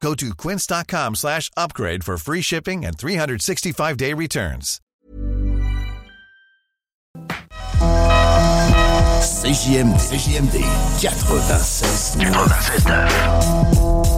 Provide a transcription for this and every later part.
Go to quince.com slash upgrade for free shipping and 365-day returns. CJMD, CJMD 96 96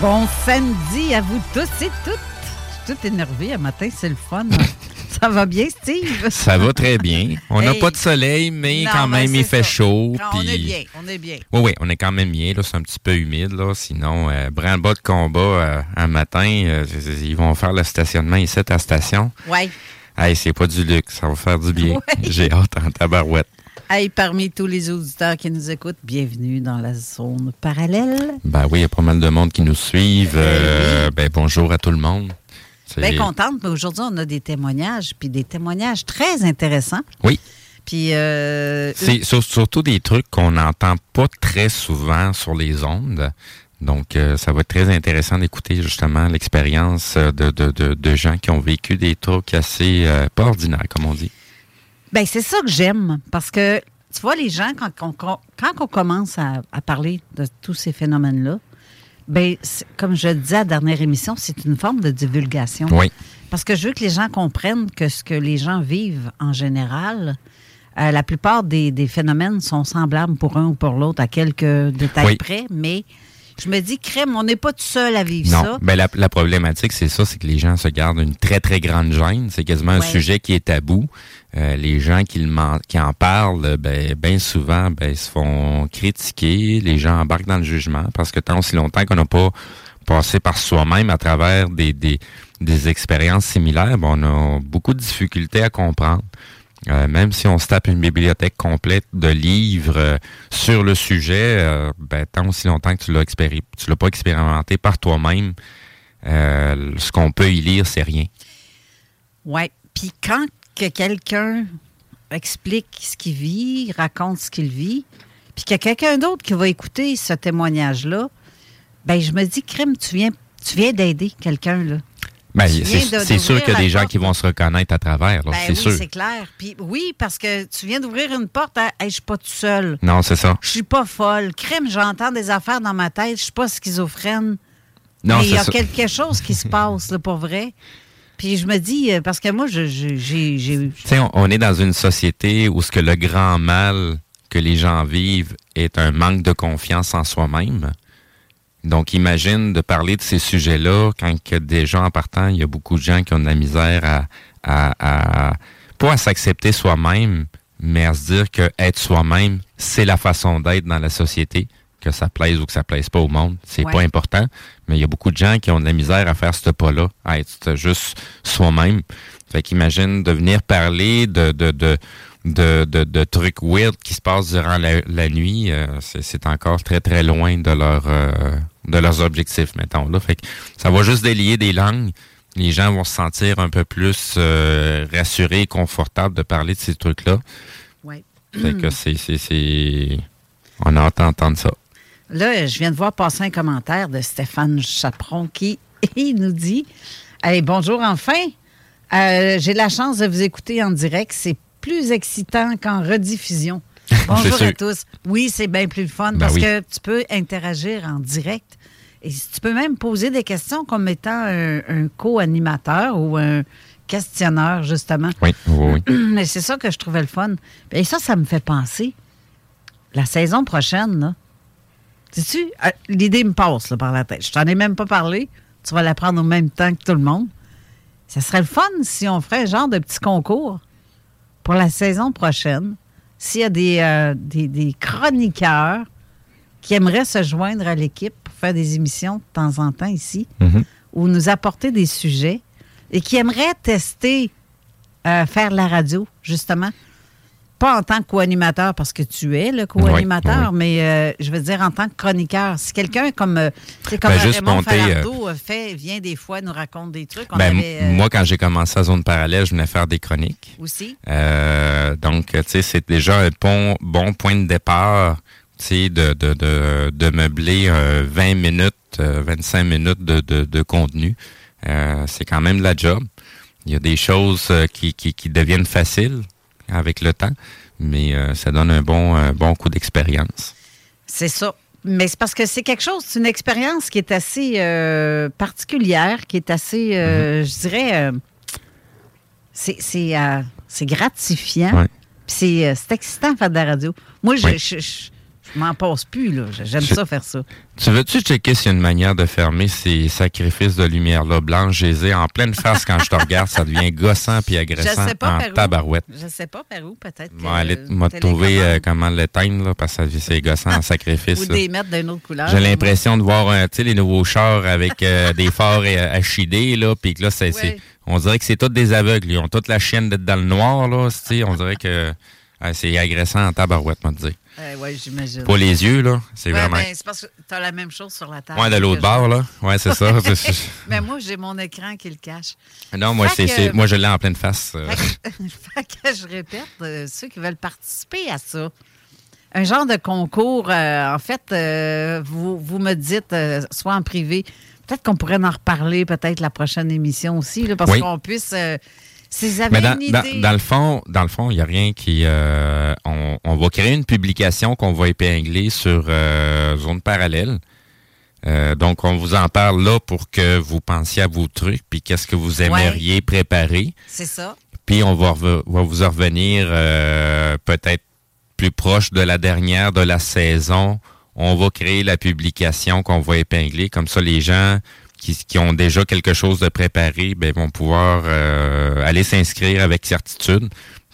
Bon samedi à vous tous et toutes. Je suis toute énervée un matin, c'est le fun. Ça va bien, Steve? Ça va très bien. On n'a Hey. pas de soleil, mais Non, quand ben, même, il fait ça. chaud. On est bien, on est bien. Oui, oui, on est quand même bien. C'est un petit peu humide. Là. Sinon, euh, branle-bas de combat euh, un matin, euh, ils vont faire le stationnement ici à la station. Ouais. Hey, c'est pas du luxe, ça va faire du bien. Ouais. J'ai hâte en tabarouette. Hey, parmi tous les auditeurs qui nous écoutent, bienvenue dans la zone parallèle. Ben oui, il y a pas mal de monde qui nous suivent. Euh, ben bonjour à tout le monde. Bien contente, mais aujourd'hui, on a des témoignages, puis des témoignages très intéressants. Oui. Puis, euh, C'est sur- surtout des trucs qu'on n'entend pas très souvent sur les ondes. Donc, euh, ça va être très intéressant d'écouter justement l'expérience de, de, de, de gens qui ont vécu des trucs assez euh, pas ordinaires, comme on dit. Ben, c'est ça que j'aime. Parce que, tu vois, les gens, quand on, quand on commence à, à parler de tous ces phénomènes-là, ben, c'est- comme je le disais à la dernière émission, c'est une forme de divulgation. Oui. Parce que je veux que les gens comprennent que ce que les gens vivent en général, euh, la plupart des, des phénomènes sont semblables pour un ou pour l'autre à quelques détails Oui. près, mais je me dis, crème, on n'est pas tout seul à vivre Non, ça. ben la, la problématique, c'est ça, c'est que les gens se gardent une très, très grande gêne. C'est quasiment un sujet qui est tabou. Euh, les gens qui, le qui en parlent, ben, bien souvent, ben, se font critiquer. Les gens embarquent dans le jugement parce que tant aussi longtemps qu'on n'a pas passé par soi-même à travers des, des, des expériences similaires, ben, on a beaucoup de difficultés à comprendre. Euh, même si on se tape une bibliothèque complète de livres euh, sur le sujet, euh, ben, tant aussi longtemps que tu l'as expéri- tu l'as pas expérimenté par toi-même, ce qu'on peut y lire, c'est rien. Oui. Puis quand que quelqu'un explique ce qu'il vit, raconte ce qu'il vit, puis qu'il y a quelqu'un d'autre qui va écouter ce témoignage-là, ben je me dis, crème, tu viens, tu viens d'aider quelqu'un, là. Ben, c'est sûr qu'il y a des gens porte. qui vont se reconnaître à travers, Ben c'est oui, sûr. c'est clair. Puis oui, parce que tu viens d'ouvrir une porte à hey, je suis pas tout seul. Non, c'est ça. Je suis pas folle. Crème, j'entends des affaires dans ma tête. Je suis pas schizophrène. Non, il y a ça. quelque chose qui se passe, là, pour vrai. Puis je me dis, euh, parce que moi, j'ai. Tu sais, on, on est dans une société où ce que le grand mal que les gens vivent est un manque de confiance en soi-même. Donc, imagine de parler de ces sujets-là quand que déjà en partant, il y a beaucoup de gens qui ont de la misère à, à, à pas à s'accepter soi-même, mais à se dire que être soi-même, c'est la façon d'être dans la société, que ça plaise ou que ça plaise pas au monde, c'est Ouais. pas important. Mais il y a beaucoup de gens qui ont de la misère à faire ce pas-là, à être juste soi-même. Fait qu'imagine de venir parler de, de, de, de, de, de trucs weird qui se passent durant la, la nuit, euh, c'est encore très, très loin de leur euh, de leurs objectifs, mettons. Là. Fait que ça va juste délier des langues. Les gens vont se sentir un peu plus euh, rassurés et confortables de parler de ces trucs-là. Fait que c'est. On a hâte d'entendre ça. Là, je viens de voir passer un commentaire de Stéphane Chaperon qui il nous dit Hey, bonjour enfin. Euh, J'ai la chance de vous écouter en direct. C'est plus excitant qu'en rediffusion. Bonjour à tous. Oui, c'est bien plus le fun Ben parce oui. que tu peux interagir en direct et tu peux même poser des questions comme étant un, un co-animateur ou un questionneur, justement. Oui, oui, oui. Mais c'est ça que je trouvais le fun. Et ça, ça me fait penser. La saison prochaine, là. Sais-tu, euh, l'idée me passe là, par la tête. Je t'en ai même pas parlé. Tu vas la prendre au même temps que tout le monde. Ça serait le fun si on ferait un genre de petit concours pour la saison prochaine. S'il y a des, euh, des, des chroniqueurs qui aimeraient se joindre à l'équipe pour faire des émissions de temps en temps ici, Mhm. ou nous apporter des sujets et qui aimeraient tester euh, faire la radio, justement. Pas en tant que co-animateur, parce que tu es le co-animateur, Oui, mais euh, je veux dire en tant que chroniqueur. Si quelqu'un comme, Ben, Raymond Falardeau euh, fait, vient des fois, nous raconte des trucs. On Ben, avait, euh, moi, quand j'ai commencé à Zone Parallèle, je venais faire des chroniques. aussi? Euh, donc, tu sais, c'est déjà un bon, bon point de départ, tu sais, de, de, de, de meubler euh, 20 minutes, euh, 25 minutes de, de, de contenu. C'est quand même de la job. Il y a des choses qui, qui, qui deviennent faciles avec le temps, mais euh, ça donne un bon, un bon coup d'expérience. C'est ça. Mais c'est parce que c'est quelque chose, c'est une expérience qui est assez euh, particulière, qui est assez, euh, je dirais, c'est gratifiant. Ouais. C'est excitant de faire de la radio. Moi, je, Oui. je, je- je m'en passe plus, là. J'aime ça faire ça. Tu veux-tu checker s'il y a une manière de fermer ces sacrifices de lumière-là? Blanche? Je les ai en pleine face quand je te regarde. Ça devient gossant puis Je agressant sais pas en par où. tabarouette. Je sais pas par où, peut-être. Moi, euh, m'a trouvé euh, comment l'éteindre, là, parce que c'est gossant en sacrifice. Ou des mettre d'une autre couleur. J'ai l'impression de voir euh, tu sais, les nouveaux chars avec euh, des phares euh, HID, là, puis que là, c'est, Ouais. on dirait que c'est tous des aveugles. Ils ont toute la chienne d'être dans le noir, là. On dirait que euh, c'est agressant en tabarouette, moi, te dire. Oui, j'imagine. Pas les yeux, là. C'est Ouais, vraiment. ben, c'est parce que tu as la même chose sur la table. Ouais, de l'autre bord, là. Ouais, c'est ça. Mais moi, j'ai mon écran qui le cache. non, moi, c'est, que- moi, je l'ai en pleine face. euh. Fait que, fait que je répète, euh, ceux qui veulent participer à ça, un genre de concours, euh, en fait, vous, vous me dites, soit en privé, peut-être qu'on pourrait en reparler peut-être la prochaine émission aussi, là, parce Oui. qu'on puisse... si vous avez Mais dans, une dans- idée... dans le fond, dans le fond, il n'y a rien qui. euh, on, on va créer une publication qu'on va épingler sur euh, zone parallèle. Euh, donc, on vous en parle là pour que vous pensiez à vos trucs, puis qu'est-ce que vous aimeriez préparer. C'est ça. Puis on va, va vous en revenir euh, peut-être plus proche de la dernière de la saison. On va créer la publication qu'on va épingler. Comme ça, les gens qui, qui ont déjà quelque chose de préparé ben, vont pouvoir euh, aller s'inscrire avec certitude.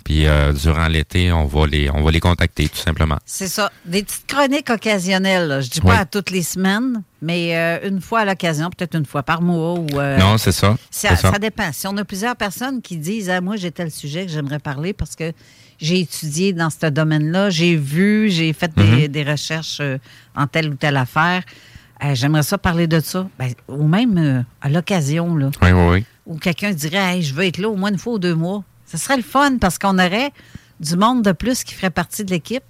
Puis euh, durant l'été, on va les on va les contacter tout simplement. C'est ça. Des petites chroniques occasionnelles. là. Je dis pas Oui. à toutes les semaines, mais euh, une fois à l'occasion, peut-être une fois par mois. Ou, euh, non, c'est ça. Ça, c'est ça. ça dépend. Si on a plusieurs personnes qui disent ah, Moi, j'ai tel sujet que j'aimerais parler parce que j'ai étudié dans ce domaine-là, j'ai vu, j'ai fait des, Mhm. des recherches en telle ou telle affaire. Euh, j'aimerais ça parler de ça. Ben, ou même euh, à l'occasion, là, Oui, oui, oui. où quelqu'un dirait Hey, Je veux être là au moins une fois ou deux mois. Ce serait le fun parce qu'on aurait du monde de plus qui ferait partie de l'équipe.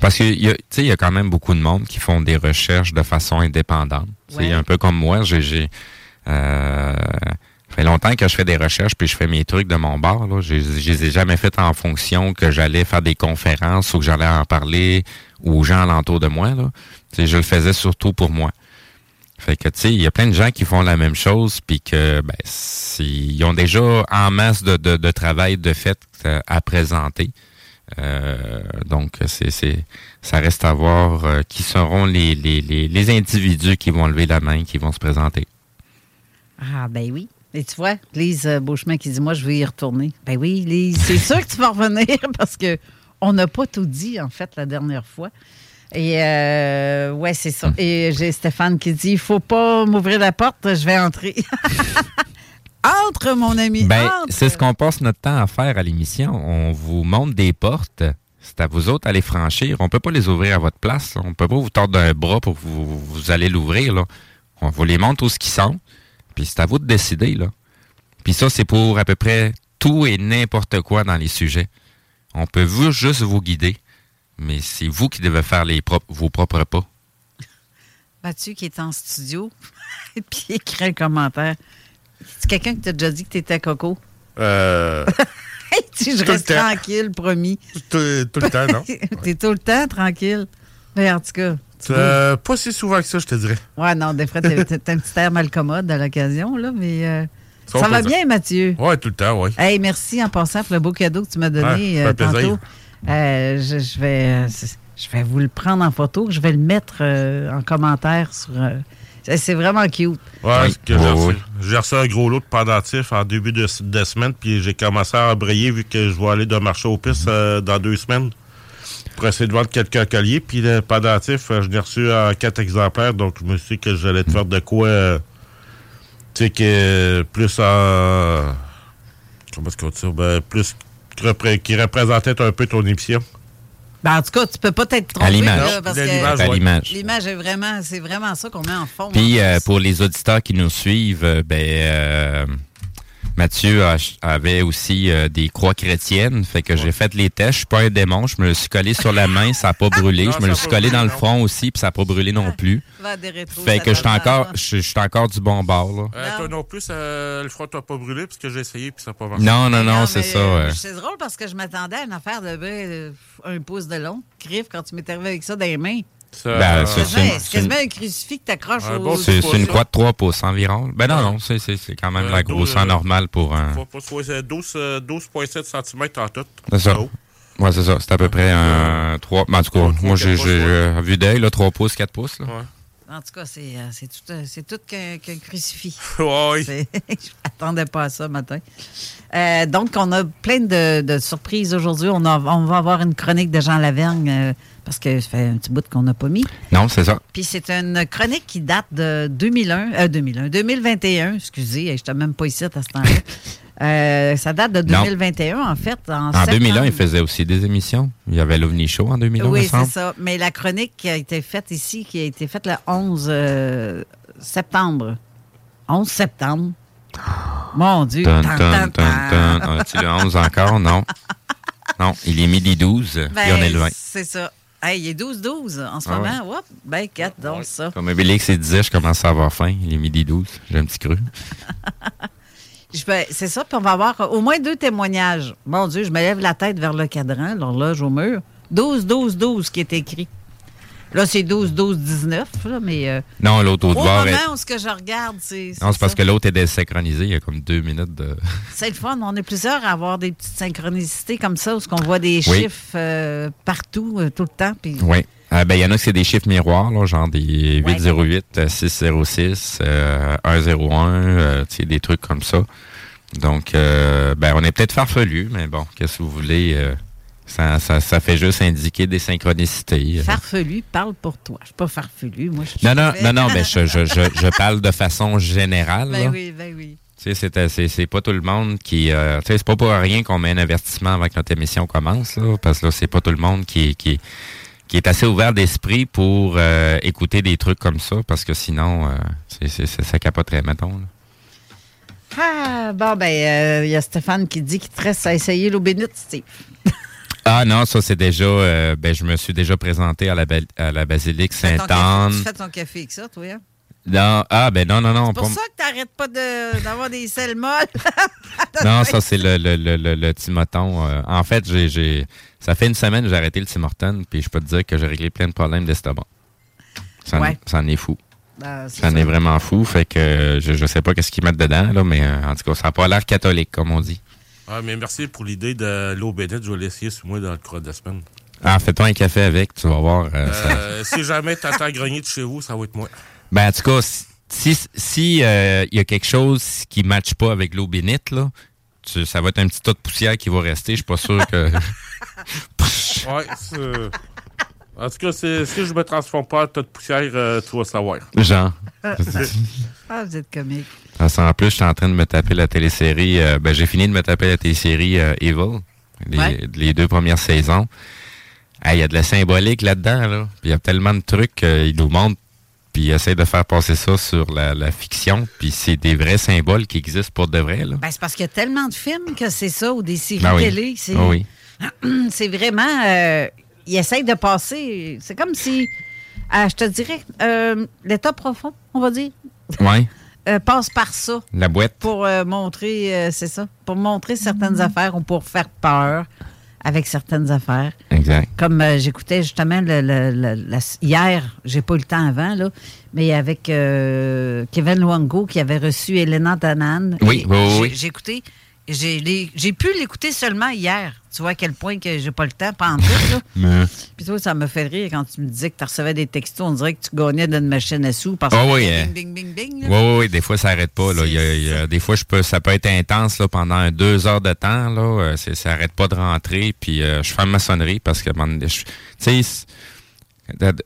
Parce que il y a- tu sais, il y a quand même beaucoup de monde qui font des recherches de façon indépendante. C'est Ouais. un peu comme moi. J'ai, euh, ça fait longtemps que je fais des recherches puis je fais mes trucs de mon bar. Là. Je, je les ai jamais fait en fonction que j'allais faire des conférences ou que j'allais en parler aux gens alentour de moi. Là. Tu sais, je le faisais surtout pour moi. Fait que, tu sais, il y a plein de gens qui font la même chose, puis que, ben, ils ont déjà en masse de, de, de travail de fait euh, à présenter. Euh, donc, c'est, c'est, ça reste à voir euh, qui seront les, les, les, les individus qui vont lever la main, qui vont se présenter. Ah, ben oui. Et tu vois, Lise Beauchemin qui dit Moi, je veux y retourner. Ben oui, Lise, c'est sûr que tu vas revenir parce que on n'a pas tout dit, en fait, la dernière fois. Et euh, ouais, c'est ça. Et j'ai Stéphane qui dit Il faut pas m'ouvrir la porte, je vais entrer. entre, mon ami. Ben, c'est ce qu'on passe notre temps à faire à l'émission. On vous montre des portes. C'est à vous autres à les franchir. On peut pas les ouvrir à votre place. On peut pas vous tordre un bras pour que vous, vous allez l'ouvrir. On vous les montre où ce qu'ils sont. Puis c'est à vous de décider. Là. Puis ça, c'est pour à peu près tout et n'importe quoi dans les sujets. On peut vous, juste vous guider. Mais c'est vous qui devez faire les propres- vos propres pas. Mathieu qui est en studio, et puis écrit un commentaire. C'est quelqu'un qui t'a déjà dit que t'étais coco? Euh, Hey, tu je reste tranquille, promis. tout, tout le temps, non? T'es tout le temps tranquille. Mais en tout cas. Euh, pas si souvent que ça, je te dirais. Ouais, non, des fois, t'as un petit air malcommode à l'occasion, là, mais euh, Ça, va bien, Mathieu? Ouais, tout le temps, oui. Hey, merci en passant pour le beau cadeau que tu m'as donné Ouais, ça euh, fait plaisir. Euh, je, je vais, je vais vous le prendre en photo. Je vais le mettre euh, en commentaire sur. euh, c'est- vraiment cute. Ouais, j'ai reçu. oui. J'ai reçu un gros lot de pendentifs en début de, de semaine, puis j'ai commencé à embrayer vu que je vais aller de marché aux pistes euh, dans deux semaines pour essayer de vendre quelques colliers. Puis le pendentif, euh, je l'ai reçu en quatre exemplaires, donc je me suis dit que j'allais te faire de quoi, euh, tu sais, que plus en... Comment est-ce qu'on dit? Ben, plus repré- qui représentait un peu ton émission? Ben, en tout cas, tu peux pas t'être trompé. À l'image. là, parce De que l'image, ouais. est vraiment, c'est vraiment ça qu'on met en fond. Puis en euh, pour les auditeurs qui nous suivent, euh, ben euh, Mathieu avait aussi euh, des croix chrétiennes, fait que j'ai fait les tests. Je suis pas un démon, je me le suis collé sur la main, ça a pas brûlé. Non, je me le suis collé dans le non. front aussi, puis ça a pas brûlé non plus. Va à des rétros, Fait que je suis encore, faire. je je suis encore du bon bord là. Euh, Non. toi non plus, euh, le front t'a pas brûlé parce que j'ai essayé puis ça n'a pas marché. Non, non, non, c'est ça. euh. C'est drôle parce que je m'attendais à une affaire de ben, un pouce de long. Griffe quand tu m'es arrivé avec ça dans les mains. Ben, euh, c'est- quasiment- un crucifix que t'accroches Un au. bon C'est une croix de 3 pouces environ. Ben non, non, c'est c'est- c'est quand même Euh, la grosseur euh, normale pour un. Faut pas se voir, c'est 12, euh, 12,7 cm en tout. C'est ça. Ouais, c'est ça. C'est à peu près un 3. En tout cas, moi, j'ai vu d'œil, là, 3 pouces, 4 pouces. Là. Ouais. En tout cas, c'est c'est tout, c'est tout qu'un crucifix. C'est- Je m'attendais pas à ça matin. Euh, donc, on a plein de, de surprises aujourd'hui. On, on va avoir une chronique de Jean Lavergne euh, parce que ça fait un petit bout qu'on n'a pas mis. Non, c'est ça. Puis c'est une chronique qui date de 2001, euh, 2001, 2021, excusez, je n'étais même pas ici à ce temps-là. Euh, ça date de Non. 2021, en fait. En, En 2001, septembre. il faisait aussi des émissions. Il y avait l'OVNI Show en 2001, Oui, c'est ça. Mais la chronique qui a été faite ici, qui a été faite le 11 euh, septembre. 11 septembre. Mon Dieu. Dun, dun. As-tu le 11 encore? Non. Non, il est midi 12, puis on est le 20. Ben, C'est ça. Hey, il est 12-12 en ce Ah moment. Oups, ben, 4 donc ça. Comme Obélix disait, je commence à avoir faim. Il est midi 12. J'ai un petit cru. C'est ça, puis on va avoir au moins deux témoignages. Mon Dieu, je me lève la tête vers le cadran, l'horloge au mur. 12-12-12 qui est écrit. Là, c'est 12-12-19, là, mais euh, Non, l'autre au au moment bord est... où ce que je regarde, c'est Non, c'est parce que l'autre est désynchronisé. Il y a comme deux minutes de... C'est le fun. On est plusieurs à avoir des petites synchronicités comme ça, où on voit des Oui. chiffres euh, partout, euh, tout le temps. Puis Oui. Euh, ben, il y en a que c'est des chiffres miroirs, là, genre des Ouais. 808, euh, 606, euh, 101, euh, tu sais, des trucs comme ça. Donc, euh, ben, on est peut-être farfelu, mais bon, qu'est-ce que vous voulez? Euh, ça, ça, ça fait juste indiquer des synchronicités. euh. farfelu, parle pour toi. Je suis pas farfelu, moi. Je Non, non, non, non, ben, je, je, je, parle de façon générale. Ben là. oui, ben oui. Tu sais, c'est- pas tout le monde qui... euh, tu sais, c'est pas pour rien qu'on met un avertissement avant que notre émission commence, là, parce que là, c'est pas tout le monde qui, qui, qui est assez ouvert d'esprit pour euh, écouter des trucs comme ça, parce que sinon, euh, c'est c'est- c'est- ça capoterait, mettons. là. Ah, bon, ben, euh, il y a Stéphane qui dit qu'il te reste à essayer l'eau bénite, Steve. Ah non, ça c'est déjà... euh, ben, je me suis déjà présenté à la, ba- à la basilique Sainte-Anne. Tu fais ton café avec ça, toi. hein? Non, ah, ben non, non, non. C'est pour pas- ça que t'arrêtes pas de- d'avoir des selles molles. Non, ça, c'est le, le, le, le, le Timoton. euh. en fait, j'ai, ça fait une semaine que j'ai arrêté le Tim Hortons, puis je peux te dire que j'ai réglé plein de problèmes d'estomac. Ça, Ouais. ça en est fou. Ben, Ça en est vraiment fou. Fait que je, je sais pas qu'est-ce qu'ils mettent dedans, là, mais euh, en tout cas, ça n'a pas l'air catholique, comme on dit. Ah, mais merci pour l'idée de l'eau bénite. Je vais l'essayer sur moi dans le cours de la semaine. Ah, fais-toi un café avec, tu vas voir. euh, ça- Euh, si jamais t'entends grogner de chez vous, ça va être moi. Ben, en tout cas, si- si euh, il y a quelque chose qui ne matche pas avec l'eau bénite, là, tu- ça va être un petit tas de poussière qui va rester. Je suis pas sûr que. Ouais, c'est- En tout cas, c'est- si je me transforme pas en tas de poussière, euh, tu vas savoir. Genre. Ah, vous êtes comique. En plus, je suis en train de me taper la télésérie. euh, ben, j'ai fini de me taper la télésérie euh, Evil, les, Ouais. les deux premières saisons. Ah, Il y a de la symbolique là-dedans, là. Puis il y a tellement de trucs qu'ils nous montrent, puis ils essaient de faire passer ça sur la, la fiction. Puis c'est des vrais symboles qui existent pour de vrai. Ben, c'est parce qu'il y a tellement de films que c'est ça, ou des séries Ben oui. télé. C'est, oui. c'est vraiment. Euh, ils essayent de passer. C'est comme si. ah, je te dirais, euh, l'état profond, on va dire, Ouais. euh, passe par ça La boîte. pour euh, montrer, euh, c'est ça, pour montrer certaines affaires ou pour faire peur avec certaines affaires. Exact. Comme euh, j'écoutais justement le, le- hier, j'ai pas eu le temps avant, là, mais avec euh, Kevin Luango qui avait reçu Elena Danan. Oui, oui, oui, oui. J'ai écouté. J'ai pu l'écouter seulement hier. Tu vois à quel point que j'ai pas le temps, pas en tout. Là. Mais- Puis toi, ça me fait rire quand tu me disais que tu recevais des textos. On dirait que tu gagnais d'une machine à sous parce Ah que oui, bing, hein. bing, bing, bing, là. Oui, oui, oui, des fois, ça n'arrête pas. Là. Il y a- il y a- des fois, je peux, ça peut être intense là, pendant deux heures de temps. Là. Euh, ça n'arrête pas de rentrer. Puis euh, je ferme ma sonnerie parce que, tu sais,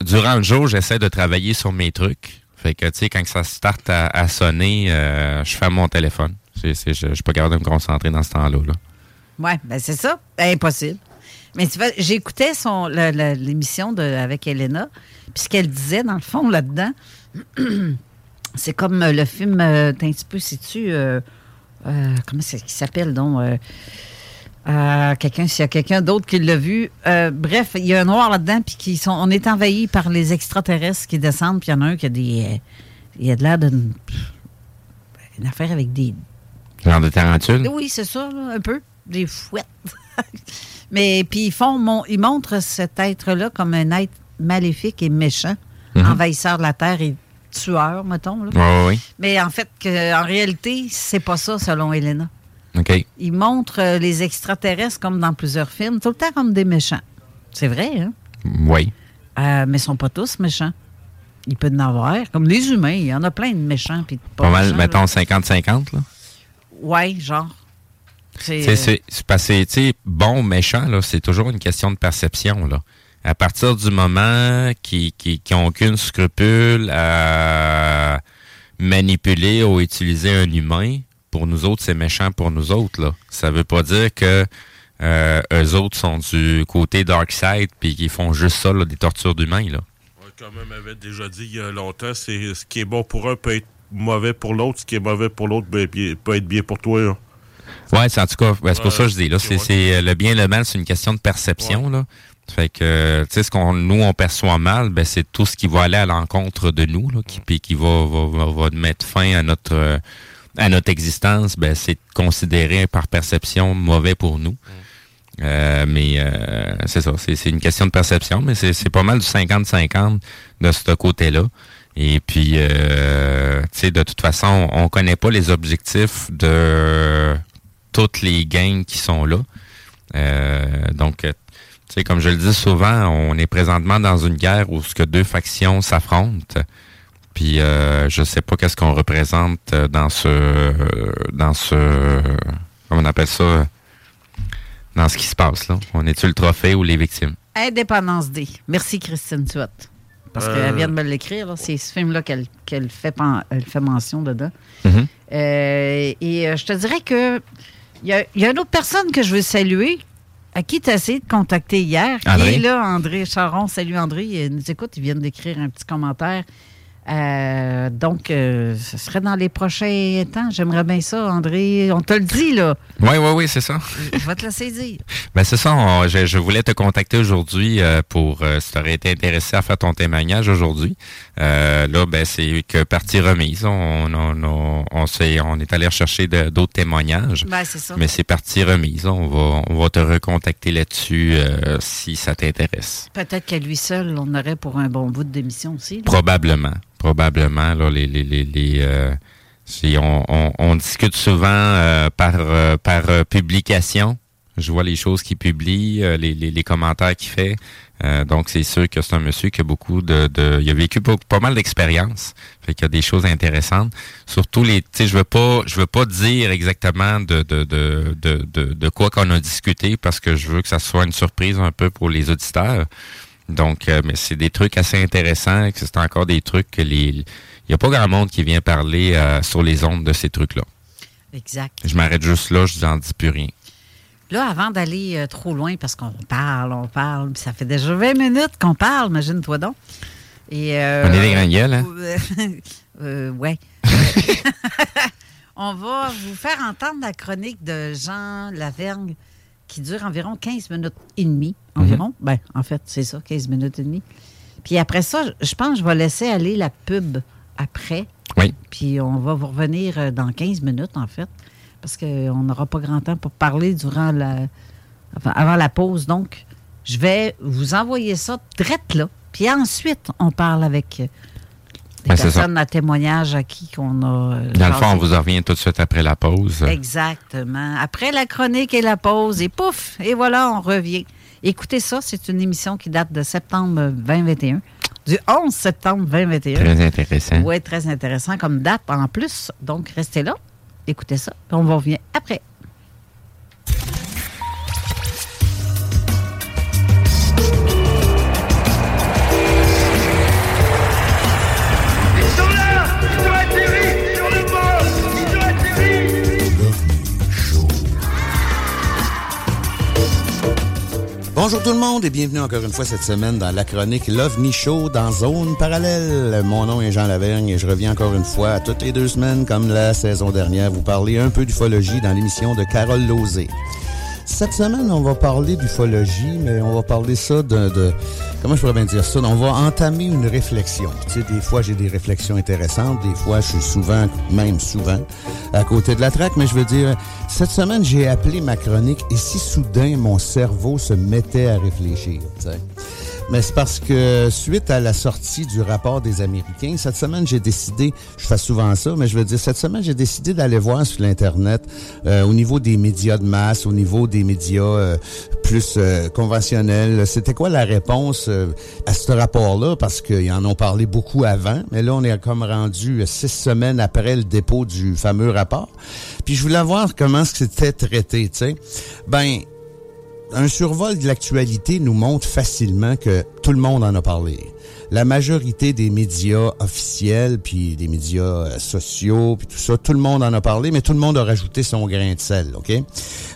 durant le jour, j'essaie de travailler sur mes trucs. Fait que, tu sais, quand ça starte à, à sonner, euh, je ferme mon téléphone. Je ne suis pas capable de me concentrer dans ce temps-là. Là. Oui, ben c'est ça. Impossible. Mais tu vois, j'écoutais son l'émission avec Elena, puis ce qu'elle disait, dans le fond, là-dedans, c'est comme euh, le film, euh, t'es un petit peu, sais-tu, euh, euh, comment c'est qu'il s'appelle, donc? quelqu'un, s'il y a quelqu'un d'autre qui l'a vu. Bref, il y a un noir là-dedans, puis sont, on est envahi par les extraterrestres qui descendent, puis il y en a un qui a des. il a de l'air d'une. Une affaire avec des, Genre de tarentule? oui, c'est ça, là, un peu. Des fouettes. Mais puis ils font mon, ils montrent cet être-là comme un être maléfique et méchant, Mhm. envahisseur de la terre et tueur, mettons. là. Oui, oui, Mais en fait, que, en réalité, c'est pas ça selon Elena. OK. Ils montrent euh, les extraterrestres comme dans plusieurs films, tout le temps comme des méchants. C'est vrai, hein? Oui. Euh, mais ils sont pas tous méchants. Il peut y en avoir. Comme les humains, il y en a plein de méchants. Puis de pas, Pas mal, méchants, mettons là. 50-50. là. Ouais, genre. C'est, euh, que, tu sais, bon, méchant, là, c'est toujours une question de perception, là. À partir du moment qu'ils qui, qui ont aucune scrupule à manipuler ou utiliser un humain, pour nous autres, c'est méchant pour nous autres, là. Ça veut pas dire que euh, eux autres sont du côté dark side puis qu'ils font juste ça, là, des tortures d'humains, là. Ouais, comme elle m'avait déjà dit il y a longtemps, c'est ce qui est bon pour un peut être mauvais pour l'autre, ce qui est mauvais pour l'autre peut, être bien- peut être bien pour toi. là. Ouais, c'est en tout cas, ben, c'est pour Ouais, ça que je dis là, c'est c'est, euh, le bien et le mal, c'est une question de perception là. Fait que euh, tu sais ce qu'on nous on perçoit mal, ben c'est tout ce qui va aller à l'encontre de nous là, qui puis qui va, va, va, va mettre fin à notre euh, à notre existence, ben c'est considéré par perception mauvais pour nous. Euh, mais euh, c'est ça, c'est c'est une question de perception, mais c'est c'est pas mal du 50-50 de ce côté-là. Et puis, euh, tu sais, de toute façon, on connaît pas les objectifs de toutes les gangs qui sont là. Euh, donc, euh, tu sais, comme je le dis souvent, on est présentement dans une guerre où ce que deux factions s'affrontent. Puis, euh, je sais pas qu'est-ce qu'on représente dans ce, dans ce, comment on appelle ça, dans ce qui se passe là. On est-tu le trophée ou les victimes? Indépendance D. Merci, Christine Tuot. Parce Euh. qu'elle vient de me l'écrire. C'est ce film-là qu'elle fait, pen- elle fait mention dedans. Mhm. Euh, et euh, je te dirais que il y a, il y a une autre personne que je veux saluer, à qui tu as essayé de contacter hier. Qui André? est là, André Charon. Salut André. Il nous écoute, il vient d'écrire un petit commentaire. Euh, donc, euh, ce serait dans les prochains temps. J'aimerais bien ça, André. On te le dit, là. Oui, oui, oui, c'est ça. Je vais te laisser dire. Ben c'est ça, on- je, je voulais te contacter aujourd'hui euh, pour euh, si tu aurais été intéressé à faire ton témoignage aujourd'hui. Euh, là, ben c'est que partie remise. On, on, on, on, s'est- on est allé rechercher de- d'autres témoignages. Ben, c'est ça. Mais c'est partie remise. On va, on va te recontacter là-dessus euh, si ça t'intéresse. Peut-être qu'à lui seul, on aurait pour un bon bout d'émission aussi. là. Probablement. Probablement. Là, les, les, les, les, euh, si on, on, on discute souvent euh, par, euh, par euh, publication. Je vois les choses qu'il publie, euh, les, les, les, commentaires qu'il fait. Euh, donc, c'est sûr que c'est un monsieur qui a beaucoup de... de il a vécu pas, pas mal d'expérience. Fait qu'il y a des choses intéressantes. Surtout les... Tu sais, je veux pas je veux pas dire exactement de, de, de, de, de, quoi qu'on a discuté parce que je veux que ça soit une surprise un peu pour les auditeurs. Donc, euh, mais c'est des trucs assez intéressants. C'est encore des trucs que les... Il n'y a pas grand monde qui vient parler sur les ondes de ces trucs-là. Exact. Je m'arrête juste là, je n'en dis plus rien. Là, avant d'aller euh, trop loin, parce qu'on parle, on parle, ça fait déjà 20 minutes qu'on parle, imagine-toi donc. Et, euh, on est des grands gueules, hein? euh, ouais. on va vous faire entendre la chronique de Jean Lavergne qui dure environ 15 minutes et demie. Environ? Mm Ben, en fait, c'est ça, 15 minutes et demie. Puis après ça, je pense que je vais laisser aller la pub après. Oui. Puis on va vous revenir euh, dans 15 minutes, en fait, parce qu'on n'aura pas grand temps pour parler durant la, avant la pause. Donc, je vais vous envoyer ça direct là. Puis ensuite, on parle avec des personnes à témoignage à qui qu'on a. Euh, dans le fond, on vous revient tout de suite après la pause. Exactement. Après la chronique et la pause, et pouf, et voilà, on revient. Écoutez ça, c'est une émission qui date de septembre 2021 du 11 septembre 2021. Très intéressant. Oui, très intéressant comme date en plus. Donc, restez là, écoutez ça, on va revenir après. Bonjour tout le monde et bienvenue encore une fois cette semaine dans la chronique l'OVNI Show dans Zone Parallèle. Mon nom est Jean Lavergne et je reviens encore une fois toutes les deux semaines comme la saison dernière vous parler un peu d'ufologie dans l'émission de Carole Lozé. Cette semaine, on va parler d'ufologie, mais on va parler ça de, de, Comment je pourrais bien dire ça? On va entamer une réflexion. Tu sais, des fois, j'ai des réflexions intéressantes. Des fois, je suis souvent, même souvent, à côté de la traque. Mais je veux dire, cette semaine, j'ai appelé ma chronique « Et si soudain, mon cerveau se mettait à réfléchir? » mais c'est parce que suite à la sortie du rapport des Américains, cette semaine, j'ai décidé, je fais souvent ça, mais je veux dire, cette semaine, j'ai décidé d'aller voir sur l'Internet euh, au niveau des médias de masse, au niveau des médias euh, plus euh, conventionnels. C'était quoi la réponse à ce rapport-là? Parce qu'ils en ont parlé beaucoup avant, mais là, on est comme rendu six semaines après le dépôt du fameux rapport. Puis je voulais voir comment c'était traité, tu sais. Ben, un survol de l'actualité nous montre facilement que tout le monde en a parlé. La majorité des médias officiels, puis des médias euh, sociaux, puis tout ça, tout le monde en a parlé, mais tout le monde a rajouté son grain de sel, OK?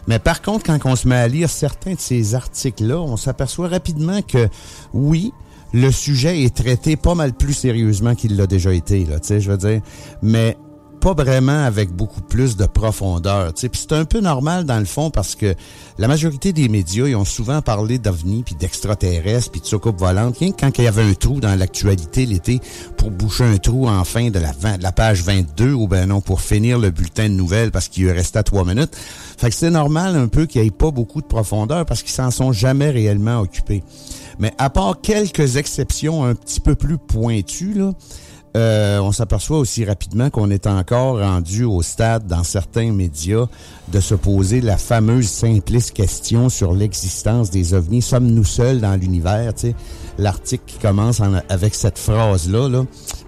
Mais par contre, quand on se met à lire certains de ces articles-là, on s'aperçoit rapidement que, oui, le sujet est traité pas mal plus sérieusement qu'il l'a déjà été, là, tu sais, je veux dire. Mais pas vraiment avec beaucoup plus de profondeur. C'est un peu normal dans le fond parce que la majorité des médias, ils ont souvent parlé d'ovnis, puis d'extraterrestres, puis de soucoupes volantes. Quand il y avait un trou dans l'actualité l'été pour boucher un trou en fin de la, la page 22, ou ben non, pour finir le bulletin de nouvelles parce qu'il restait trois minutes. Fait que c'est normal un peu qu'il n'y ait pas beaucoup de profondeur parce qu'ils s'en sont jamais réellement occupés. Mais à part quelques exceptions un petit peu plus pointues, là, euh, on s'aperçoit aussi rapidement qu'on est encore rendu au stade, dans certains médias, de se poser la fameuse simpliste question sur l'existence des ovnis. Sommes-nous seuls dans l'univers? L'article qui commence avec cette phrase-là, là,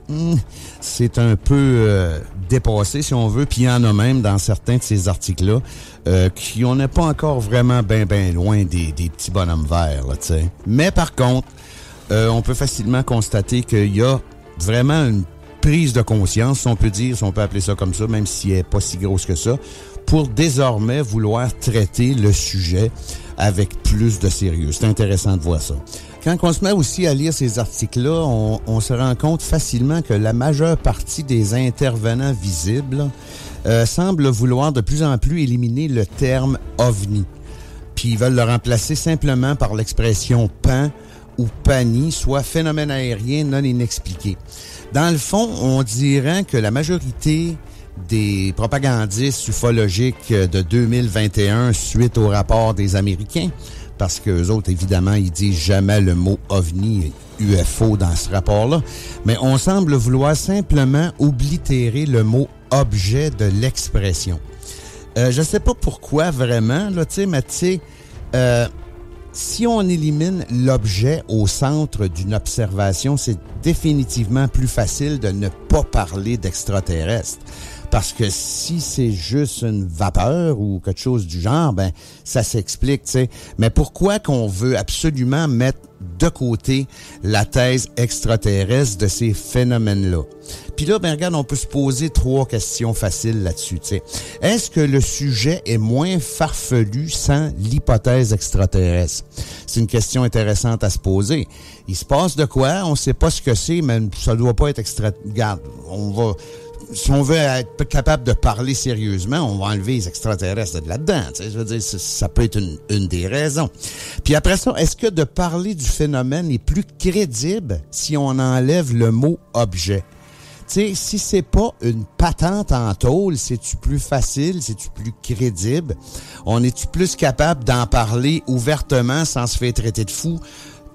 hmm, c'est un peu euh, dépassé, si on veut. Puis il y en a même dans certains de ces articles-là euh, qui on n'est pas encore vraiment bien, bien loin des, des petits bonhommes verts. Là, Mais par contre, on peut facilement constater qu'il y a vraiment une prise de conscience, si on peut dire, si on peut appeler ça comme ça, même si elle n'est pas si grosse que ça, pour désormais vouloir traiter le sujet avec plus de sérieux. C'est intéressant de voir ça. Quand on se met aussi à lire ces articles-là, on, se rend compte facilement que la majeure partie des intervenants visibles euh, semblent vouloir de plus en plus éliminer le terme ovni. Puis ils veulent le remplacer simplement par l'expression pan ou PANI, soit phénomène aérien non inexpliqué. Dans le fond, on dirait que la majorité des propagandistes ufologiques de 2021 suite au rapport des Américains, parce que autres, évidemment, ils disent jamais le mot ovni UFO dans ce rapport-là, mais on semble vouloir simplement oblitérer le mot objet de l'expression. Euh, je sais pas pourquoi vraiment, là, tu sais, mais tu sais, euh, si on élimine l'objet au centre d'une observation, c'est définitivement plus facile de ne pas parler d'extraterrestres. Parce que si c'est juste une vapeur ou quelque chose du genre, ben ça s'explique, tu sais. Mais pourquoi qu'on veut absolument mettre de côté la thèse extraterrestre de ces phénomènes-là? Puis là, ben regarde, on peut se poser trois questions faciles là-dessus. Est-ce que le sujet est moins farfelu sans l'hypothèse extraterrestre? C'est une question intéressante à se poser. Il se passe de quoi? On sait pas ce que c'est, mais ça doit pas être extra... Regarde, on va si on veut être capable de parler sérieusement, on va enlever les extraterrestres de là-dedans. Je veux dire, ça peut être une, une, des raisons. Puis après ça, est-ce que de parler du phénomène est plus crédible si on enlève le mot objet? Sais, si c'est pas une patente en tôle, c'est-tu plus facile, c'est-tu plus crédible? On est-tu plus capable d'en parler ouvertement sans se faire traiter de fou?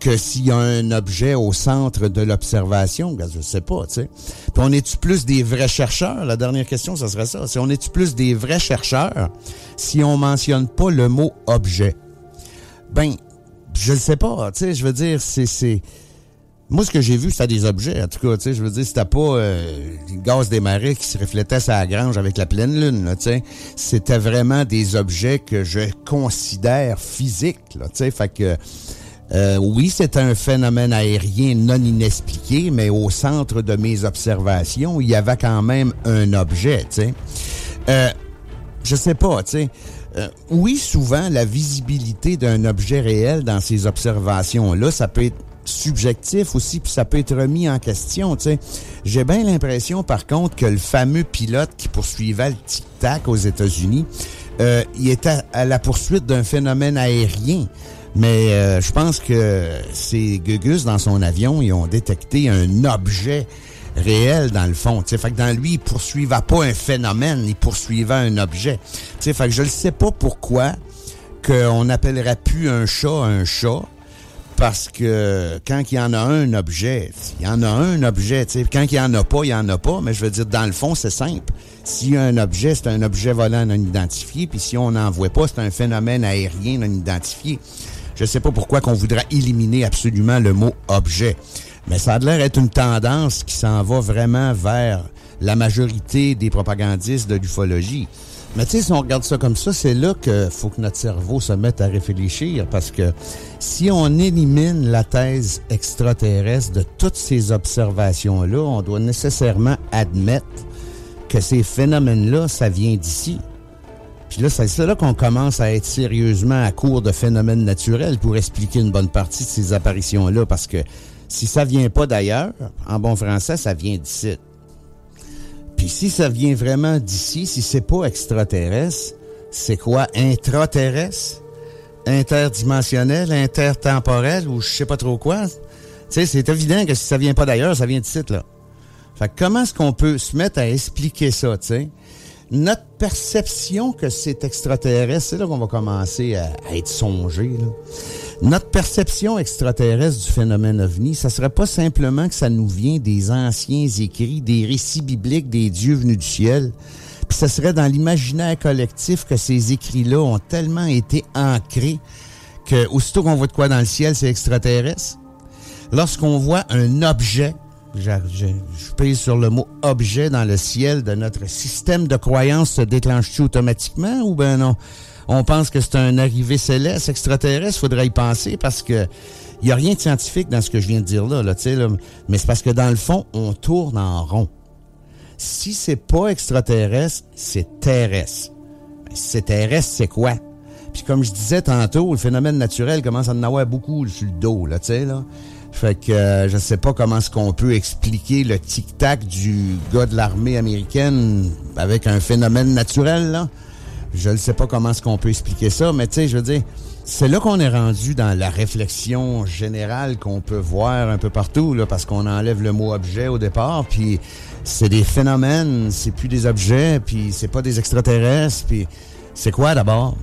Que s'il y a un objet au centre de l'observation, ben, je sais pas, tu sais. Puis on est-tu plus des vrais chercheurs? La dernière question, ça serait ça. Si on est-tu plus des vrais chercheurs si on mentionne pas le mot objet? Ben, je ne sais pas, tu sais, je veux dire, c'est... Moi, ce que j'ai vu, c'était des objets, en tout cas, tu sais, je veux dire, c'était pas euh, gaz des marais qui se reflétaient sur la grange avec la pleine lune, tu sais. C'était vraiment des objets que je considère physiques, tu sais, fait que... Euh, oui, c'est un phénomène aérien non inexpliqué, mais au centre de mes observations, il y avait quand même un objet, tu sais. Euh, je sais pas, tu sais. Euh, oui, souvent, la visibilité d'un objet réel dans ces observations-là, ça peut être subjectif aussi, puis ça peut être remis en question, tu sais. J'ai bien l'impression, par contre, que le fameux pilote qui poursuivait le tic-tac aux États-Unis, euh, il était à la poursuite d'un phénomène aérien. Mais euh, je pense que ces gugus dans son avion, ils ont détecté un objet réel dans le fond. T'sais. Fait que dans lui, il poursuivait pas un phénomène, il poursuivait un objet. T'sais, fait que je ne sais pas pourquoi qu'on n'appellerait plus un chat un chat. Parce que quand il y en a un, objet, il y en a un objet. T'sais. Quand il n'y en a pas, il n'y en a pas. Mais je veux dire, dans le fond, c'est simple. S'il y a un objet, c'est un objet volant non identifié. Puis si on n'en voit pas, c'est un phénomène aérien non identifié. Je ne sais pas pourquoi qu'on voudrait éliminer absolument le mot objet. Mais ça a l'air d'être une tendance qui s'en va vraiment vers la majorité des propagandistes de l'ufologie. Mais tu sais, si on regarde ça comme ça, c'est là qu'il faut que notre cerveau se mette à réfléchir parce que si on élimine la thèse extraterrestre de toutes ces observations-là, on doit nécessairement admettre que ces phénomènes-là, ça vient d'ici. Puis là, c'est là qu'on commence à être sérieusement à court de phénomènes naturels pour expliquer une bonne partie de ces apparitions-là, parce que si ça vient pas d'ailleurs, en bon français, ça vient d'ici. Puis si ça vient vraiment d'ici, si c'est pas extraterrestre, c'est quoi? Intraterrestre? Interdimensionnel? Intertemporel? Ou je sais pas trop quoi? Tu sais, c'est évident que si ça vient pas d'ailleurs, ça vient d'ici, là. Fait que comment est-ce qu'on peut se mettre à expliquer ça, tu sais? Notre perception que c'est extraterrestre, c'est là qu'on va commencer à, être songé. Notre perception extraterrestre du phénomène ovni, ça serait pas simplement que ça nous vient des anciens écrits, des récits bibliques des dieux venus du ciel, puis ça serait dans l'imaginaire collectif que ces écrits-là ont tellement été ancrés que aussitôt qu'on voit de quoi dans le ciel, c'est extraterrestre. Lorsqu'on voit un objet je, je, sur le mot objet dans le ciel de notre système de croyance se déclenche-tu automatiquement ou ben non? On pense que c'est un arrivé céleste, extraterrestre, faudrait y penser parce que il y a rien de scientifique dans ce que je viens de dire là, là, là mais c'est parce que dans le fond, on tourne en rond. Si c'est pas extraterrestre, c'est terrestre. Ben, si c'est terrestre, c'est quoi? Puis comme je disais tantôt, le phénomène naturel commence à en avoir beaucoup sur le dos, là, tu sais, là. Fait que euh, je sais pas comment est-ce qu'on peut expliquer le tic-tac du gars de l'armée américaine avec un phénomène naturel, là. Je ne sais pas comment est-ce qu'on peut expliquer ça, mais tu sais, je veux dire, c'est là qu'on est rendu dans la réflexion générale qu'on peut voir un peu partout, là, parce qu'on enlève le mot objet au départ, puis c'est des phénomènes, c'est plus des objets, puis c'est pas des extraterrestres, puis c'est quoi d'abord?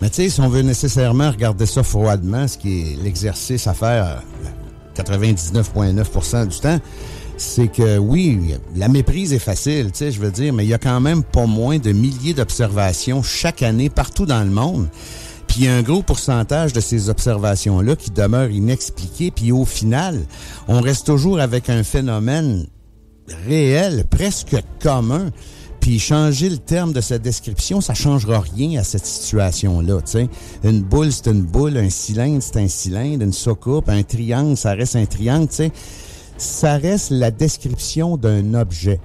Mais tu sais, si on veut nécessairement regarder ça froidement, ce qui est l'exercice à faire 99,9 du temps, c'est que oui, la méprise est facile, tu sais, je veux dire, mais il y a quand même pas moins de milliers d'observations chaque année partout dans le monde. Puis il y a un gros pourcentage de ces observations-là qui demeurent inexpliquées. Puis au final, on reste toujours avec un phénomène réel, presque commun. Puis changer le terme de cette description, ça changera rien à cette situation-là. Une boule, c'est une boule. Un cylindre, c'est un cylindre. Une soucoupe, un triangle, ça reste un triangle. sais. Ça reste la description d'un objet.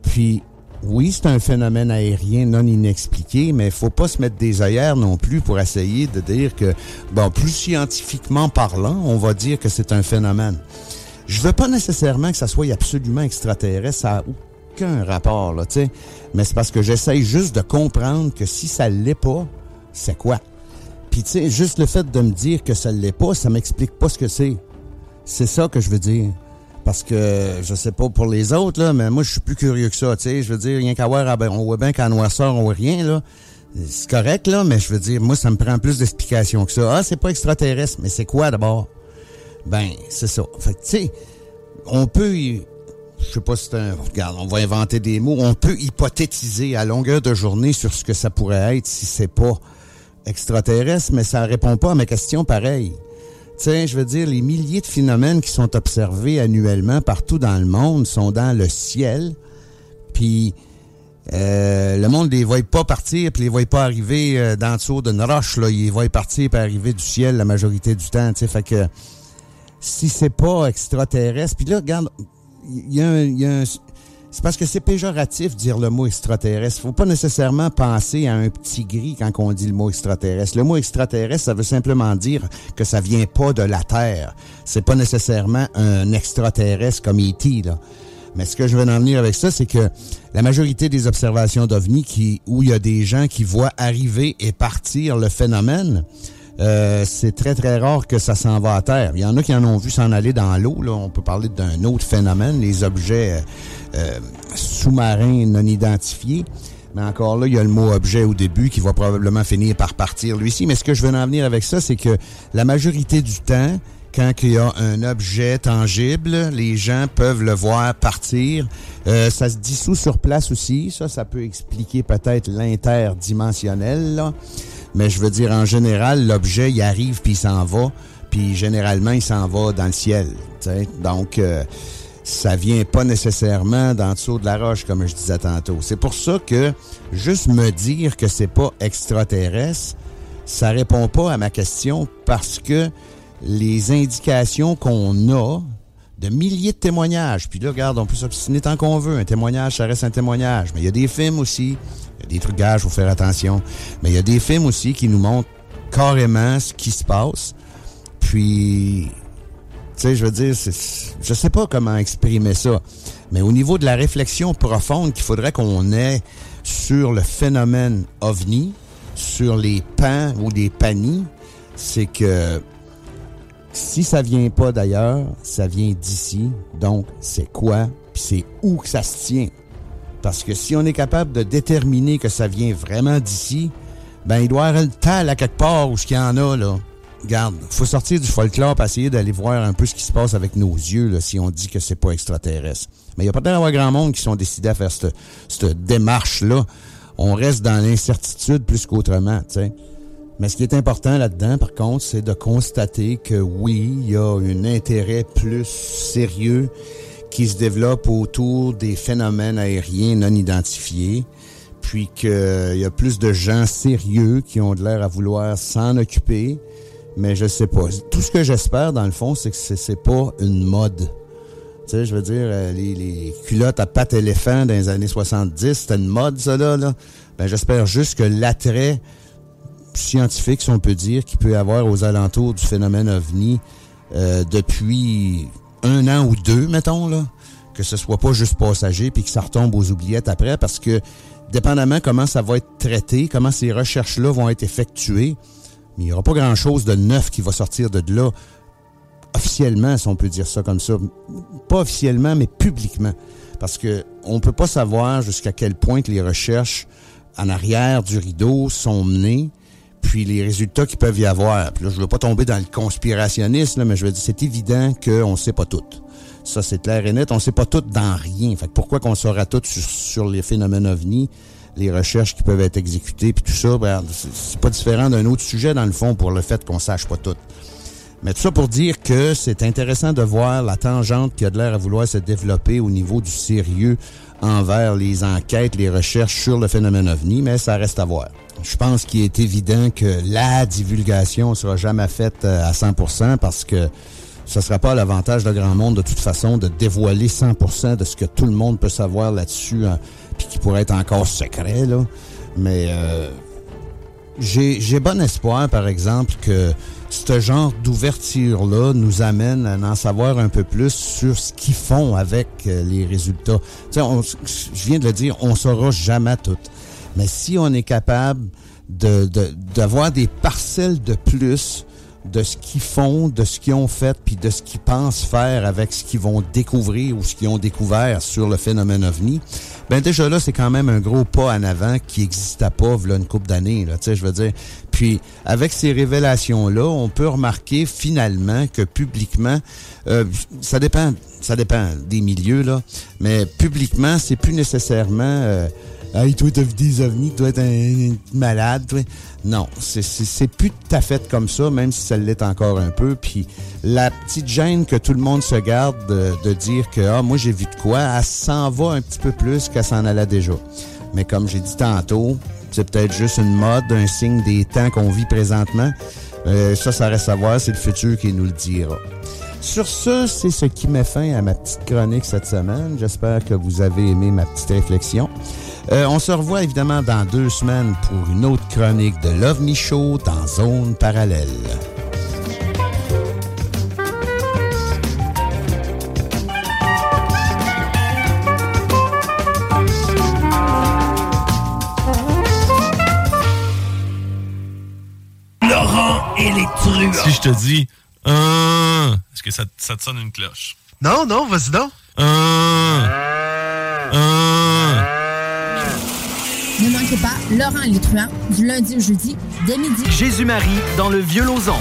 Puis oui, c'est un phénomène aérien non inexpliqué, mais il faut pas se mettre des œillères non plus pour essayer de dire que, bon, plus scientifiquement parlant, on va dire que c'est un phénomène. Je veux pas nécessairement que ça soit absolument extraterrestre, ça aucun rapport, là, tu sais. Mais c'est parce que j'essaye juste de comprendre que si ça l'est pas, c'est quoi? Puis, tu sais, juste le fait de me dire que ça l'est pas, ça m'explique pas ce que c'est. C'est ça que je veux dire. Parce que, je sais pas pour les autres, là, mais moi, je suis plus curieux que ça, tu sais. Je veux dire, rien qu'à voir, ah ben, on voit bien qu'en noirceur, on voit rien, là. C'est correct, là, mais je veux dire, moi, ça me prend plus d'explications que ça. Ah, c'est pas extraterrestre, mais c'est quoi d'abord? Ben, c'est ça. Fait tu sais, on peut, je sais pas si c'est un, regarde, on va inventer des mots, on peut hypothétiser à longueur de journée sur ce que ça pourrait être si c'est pas extraterrestre, mais ça répond pas à ma question pareil. Tiens, je veux dire, les milliers de phénomènes qui sont observés annuellement partout dans le monde sont dans le ciel. Puis euh, le monde les voit pas partir, puis les voit pas arriver euh, dans le dessous d'une roche. Là. Ils les voient partir puis arriver du ciel la majorité du temps. Fait que si c'est pas extraterrestre, puis là, regarde, y a un, c'est parce que c'est péjoratif dire le mot extraterrestre. Faut pas nécessairement penser à un petit gris quand on dit le mot extraterrestre. Le mot extraterrestre, ça veut simplement dire que ça vient pas de la Terre. C'est pas nécessairement un extraterrestre comme E.T., là. Mais ce que je veux en venir avec ça, c'est que la majorité des observations d'OVNI qui, où il y a des gens qui voient arriver et partir le phénomène, euh, c'est très, très rare que ça s'en va à terre. Il y en a qui en ont vu s'en aller dans l'eau. Là. On peut parler d'un autre phénomène, les objets euh, sous-marins non identifiés. Mais encore là, il y a le mot objet au début qui va probablement finir par partir lui ci Mais ce que je veux en venir avec ça, c'est que la majorité du temps, quand il y a un objet tangible, les gens peuvent le voir partir. Euh, ça se dissout sur place aussi. Ça, ça peut expliquer peut-être l'interdimensionnel. Là. Mais je veux dire, en général, l'objet, il arrive puis il s'en va. Puis généralement, il s'en va dans le ciel. sais. Donc, euh, ça vient pas nécessairement dans dessous de la roche, comme je disais tantôt. C'est pour ça que juste me dire que c'est pas extraterrestre, ça répond pas à ma question parce que les indications qu'on a de milliers de témoignages, puis là, regarde, on peut s'obstiner tant qu'on veut. Un témoignage, ça reste un témoignage. Mais il y a des films aussi il y a des trucages, il faut faire attention. Mais il y a des films aussi qui nous montrent carrément ce qui se passe. Puis, tu sais, je veux dire, je sais pas comment exprimer ça. Mais au niveau de la réflexion profonde qu'il faudrait qu'on ait sur le phénomène ovni, sur les pans ou des panies, c'est que si ça vient pas d'ailleurs, ça vient d'ici. Donc, c'est quoi? Puis c'est où que ça se tient? Parce que si on est capable de déterminer que ça vient vraiment d'ici, ben il doit y avoir le tal à quelque part où ce qu'il y en a, là. Regarde, faut sortir du folklore pour essayer d'aller voir un peu ce qui se passe avec nos yeux, là, si on dit que c'est pas extraterrestre. Mais il y a pas d'avoir grand monde qui sont décidés à faire cette, cette démarche-là. On reste dans l'incertitude plus qu'autrement, tu sais. Mais ce qui est important là-dedans, par contre, c'est de constater que oui, il y a un intérêt plus sérieux qui se développe autour des phénomènes aériens non identifiés, puis qu'il y a plus de gens sérieux qui ont de l'air à vouloir s'en occuper, mais je sais pas. Tout ce que j'espère, dans le fond, c'est que c'est pas une mode. Tu sais, je veux dire, euh, les, culottes à pattes éléphant dans les années 70, c'était une mode, ça, là. là. Ben, j'espère juste que l'attrait scientifique, si on peut dire, qu'il peut y avoir aux alentours du phénomène ovni euh, depuis un an ou deux, mettons, là, que ce soit pas juste passager puis que ça retombe aux oubliettes après, parce que dépendamment comment ça va être traité, comment ces recherches-là vont être effectuées, mais il n'y aura pas grand-chose de neuf qui va sortir de là officiellement, si on peut dire ça comme ça. Pas officiellement, mais publiquement. Parce que on peut pas savoir jusqu'à quel point les recherches en arrière du rideau sont menées puis les résultats qu'il peuvent y avoir. Puis là, je veux pas tomber dans le conspirationnisme, mais je veux dire, c'est évident qu'on ne sait pas tout. Ça, c'est clair et net. On ne sait pas tout dans rien. Fait pourquoi qu'on saura tout sur, les phénomènes ovnis, les recherches qui peuvent être exécutées, puis tout ça, ben, c'est pas différent d'un autre sujet, dans le fond, pour le fait qu'on sache pas tout. Mais tout ça pour dire que c'est intéressant de voir la tangente qui a de l'air à vouloir se développer au niveau du sérieux envers les enquêtes, les recherches sur le phénomène ovni, mais ça reste à voir. Je pense qu'il est évident que la divulgation sera jamais faite euh, à 100% parce que ce ne sera pas l'avantage de grand monde de toute façon de dévoiler 100% de ce que tout le monde peut savoir là-dessus, hein, puis qui pourrait être encore secret, là. Mais euh, j'ai bon espoir, par exemple, que ce genre d'ouverture-là nous amène à en savoir un peu plus sur ce qu'ils font avec euh, les résultats. Tu je viens de le dire, on saura jamais tout. Mais si on est capable de de- d'avoir des parcelles de plus de ce qu'ils font, de ce qu'ils ont fait, puis de ce qu'ils pensent faire avec ce qu'ils vont découvrir ou ce qu'ils ont découvert sur le phénomène ovni, ben déjà là, c'est quand même un gros pas en avant qui n'existait pas là, une couple d'années, là, je veux dire. Puis, avec ces révélations-là, on peut remarquer finalement que publiquement, euh, ça dépend, ça dépend des milieux, là, mais publiquement, c'est plus nécessairement... euh, Hey, toi, t'as vu des ovnis, toi, t'es un, un malade, toi. Non, c'est- plus tout à fait comme ça, même si ça l'est encore un peu. Puis la petite gêne que tout le monde se garde de, de dire que, ah, moi, j'ai vu de quoi, elle s'en va un petit peu plus qu'elle s'en allait déjà. Mais comme j'ai dit tantôt, c'est peut-être juste une mode, un signe des temps qu'on vit présentement. Euh, ça, ça reste à voir, c'est le futur qui nous le dira. Sur ce, c'est ce qui met fin à ma petite chronique cette semaine. J'espère que vous avez aimé ma petite réflexion. Euh, on se revoit évidemment dans deux semaines pour une autre chronique de l'OVNI Show dans Zone Parallèle. Laurent et les truands. Si je te dis un, est-ce que ça, ça te sonne une cloche? Non, non, vas-y donc. Un, un. Ne manquez pas Laurent et les truands du lundi au jeudi dès midi. Jésus-Marie dans le vieux Lauson.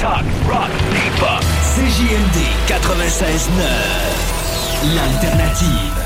Talk, rock, hip-hop. CJMD 96.9. L'alternative.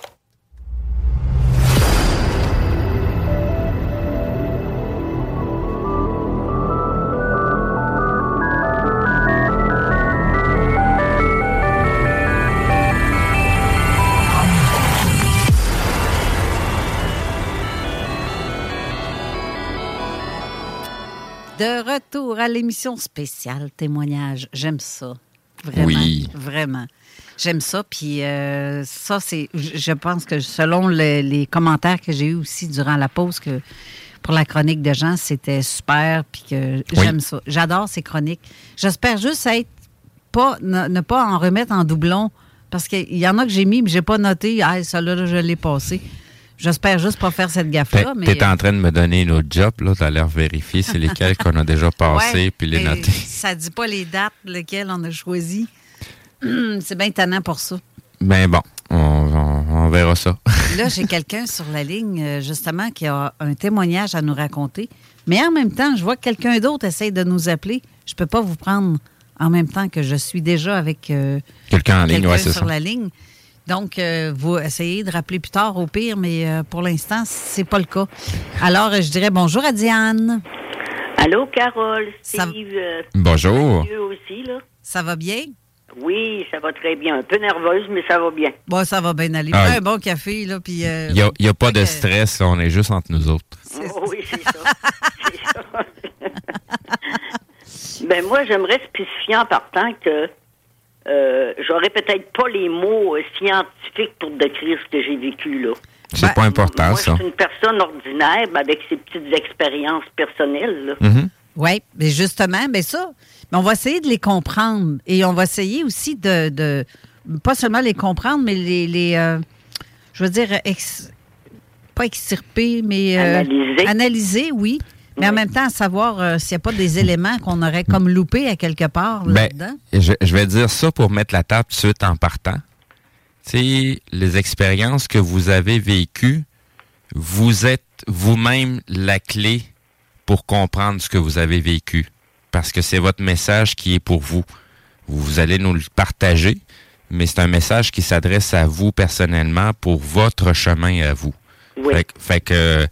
De retour à l'émission spéciale témoignage. J'aime ça. Vraiment. Oui. Vraiment. J'aime ça. Puis euh, ça, c'est. Je pense que selon le- les commentaires que j'ai eus aussi durant la pause, que pour la chronique de Jean, c'était super. Puis que j'aime ça. J'adore ces chroniques. J'espère juste être pas ne, ne pas en remettre en doublon. Parce qu'il y en a que j'ai mis, mais j'ai pas noté. Ah, ça là, je l'ai passé. J'espère juste pas faire cette gaffe-là. mais t'es en train de me donner nos jobs, là. T'as l'air vérifier c'est lesquels qu'on a déjà passés, Ouais, puis les mais noter. Ça dit pas les dates lesquelles on a choisi. Hum, C'est bien tannant pour ça. Ben bon, on, on- on verra ça. Là, j'ai quelqu'un sur la ligne, euh, justement, qui a un témoignage à nous raconter. Mais en même temps, je vois que quelqu'un d'autre essaye de nous appeler. Je peux pas vous prendre en même temps que je suis déjà avec euh, Quelqu'un sur ça. la ligne. Donc, euh, vous essayez de rappeler plus tard au pire, mais euh, pour l'instant, c'est pas le cas. Alors, euh, je dirais bonjour à Diane. Allô, Carole, Steve. euh, Bonjour. Mathieu aussi, là. Ça va bien? Oui, ça va très bien. Un peu nerveuse, mais ça va bien. Bon, ça va bien aller. Ah, un bon café, là, puis... euh, Il n'y a, pas de stress, là, on est juste entre nous autres. Oh, oui, c'est ça. C'est ça. ben, moi, j'aimerais spécifier en partant que euh, j'aurais peut-être pas les mots euh, scientifiques pour décrire ce que j'ai vécu, là. C'est pas important, Moi, ça. je suis une personne ordinaire, ben, avec ses petites expériences personnelles, là. Mhm. Oui, mais justement, mais ça, mais on va essayer de les comprendre et on va essayer aussi de, de pas seulement les comprendre, mais les, les euh, je veux dire, ex- pas extirper, mais euh, Analyser. analyser, oui. Mais en même temps, savoir euh, s'il n'y a pas des éléments qu'on aurait comme loupés à quelque part Ben, là-dedans. je, je vais dire ça pour mettre la table tout de suite en partant. Tu sais, les expériences que vous avez vécues, vous êtes vous-même la clé pour comprendre ce que vous avez vécu. Parce que c'est votre message qui est pour vous. Vous allez nous le partager, mais c'est un message qui s'adresse à vous personnellement pour votre chemin à vous. Oui. Fait que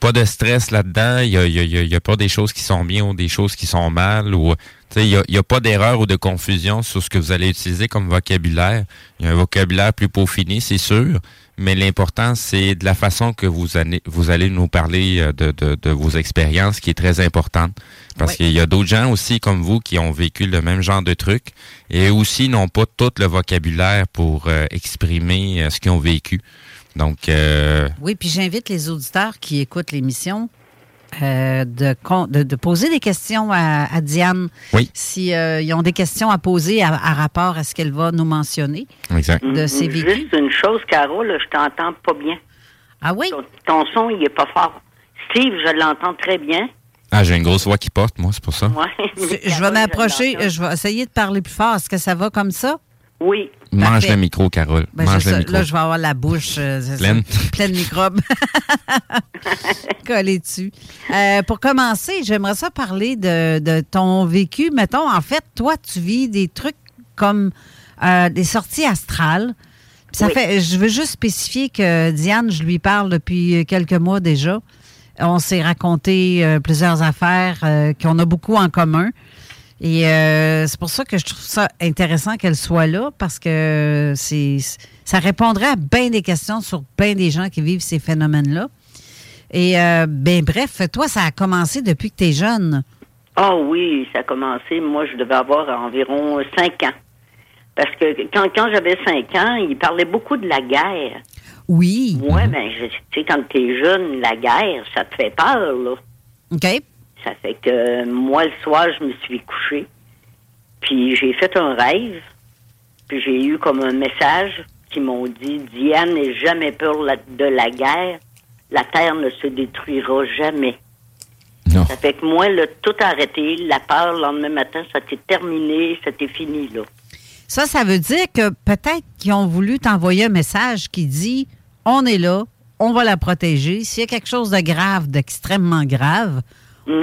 pas de stress là-dedans. Il n'y a, y a- y pas des choses qui sont bien ou des choses qui sont mal. ou Il n'y a, y a pas d'erreur ou de confusion sur ce que vous allez utiliser comme vocabulaire. Il y a un vocabulaire plus peaufiné, c'est sûr. Mais l'important, c'est de la façon que vous allez, vous allez nous parler euh, de, de- de vos expériences qui est très importante. Parce qu'il y a d'autres gens aussi comme vous qui ont vécu le même genre de trucs et aussi n'ont pas tout le vocabulaire pour euh, exprimer euh, ce qu'ils ont vécu. Donc, euh, Oui, puis j'invite les auditeurs qui écoutent l'émission euh, de, con- de, de poser des questions à, à Diane. Oui. Si euh, ils ont des questions à poser à, à rapport à ce qu'elle va nous mentionner Exact. de ses Mm, vécus. Juste une chose, Caro, là, je t'entends pas bien. Ah oui? Ton, ton son, il est pas fort. Steve, je l'entends très bien. Ah, j'ai une grosse voix qui porte, moi, c'est pour ça. Ouais. Je vais m'approcher, je vais essayer de parler plus fort. Est-ce que ça va comme ça? Oui. Mange Parfait. le micro, Carole. Ben, Mange le micro. là, je vais avoir la bouche euh, Pleine. pleine de microbes. Collé dessus. Euh, pour commencer, j'aimerais ça parler de, de ton vécu. Mettons, en fait, toi, tu vis des trucs comme euh, des sorties astrales. Puis Ça Oui. fait, je veux juste spécifier que Diane, je lui parle depuis quelques mois déjà. On s'est raconté euh, plusieurs affaires euh, qu'on a beaucoup en commun. Et euh, c'est pour ça que je trouve ça intéressant qu'elle soit là parce que c'est ça répondrait à bien des questions sur bien des gens qui vivent ces phénomènes-là. Et euh, ben bref, toi, ça a commencé depuis que tu es jeune. Ah oui, ça a commencé. Moi, je devais avoir environ cinq ans. Parce que quand, quand j'avais cinq ans, il parlait beaucoup de la guerre. Oui. Moi, ben, je- tu sais, quand t'es jeune, la guerre, ça te fait peur, là. OK? Ça fait que moi, le soir, je me suis couché. Puis j'ai fait un rêve. Puis j'ai eu comme un message qui m'ont dit Diane n'est jamais peur de la guerre. La terre ne se détruira jamais. Non. Ça fait que moi, là, tout a arrêté. La peur, le lendemain matin, ça t'est terminé, c'était fini, là. Ça, ça veut dire que peut-être qu'ils ont voulu t'envoyer un message qui dit on est là, on va la protéger. S'il y a quelque chose de grave, d'extrêmement grave,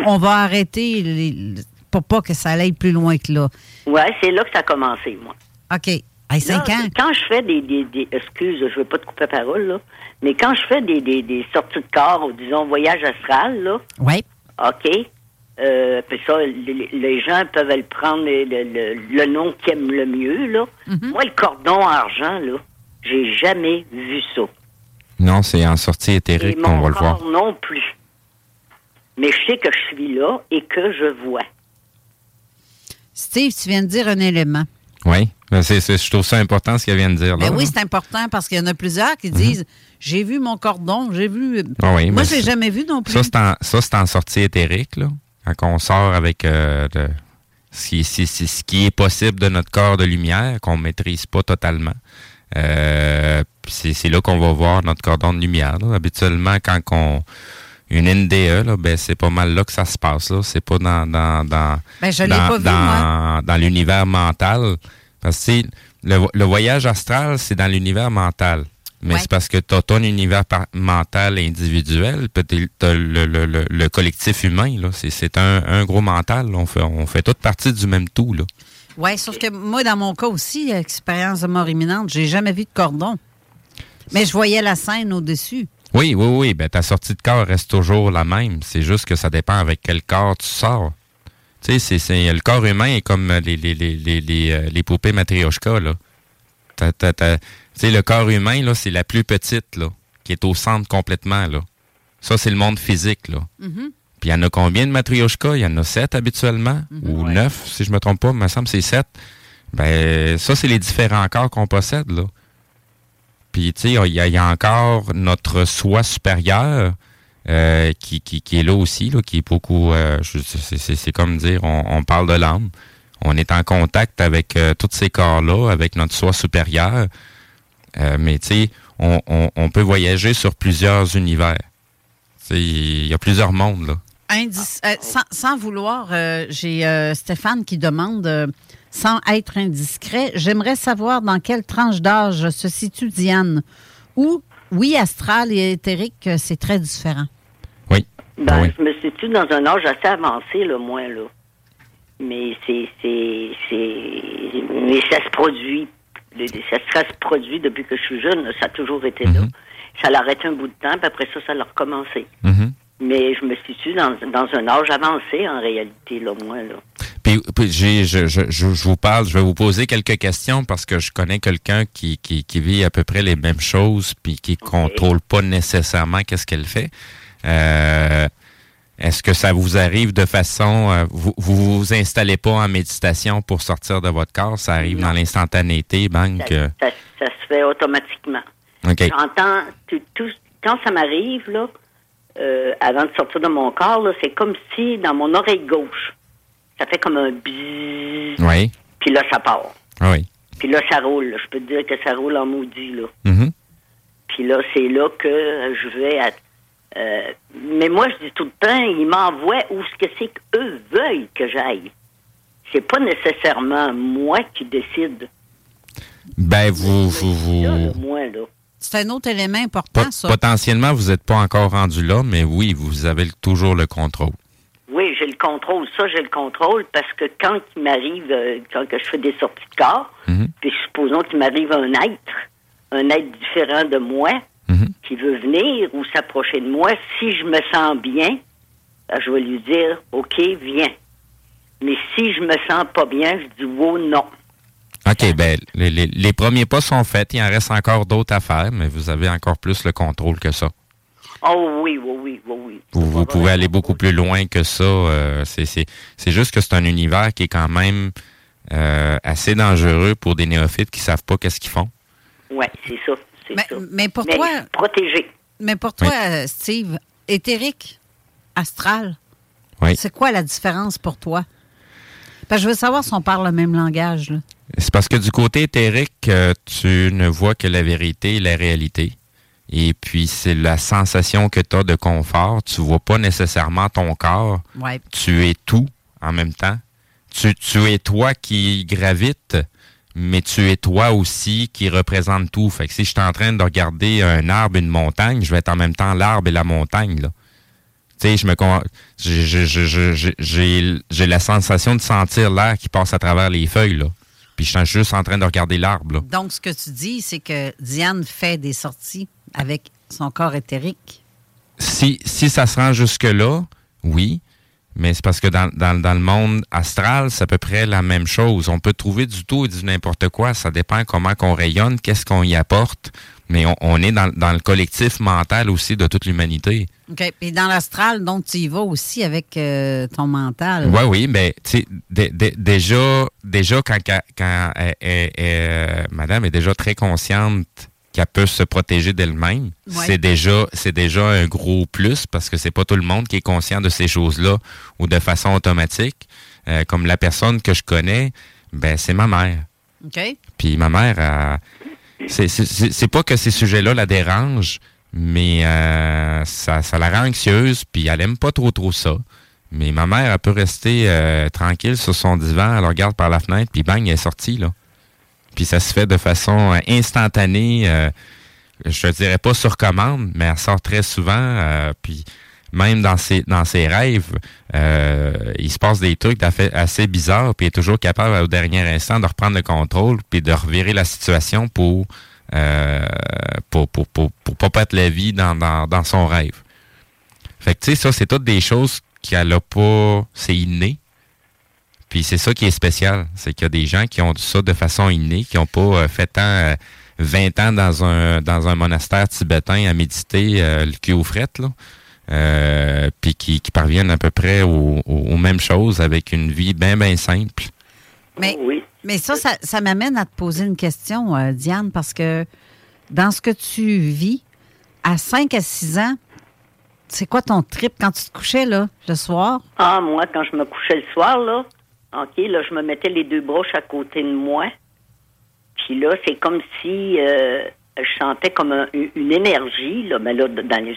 on va arrêter les- pour pas que ça aille plus loin que là. Ouais, c'est là que ça a commencé, moi. OK. Hey, cinq Là, ans? Quand je fais des, des, des- excuse, je veux pas te couper la parole, là, mais quand je fais des, des, des sorties de corps, ou disons voyage astral, là, Oui. OK, euh, puis ça, les, les gens peuvent le prendre le, le- le nom qu'ils aiment le mieux, là. Mm-hmm. Moi, le cordon argent, là, j'ai jamais vu ça. Non, c'est en sortie éthérique qu'on va le voir. non plus. Mais je sais que je suis là et que je vois. Steve, tu viens de dire un élément. Oui. Ben, c'est- je trouve ça important ce qu'elle vient de dire. Là, Ben oui, là. c'est important parce qu'il y en a plusieurs qui disent J'ai vu mon cordon, j'ai vu. Ah oui, Moi, je l'ai jamais vu non plus. Ça, c'est en, sortie éthérique, là. Quand on sort avec euh, de- ce, qui, ce est possible de notre corps de lumière, qu'on ne maîtrise pas totalement. Euh, c'est, là qu'on va voir notre cordon de lumière. là. Habituellement, quand on, une NDE, là, ben, c'est pas mal là que ça se passe. Là. C'est pas dans, dans, dans, Ben, je dans, pas vu, dans, moi. dans l'univers mental. Parce que le, le voyage astral, c'est dans l'univers mental. Mais Ouais. c'est parce que tu as ton univers mental individuel, as le, le- le- le collectif humain. là. C'est, c'est un, un gros mental. là. On fait, on fait toute partie du même tout. Là. Oui, sauf que moi, dans mon cas aussi, expérience de mort imminente, j'ai jamais vu de cordon. Mais je voyais la scène au-dessus. Oui, oui, oui. Ben, ta sortie de corps reste toujours la même. C'est juste que ça dépend avec quel corps tu sors. Tu sais, c'est, c'est- le corps humain est comme les, les, les, les, les, euh, les poupées Matryoshka, là. T'as- t'as- t'as- Tu sais, le corps humain, là, c'est la plus petite, là, qui est au centre complètement, là. Ça, c'est le monde physique, là. Mhm. Puis il y en a combien de Matryoshka? Il y en a sept habituellement, Mhm. ou neuf, si je me trompe pas. Il me semble que c'est sept. Ben, ça, c'est les différents corps qu'on possède, là. Puis, tu sais, il y, a- encore notre soi supérieur euh, qui, qui, est là aussi, là, qui est beaucoup... euh, c'est- comme dire, on, parle de l'âme. On est en contact avec euh, tous ces corps-là, avec notre soi supérieur. Mais, tu sais, on, on- peut voyager sur plusieurs univers. Il y a plusieurs mondes, là. Sans, sans vouloir, j'ai Stéphane qui demande, sans être indiscret, j'aimerais savoir dans quelle tranche d'âge se situe Diane. Ou, oui, astral et éthérique, euh, c'est très différent. Oui. Ben, je me situe dans un âge assez avancé, là, moi, là. Mais c'est, c'est, c'est, mais ça se produit, le- ça, se produit depuis que je suis jeune, ça a toujours été là. Ça l'arrête un bout de temps, puis après ça, ça l'a recommencé. Mhm. Mais je me situe dans, dans un âge avancé, en réalité, là, moi, là. Puis, puis je, je, je, je vous parle, je vais vous poser quelques questions parce que je connais quelqu'un qui, qui, qui vit à peu près les mêmes choses puis qui contrôle pas nécessairement qu'est-ce qu'elle fait. Euh, Est-ce que ça vous arrive de façon... euh, vous, vous vous installez pas en méditation pour sortir de votre corps? Ça arrive dans l'instantanéité, bang. que- Ça, ça se fait automatiquement. OK. J'entends tout, tout- quand ça m'arrive là, euh, avant de sortir de mon corps, là, c'est comme si dans mon oreille gauche, ça fait comme un bzzz, Oui. puis là ça part. Oui. Puis là ça roule. là. Je peux te dire que ça roule en maudit là. Mhm. Puis là c'est là que je vais. À, euh, mais moi je dis tout le temps, ils m'envoient où ce que c'est qu'eux veulent que j'aille. C'est pas nécessairement moi qui décide. Ben, vous... vous, vous Moi là. C'est un autre élément important, pot- ça. potentiellement, vous n'êtes pas encore rendu là, mais oui, vous avez toujours le contrôle. Oui, j'ai le contrôle. Ça, j'ai le contrôle parce que quand il m'arrive, euh, quand je fais des sorties de corps, Mhm. puis supposons qu'il m'arrive un être, un être différent de moi, Mhm. qui veut venir ou s'approcher de moi, si je me sens bien, ben, je vais lui dire, OK, viens. Mais si je me sens pas bien, je dis, oh non. OK, ben, les, les- les premiers pas sont faits. Il en reste encore d'autres à faire, mais vous avez encore plus le contrôle que ça. Oh oui, oui, oui, oui, oui. Vous, vous pouvez aller beaucoup plus loin que ça. euh, c'est- c'est c'est juste que c'est un univers qui est quand même euh, assez dangereux pour des néophytes qui savent pas qu'est-ce qu'ils font. Oui, c'est ça. c'est Mais, ça. mais pour Mais toi, protégé. mais pour toi, euh, Steve, éthérique, astral, Oui. c'est quoi la différence pour toi? Parce que je veux savoir si on parle le même langage. là. C'est parce que du côté éthérique, euh, tu ne vois que la vérité et la réalité. Et puis, c'est la sensation que tu as de confort. Tu vois pas nécessairement ton corps. Ouais. Tu es tout en même temps. Tu, tu es toi qui gravite, mais tu es toi aussi qui représente tout. Fait que si je suis en train de regarder un arbre, une montagne, je vais être en même temps l'arbre et la montagne, là. Tu sais, je me con- j'ai- j'ai- j'ai- j'ai j'ai- j'ai la sensation de sentir l'air qui passe à travers les feuilles, là. Puis je suis juste en train de regarder l'arbre. Donc, ce que tu dis, c'est que Diane fait des sorties avec son corps éthérique. Si, si ça se rend jusque-là, oui. Mais c'est parce que dans, dans, dans le monde astral, c'est à peu près la même chose. On peut trouver du tout et du n'importe quoi. Ça dépend comment qu'on rayonne, qu'est-ce qu'on y apporte. Mais on, on est dans, dans le collectif mental aussi de toute l'humanité. OK. Et dans l'astral, donc, tu y vas aussi avec euh, ton mental. Oui, oui, mais tu sais, dé- dé- déjà, déjà quand, quand, elle- elle- elle- madame est déjà très consciente qu'elle peut se protéger d'elle-même, Ouais. c'est déjà déjà un gros plus parce que c'est pas tout le monde qui est conscient de ces choses-là ou de façon automatique. Euh, comme la personne que je connais, ben c'est ma mère. OK. Puis ma mère, elle- c'est- pas que ces sujets-là la dérangent, mais euh, ça, ça la rend anxieuse, puis elle aime pas trop trop ça. Mais ma mère, elle peut rester euh, tranquille sur son divan, elle regarde par la fenêtre, puis bang, elle est sortie, là. Puis ça se fait de façon euh, instantanée, je te dirais pas sur commande, mais elle sort très souvent, puis même dans ses, dans ses rêves, euh, il se passe des trucs assez bizarres, puis elle est toujours capable au dernier instant de reprendre le contrôle, puis de revirer la situation pour euh, pour, pour, pour, pour pas perdre la vie dans, dans, dans son rêve. Fait que tu sais, ça, c'est toutes des choses qu'elle a pas. C'est inné. Puis c'est ça qui est spécial. C'est qu'il y a des gens qui ont ça de façon innée, qui n'ont pas euh, fait tant, euh, 20 ans dans un dans un monastère tibétain à méditer euh, le cul aux frettes, là. Euh, puis qui, qui parviennent à peu près au- au- aux mêmes choses avec une vie bien, bien simple. Mais, mais ça, ça, ça m'amène à te poser une question, euh, Diane, parce que dans ce que tu vis, à 5 à 6 ans, c'est quoi ton trip? Quand tu te couchais, là, le soir? Ah, moi, quand je me couchais le soir, là, OK, là, je me mettais les deux broches à côté de moi. Puis là, c'est comme si euh, je sentais comme un- une énergie, là, mais là,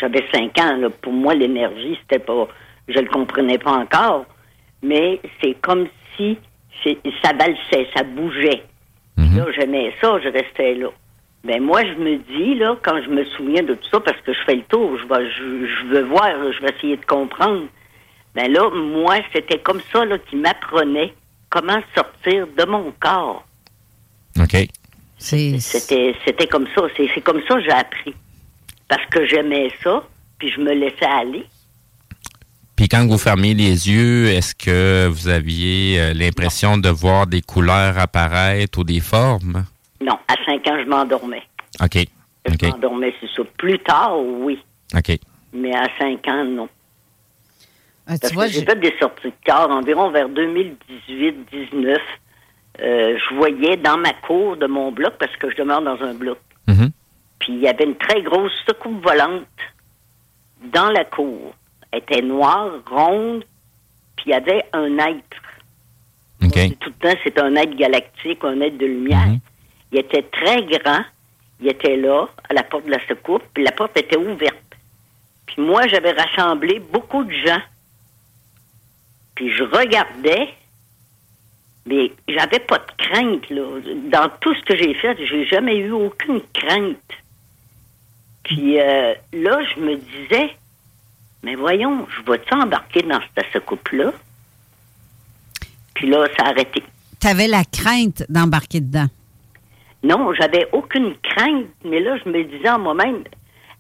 j'avais cinq ans, là, pour moi, l'énergie, c'était pas, je le comprenais pas encore, mais c'est comme si ça valsait, ça bougeait. Puis Là, j'aimais ça, je restais là. Ben moi, je me dis, là, quand je me souviens de tout ça, parce que je fais le tour, je, vais, je, je veux voir, je vais essayer de comprendre. Ben là, moi, c'était comme ça, là, qui m'apprenait comment sortir de mon corps. OK. C'était, c'était comme ça. C'est, c'est comme ça que j'ai appris. Parce que j'aimais ça, puis je me laissais aller. Puis quand vous fermiez les yeux, est-ce que vous aviez euh, l'impression de voir des couleurs apparaître ou des formes? Non, à 5 ans, je m'endormais. OK. Je OK. m'endormais, c'est ça. Plus tard, oui. OK. Mais à 5 ans, non. Ah, Parce tu vois, que j'ai j'ai- fait des sorties de corps environ vers 2018-19. Euh, je voyais dans ma cour de mon bloc, parce que je demeure dans un bloc, Mhm. puis il y avait une très grosse soucoupe volante dans la cour. Elle était noire, ronde, puis il y avait un être. Tout le temps, c'est un être galactique, un être de lumière. Il était très grand. Il était là, à la porte de la soucoupe, puis la porte était ouverte. Puis moi, j'avais rassemblé beaucoup de gens. Puis je regardais, mais j'avais pas de crainte, là. Dans tout ce que j'ai fait, j'ai jamais eu aucune crainte. Puis euh, là, je me disais, mais voyons, je vais-tu embarquer dans cette soucoupe-là? Puis là, ça a arrêté. tu avais la crainte d'embarquer dedans? Non, j'avais aucune crainte, mais là, je me disais en moi-même,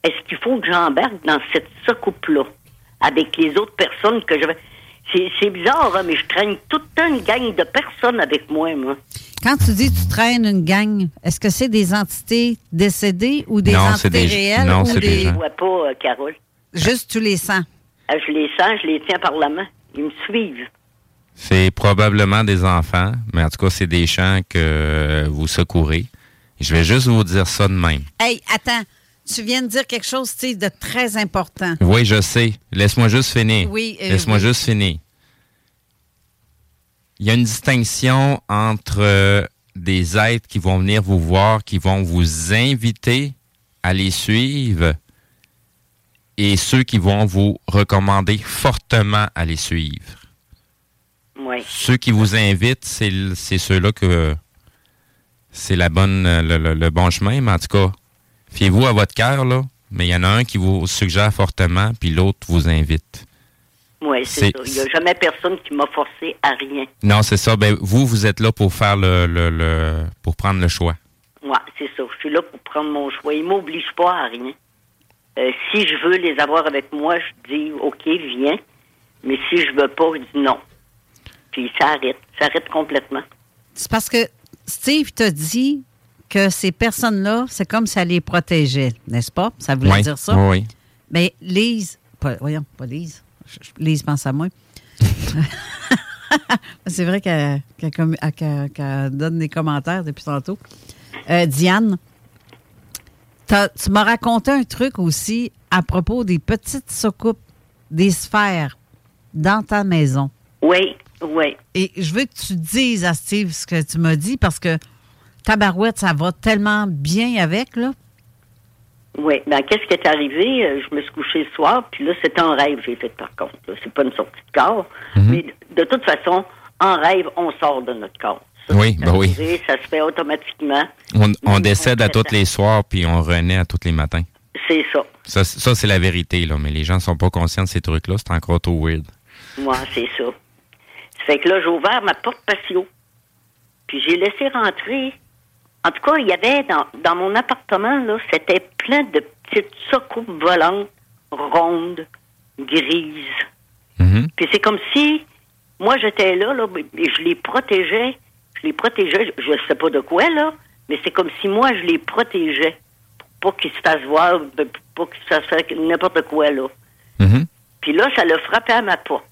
est-ce qu'il faut que j'embarque dans cette soucoupe-là avec les autres personnes que j'avais. C'est, c'est bizarre, hein, mais je traîne toute une gang de personnes avec moi, moi. Quand tu dis tu traînes une gang, est-ce que c'est des entités décédées ou des Non, entités c'est des- réelles non, ou c'est des des... Je ne vois pas, euh, Carole. Juste tu les sens. Ah, je les sens, je les tiens par la main. Ils me suivent. C'est probablement des enfants, mais en tout cas, c'est des chants que vous secourez. Je vais juste vous dire ça de même. Hey, attends, tu viens de dire quelque chose, de très important. Oui, je sais. Laisse-moi juste finir. Oui, euh, Laisse-moi oui. juste finir. Il y a une distinction entre euh, des êtres qui vont venir vous voir, qui vont vous inviter à les suivre, et ceux qui vont vous recommander fortement à les suivre. Oui. Ceux qui vous invitent, c'est ceux-là que c'est la bonne le, le- le bon chemin, mais en tout cas, fiez-vous à votre cœur, là. Mais il y en a un qui vous suggère fortement, puis l'autre vous invite. Oui, c'est ça. Il n'y a jamais personne qui m'a forcé à rien. Non, c'est ça. Ben, vous, vous êtes là pour faire le, le, le- pour prendre le choix. Oui, c'est ça. Je suis là pour prendre mon choix. Ils ne m'obligent pas à rien. Euh, si je veux les avoir avec moi, je dis OK, viens. Mais si je veux pas, je dis non. Puis ça arrête. Ça arrête complètement. C'est parce que Steve t'a dit que ces personnes-là, c'est comme ça les protégeait, n'est-ce pas? Ça voulait Oui, dire ça? oui. Mais Lise, pas, voyons, pas Lise. Lise pense à moi. c'est vrai qu'elle donne des commentaires depuis tantôt. Euh, Diane, tu m'as raconté un truc aussi à propos des petites soucoupes, des sphères dans ta maison. Oui, oui. Et je veux que tu dises à Steve ce que tu m'as dit parce que tabarouette, ça va tellement bien avec, là. Oui. Ben, qu'est-ce qui est arrivé? Euh, Je me suis couchée le soir, puis là, c'est un rêve que j'ai fait par contre. C'est pas une sortie de corps. Mais de toute façon, en rêve, on sort de notre corps. Ça, Oui, c'est ben oui. Ça se fait automatiquement. On, on décède à tous les soirs, puis on renaît à tous les matins. C'est ça. Ça, ça c'est la vérité, là. Mais les gens sont pas conscients de ces trucs-là. C'est encore trop weird. Moi, c'est ça. Ça fait que là, j'ai ouvert ma porte patio. Puis j'ai laissé rentrer. En tout cas, il y avait dans, dans mon appartement, là, c'était plein de petites soucoupes volantes, rondes, grises. Puis c'est comme si moi j'étais là, là, et je les protégeais. Je les protégeais, je, je sais pas de quoi, là, mais c'est comme si moi je les protégeais. Pour pas qu'ils se fassent voir, pour pas qu'ils se fassent faire n'importe quoi, là. Puis là, ça l'a frappé à ma porte.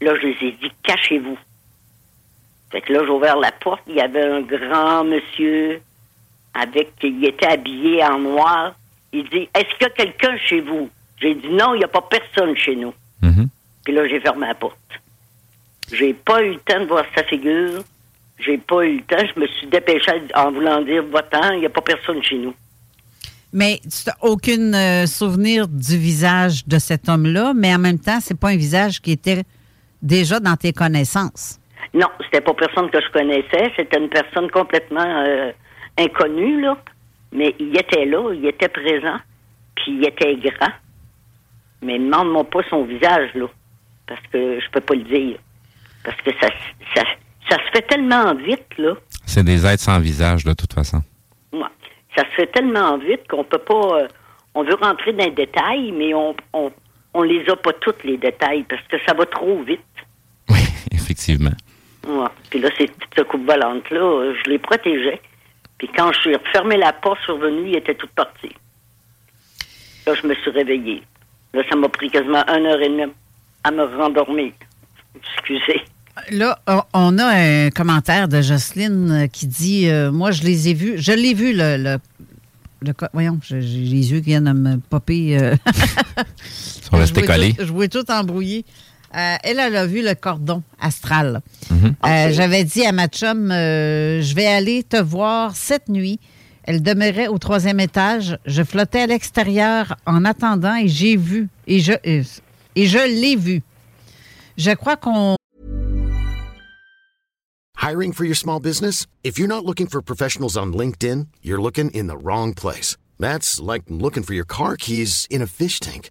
Là, je les ai dit, cachez-vous. Fait que là, j'ai ouvert la porte. Il y avait un grand monsieur avec, il était habillé en noir. Il dit, est-ce qu'il y a quelqu'un chez vous? J'ai dit, non, il n'y a pas personne chez nous. Puis là, j'ai fermé la porte. J'ai pas eu le temps de voir sa figure. J'ai pas eu le temps. Je me suis dépêché en voulant dire, va-t'en, il n'y a pas personne chez nous. Mais tu n'as aucun euh, souvenir du visage de cet homme-là, mais en même temps, c'est pas un visage qui était déjà dans tes connaissances. Non, c'était pas personne que je connaissais. C'était une personne complètement euh, inconnue, là. Mais il était là, il était présent, puis il était grand. Mais demande-moi pas son visage, là. Parce que je peux pas le dire. Parce que ça, ça, ça se fait tellement vite, là. C'est des êtres sans visage, de toute façon. Ouais. Ça se fait tellement vite qu'on peut pas. euh, on veut rentrer dans les détails, mais on, on, on les a pas tous les détails parce que ça va trop vite. Effectivement. Ouais. Puis là, ces petites coupes volantes-là, je les protégeais. Puis quand je suis refermé la porte, je suis revenu, il était tout parti. Là, je me suis réveillée. Là, ça m'a pris quasiment une heure et demie à me rendormir. Excusez. Là, on- a un commentaire de Jocelyne euh, qui dit euh, Moi, je les ai vus. Je l'ai vu, le. le- le co- voyons, j'ai j'ai les yeux qui viennent de me popper. euh. Ils sont restés collés. tout- Je vois tout embrouillé. Euh, elle, elle a vu le cordon astral. Mhm. Euh, J'avais dit à ma chum, euh, je vais aller te voir cette nuit. Elle demeurait au troisième étage. Je flottais à l'extérieur en attendant et j'ai vu. Et je, et je l'ai vu. Je crois qu'on Hiring for your small business? If you're not looking for professionals on LinkedIn, you're looking in the wrong place. That's like looking for your car keys in a fish tank.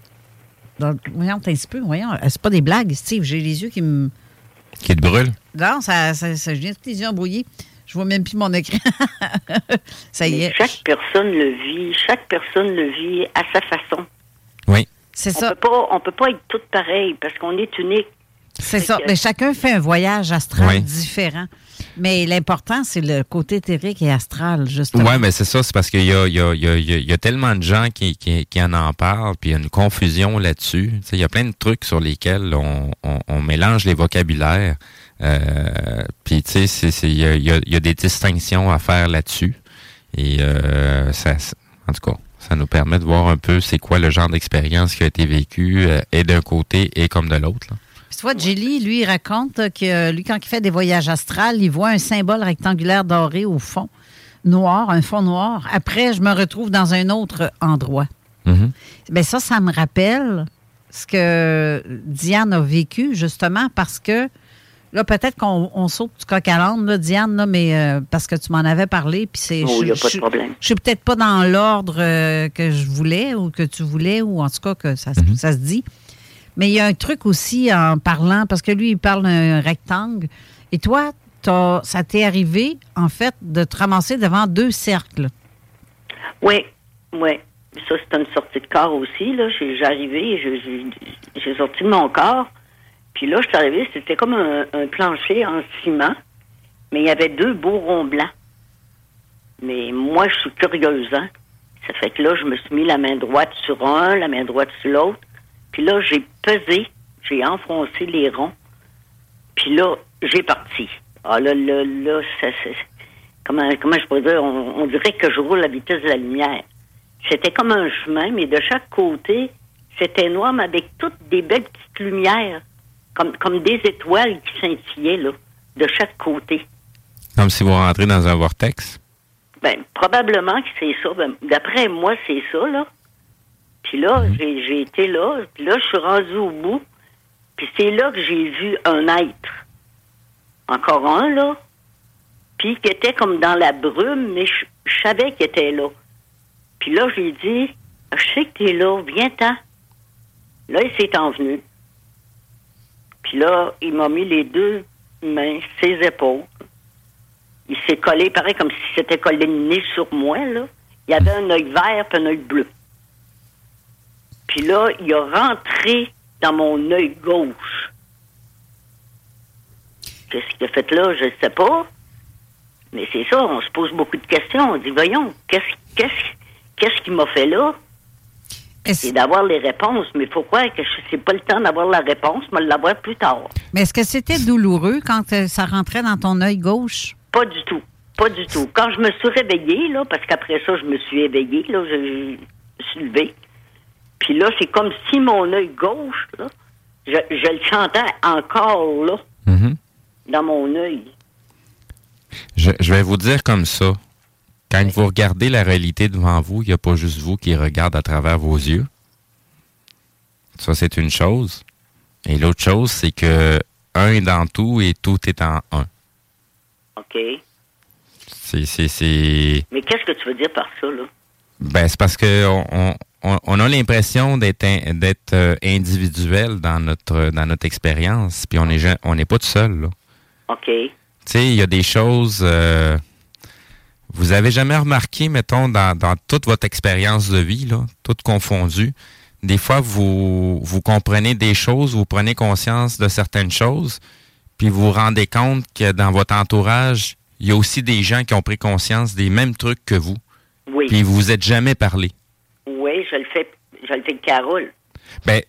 dans- voyons un petit peu, voyons, euh, c'est pas des blagues, Steve, j'ai les yeux qui me... Qui te brûle? Non, ça, ça, ça, j'ai tous les yeux embrouillés. Je vois même plus mon écran. ça y Mais est. Chaque personne le vit, chaque personne le vit à sa façon. Oui. C'est ça. Peut pas, on peut pas être toutes pareilles parce qu'on est unique. C'est ça. que- Mais chacun fait un voyage astral Oui. différent. Mais l'important, c'est le côté éthérique et astral, justement. Oui, mais c'est ça, c'est parce qu'il y a, y, a, y, a, tellement de gens qui, qui, qui en en parlent, puis il y a une confusion là-dessus. Il y a plein de trucs sur lesquels on, on, mélange les vocabulaires. Euh, puis, tu sais, il y a, des distinctions à faire là-dessus. Et euh, ça, en tout cas, ça nous permet de voir un peu c'est quoi le genre d'expérience qui a été vécu, euh, et d'un côté et comme de l'autre. Puis tu vois, Jelly, lui, il raconte que euh, lui, quand il fait des voyages astrales, il voit un symbole rectangulaire doré au fond, noir, un fond noir. Après, je me retrouve dans un autre endroit. Mhm. Bien, ça, ça me rappelle ce que Diane a vécu, justement, parce que là, peut-être qu'on on saute du coq à l'âne, là, Diane, là, mais euh, parce que tu m'en avais parlé, puis c'est. Oh, je- y a pas de je- problème. Je suis peut-être pas dans l'ordre euh, que je voulais ou que tu voulais, ou en tout cas que ça, ça se dit. Mais il y a un truc aussi en parlant, parce que lui, il parle d'un rectangle. Et toi, ça t'est arrivé, en fait, de te ramasser devant deux cercles? Oui, oui. Ça, c'est une sortie de corps aussi. Là. J'ai, arrivé, j'ai, sorti de mon corps. Puis là, je suis arrivé, c'était comme un, un plancher en ciment, mais il y avait deux beaux ronds blancs. Mais moi, je suis curieuse, hein. Ça fait que là, je me suis mis la main droite sur un, la main droite sur l'autre. Puis là, j'ai pesé, j'ai enfoncé les ronds. Puis là, j'ai parti. Ah là, là, là, ça, c'est... Comment, comment je pourrais dire? On, on dirait que je roule à la vitesse de la lumière. C'était comme un chemin, mais de chaque côté, c'était noir, mais avec toutes des belles petites lumières, comme, comme des étoiles qui scintillaient, là, de chaque côté. Comme si vous rentrez dans un vortex? Ben, probablement que c'est ça. Ben, D'après moi, c'est ça, là. Puis là, j'ai, j'ai été là, puis là, je suis rendue au bout, puis c'est là que j'ai vu un être. Encore un, là. Puis qui était comme dans la brume, mais je, je savais qu'il était là. Puis là, j'ai dit, Je sais que t'es là, viens-t'en. Là, il s'est envenu. Puis là, il m'a mis les deux mains, ses épaules. Il s'est collé, pareil comme si c'était collé le nez sur moi, là. Il avait un œil vert et un œil bleu. Puis là, il a rentré dans mon œil gauche. Qu'est-ce qu'il a fait là? Je ne sais pas. Mais c'est ça, on se pose beaucoup de questions. On dit, voyons, qu'est-ce qu'est-ce m'a fait là? C'est d'avoir les réponses, mais il faut croire que je pas le temps d'avoir la réponse, mais l'avoir plus tard. Mais est-ce que c'était douloureux quand euh, ça rentrait dans ton œil gauche? Pas du tout. Pas du tout. Quand je me suis réveillée, là, parce qu'après ça, je me suis éveillée, là, je, je me suis levée. Puis là, c'est comme si mon œil gauche, là, je, je le sentais encore là, Mhm. dans mon œil. Je, je vais vous dire comme ça. Quand vous regardez la réalité devant vous, il n'y a pas juste vous qui regarde à travers vos yeux. Ça, c'est une chose. Et l'autre chose, c'est que un est dans tout et tout est en un. OK. C'est. Mais qu'est-ce que tu veux dire par ça, là? Ben, c'est parce que on, on, on a l'impression d'être d'être euh, individuel dans notre dans notre expérience, puis on est on n'est pas tout seul. Là. OK. Tu sais, il y a des choses. euh, vous avez jamais remarqué, mettons, dans, dans toute votre expérience de vie, là, toute confondue, des fois vous vous comprenez des choses, vous prenez conscience de certaines choses, puis vous vous rendez compte que dans votre entourage, il y a aussi des gens qui ont pris conscience des mêmes trucs que vous. Oui. Puis vous vous êtes jamais parlé. Je le fais. Je le fais avec Carole. Ben,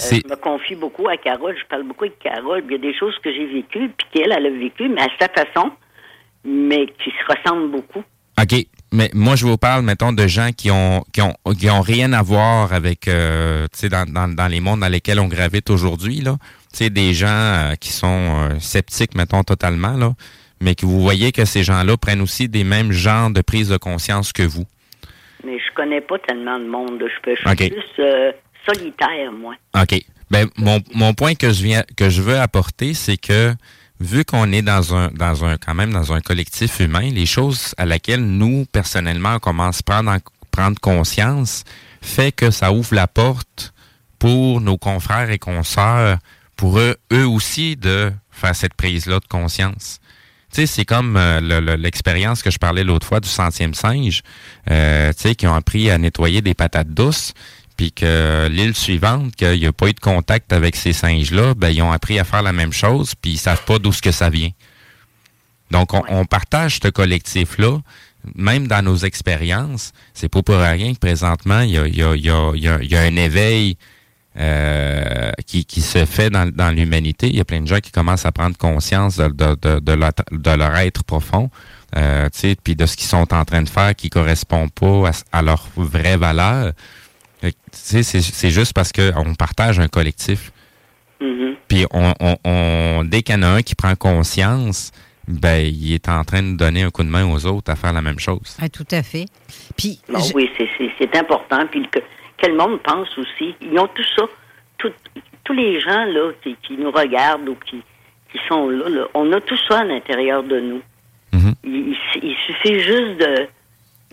Euh, je me confie beaucoup à Carole. Je parle beaucoup avec Carole. Il y a des choses que j'ai vécues, puis qu'elle, elle a vécues, mais à sa façon, mais qui se ressemblent beaucoup. OK. Mais moi, je vous parle, mettons, de gens qui ont qui ont, qui ont rien à voir avec, euh, tu sais, dans, dans, dans les mondes dans lesquels on gravite aujourd'hui, là. Tu sais, des gens euh, qui sont sceptiques, mettons, totalement, là. Mais que vous voyez que ces gens-là prennent aussi des mêmes genres de prise de conscience que vous. Je connais pas tellement de monde. Je, peux, je suis plus euh, solitaire, moi. OK. Ben, mon, mon point que je viens que je veux apporter, c'est que vu qu'on est dans un dans un quand même dans un collectif humain, les choses à laquelle nous personnellement on commence à prendre en- prendre conscience fait que ça ouvre la porte pour nos confrères et consoeurs, pour eux, eux aussi de faire cette prise-là de conscience. Tu sais, c'est comme euh, le- le- l'expérience que je parlais l'autre fois du centième singe, euh, tu sais, qui ont appris à nettoyer des patates douces, puis que l'île suivante, qu'il n'y a pas eu de contact avec ces singes-là, ben, ils ont appris à faire la même chose, puis ils savent pas d'où ce que ça vient. Donc, on, on partage ce collectif-là, même dans nos expériences. C'est pas pour rien que présentement, il y a, il y a- il y a- il y a- il y a un éveil euh, qui, qui se fait dans, dans l'humanité. Il y a plein de gens qui commencent à prendre conscience de, de, de, de leur, de leur être profond, euh, tu sais, puis de ce qu'ils sont en train de faire qui correspond pas à, s- à leur vraie valeur. C'est c'est juste parce qu'on partage un collectif. Mhm. Puis on, on, on- dès qu'il y en a un qui prend conscience, ben il est en train de donner un coup de main aux autres à faire la même chose. Ah, tout à fait. Puis, Non, je- Oui, c'est- c'est c'est important. Puis que, le monde pense aussi. Ils ont tout ça. Tout- tous les gens là qui, qui nous regardent ou qui, qui sont là, là, on a tout ça à l'intérieur de nous. Mhm. il, il su- il suffit juste de,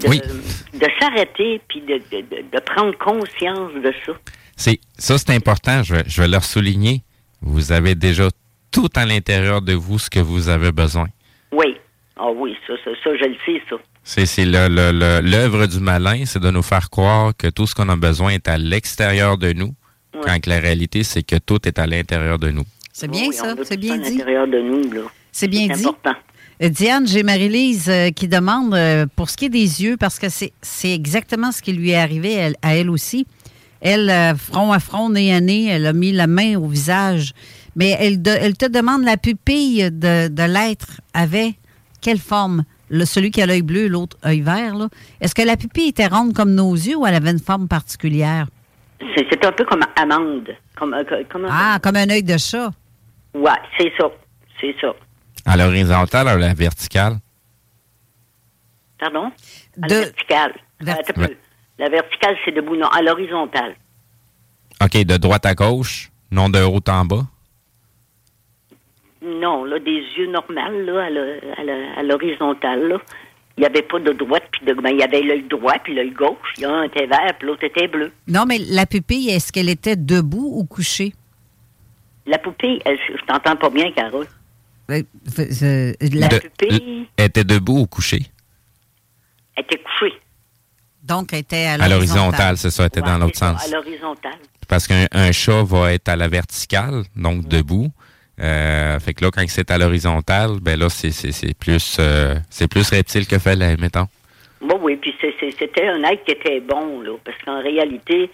de, de s'arrêter puis de, de, de- de prendre conscience de ça. C'est ça, c'est important. Je vais, je vais leur souligner. Vous avez déjà tout à l'intérieur de vous ce que vous avez besoin. Oui. Ah oui, ça, ça, ça, je le sais, ça. C'est c'est le- le- le- l'œuvre du malin, c'est de nous faire croire que tout ce qu'on a besoin est à l'extérieur de nous, Ouais. quand que la réalité, c'est que tout est à l'intérieur de nous. c'est bien Oui, ça, c'est bien à dit. l'intérieur de nous, là. C'est bien dit. important. Euh, Diane, j'ai Marie-Lise euh, qui demande euh, pour ce qui est des yeux, parce que c'est c'est exactement ce qui lui est arrivé elle- à elle aussi. Elle, euh, front à front, nez à nez, elle a mis la main au visage. Mais elle, de- elle te demande la pupille de, de l'être avait quelle forme? Le, celui qui a l'œil bleu, l'autre œil vert. Est-ce que la pupille était ronde comme nos yeux ou elle avait une forme particulière? C'est un peu comme amande. Comme, euh, comme un- Ah, comme un œil de chat. Ouais, c'est ça. C'est ça. À l'horizontale ou à la verticale? Pardon? À De- la verticale. La verticale, c'est debout, non. À l'horizontale. OK, de droite à gauche, non de haut en bas. Non, là, des yeux normaux, là, à l'horizontale, là. Il n'y avait pas de droite puis de ben, il y avait l'œil droit puis l'œil gauche. Il y a un était vert puis l'autre était bleu. Non, mais la pupille, est-ce qu'elle était debout ou couchée? La poupée, elle, je t'entends pas bien, Carole. Euh, euh, la De- pupille Elle était debout ou couchée? elle était couchée. Donc, elle était à À l'horizontale. c'est ça, elle était dans l'autre sens. À l'horizontale. Parce qu'un un chat va être à la verticale, donc debout. Euh, fait que là, quand c'est à l'horizontale, ben là, c'est c'est- c'est plus euh, c'est plus reptile que félin, mettons. Bon, oui, puis c'est- c'était un être qui était bon, là, parce qu'en réalité,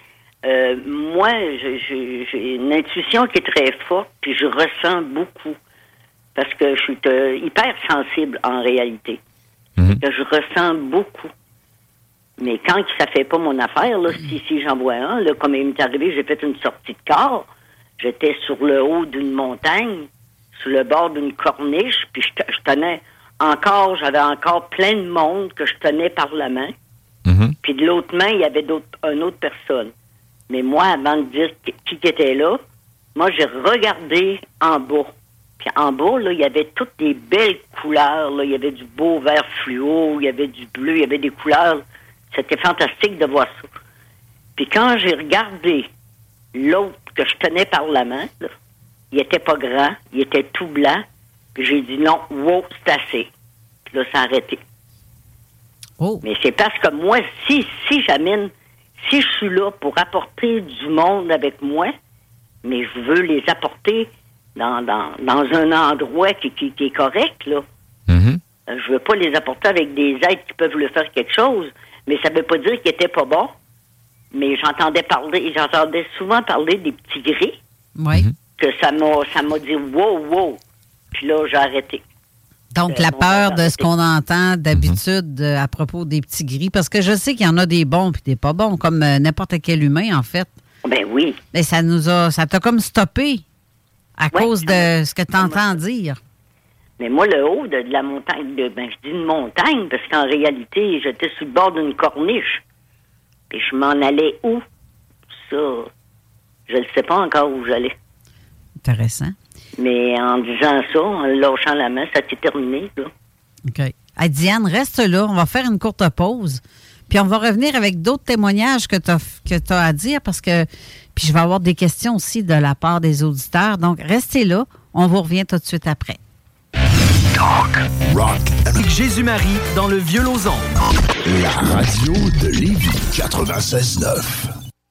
euh, moi, je- je- j'ai une intuition qui est très forte, puis je ressens beaucoup, parce que je suis hyper sensible en réalité. Que je ressens beaucoup. Mais quand ça fait pas mon affaire, là, si, si j'en vois un, là, comme il m'est arrivé, j'ai fait une sortie de corps, j'étais sur le haut d'une montagne, sur le bord d'une corniche, puis je, je tenais encore, j'avais encore plein de monde que je tenais par la main. Puis de l'autre main, il y avait d'autres, une autre personne. Mais moi, avant de dire qui, qui était là, moi, j'ai regardé en bas. Puis en bas, là, il y avait toutes des belles couleurs. Là. Il y avait du beau vert fluo, il y avait du bleu, il y avait des couleurs. C'était fantastique de voir ça. Puis quand j'ai regardé l'autre que je tenais par la main, là, il était pas grand, il était tout blanc. Puis j'ai dit non, wow, c'est assez. Puis là, ça a arrêté. Mais c'est parce que moi, si, si j'amène, si je suis là pour apporter du monde avec moi, mais je veux les apporter dans, dans, dans un endroit qui, qui, qui est correct, là. Euh, Je veux pas les apporter avec des êtres qui peuvent le faire quelque chose, mais ça veut pas dire qu'ils étaient pas bons. Mais j'entendais parler, j'entendais souvent parler des petits gris, Oui. que ça m'a, ça m'a dit wow, wow. Puis là, j'ai arrêté. Donc, Euh, la peur de ce qu'on entend d'habitude euh, à propos des petits gris, parce que je sais qu'il y en a des bons puis des pas bons, comme euh, n'importe quel humain, en fait. Ben oui. Mais ça nous a, ça t'a comme stoppé à Ouais, cause de ce que tu entends dire. Mais moi, le haut de, de la montagne, de, ben, je dis une montagne parce qu'en réalité, j'étais sur le bord d'une corniche. Et je m'en allais où? Ça, je ne sais pas encore où j'allais. Intéressant. Mais en disant ça, en lâchant la main, ça s'est terminé, là. OK. Diane, reste là. On va faire une courte pause. Puis on va revenir avec d'autres témoignages que tu as, à dire parce que. Puis je vais avoir des questions aussi de la part des auditeurs. Donc, restez là. On vous revient tout de suite après. Rock. Avec Jésus-Marie dans le vieux Lauson. La radio de Lévis 96.9.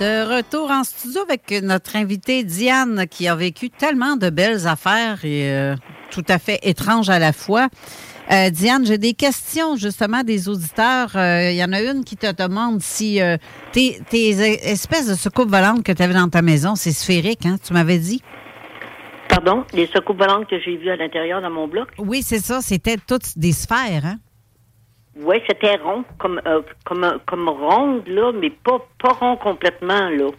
De retour en studio avec notre invitée Diane qui a vécu tellement de belles affaires et euh, tout à fait étranges à la fois. Euh, Diane, j'ai des questions justement des auditeurs. Euh, Il y en a une qui te demande si tes, tes espèces de soucoupes volantes que tu avais dans ta maison, c'est sphérique, hein, tu m'avais dit? Pardon? Les secoupes volantes que j'ai vues à l'intérieur dans mon bloc? Oui, c'est ça. C'était toutes des sphères, hein? Oui, c'était rond, comme, euh, comme, euh, comme ronde, là, mais pas, pas rond complètement, là.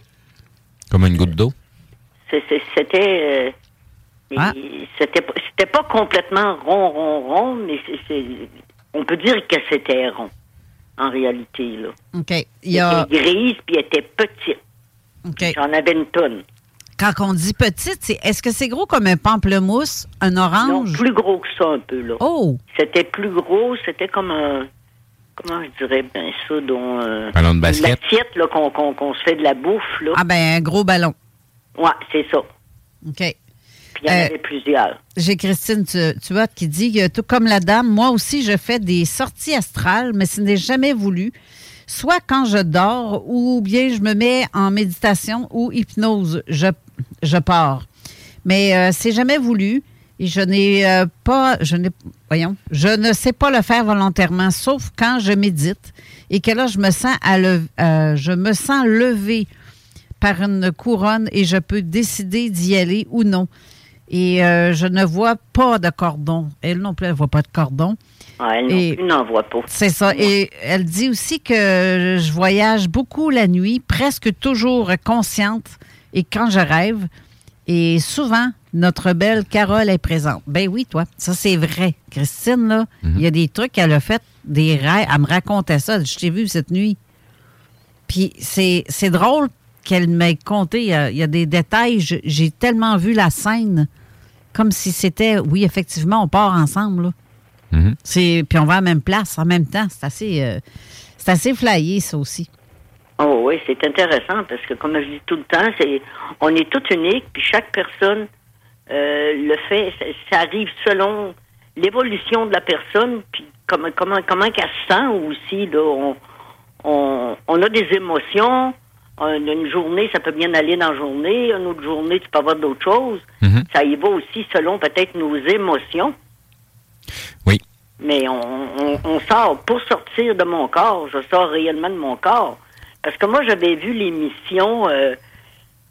Comme une goutte d'eau? C'était. euh, Ah. C'était pas- c'était pas complètement rond, rond, rond, mais on peut dire que c'était rond, en réalité, là. OK. Il y a... Elle était grise, puis elle était petite. OK. J'en avais une tonne. Quand on dit petite, c'est est-ce que c'est gros comme un pamplemousse, un Non, orange? plus gros que ça, un peu, là. Oh! C'était plus gros, c'était comme un. Comment je dirais bien ça, dont. Euh, Ballon de basket. L'assiette, là, qu'on qu'on- qu'on se fait de la bouffe, là. Ah ben un gros ballon. Ouais, c'est ça. OK. Puis il y en Euh, avait plusieurs. J'ai Christine Tu- Tuat qui dit que tout comme la dame, moi aussi je fais des sorties astrales, mais ce n'est jamais voulu. Soit quand je dors ou bien je me mets en méditation ou hypnose, je, je pars. Mais euh, c'est jamais voulu. Et je n'ai euh, pas, je n'ai, voyons, je ne sais pas le faire volontairement, sauf quand je médite et que là, je me sens à le, euh, je me sens levé par une couronne et je peux décider d'y aller ou non. Et euh, je ne vois pas de cordon. Elle non plus, elle ne voit pas de cordon. Ah, elle non Et- plus n'en voit pas. C'est ça. Et elle dit aussi que je voyage beaucoup la nuit, presque toujours consciente, et quand je rêve. Et souvent, notre belle Carole est présente. Ben oui, toi, ça c'est vrai. Christine, là, il y a des trucs qu'elle a fait, des rêves. Elle me racontait ça. Je t'ai vu cette nuit. Puis c'est c'est drôle qu'elle m'ait conté. Il y, a, il y a des détails. J'ai tellement vu la scène comme si c'était, oui, effectivement, on part ensemble. là. C'est puis on va à la même place en même temps. C'est assez, euh, c'est assez flyé ça aussi. Oh oui, c'est intéressant parce que comme je dis tout le temps, c'est on est tous uniques, puis chaque personne euh, le fait, ça, ça arrive selon l'évolution de la personne, puis comment comment comment qu'elle se sent aussi. Là, on, on, on a des émotions. Une une journée, ça peut bien aller dans la journée. Une autre journée, tu peux avoir d'autres choses. Ça y va aussi selon peut-être nos émotions. Oui. Mais on, on, on sort, pour sortir de mon corps, je sors réellement de mon corps. Parce que moi, j'avais vu l'émission, euh,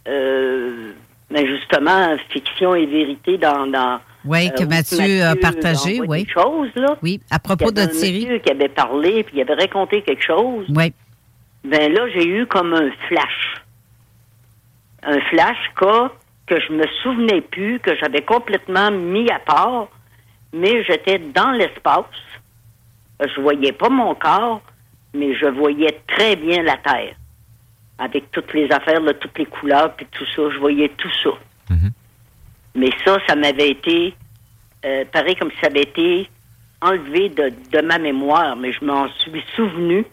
euh, ben justement, Fiction et Vérité dans... dans Oui, que euh, où Mathieu a partagé, oui. des choses, là. Oui, à propos de Thierry. monsieur qui avait parlé, puis il avait raconté quelque chose. Oui. Ben là, j'ai eu comme un flash. Un flash cas que je me souvenais plus, que j'avais complètement mis à part, mais j'étais dans l'espace. Je voyais pas mon corps, mais je voyais très bien la Terre. Avec toutes les affaires, là, toutes les couleurs, puis tout ça, je voyais tout ça. Mais ça, ça m'avait été, euh, pareil comme si ça avait été enlevé de, de ma mémoire, mais je m'en suis souvenu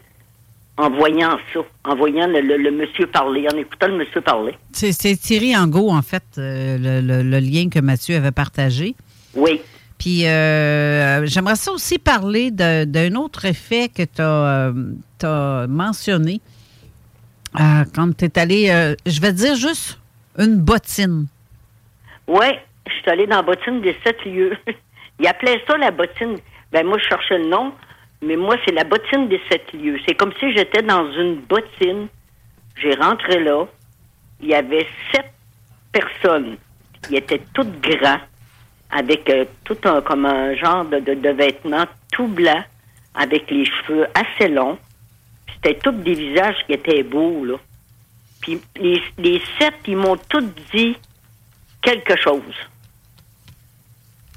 en voyant ça, en voyant le, le- le monsieur parler, en écoutant le monsieur parler. C'est c'est Thierry Angot, en fait, euh, le, le- le lien que Mathieu avait partagé. Oui. Puis euh, j'aimerais ça aussi parler d'un autre effet que tu as, mentionné euh, quand tu es allé, euh, je vais dire juste une bottine. Oui, je suis allée dans la bottine des sept lieux. Il appelait ça la bottine. Ben moi, je cherchais le nom, mais moi, c'est la bottine des sept lieux. C'est comme si j'étais dans une bottine. J'ai rentré là. Il y avait sept personnes. Ils étaient toutes grands, avec euh, tout un, comme un genre de, de, de vêtements tout blanc, avec les cheveux assez longs. C'était tous des visages qui étaient beaux, là. Puis les, les sept, ils m'ont tous dit quelque chose.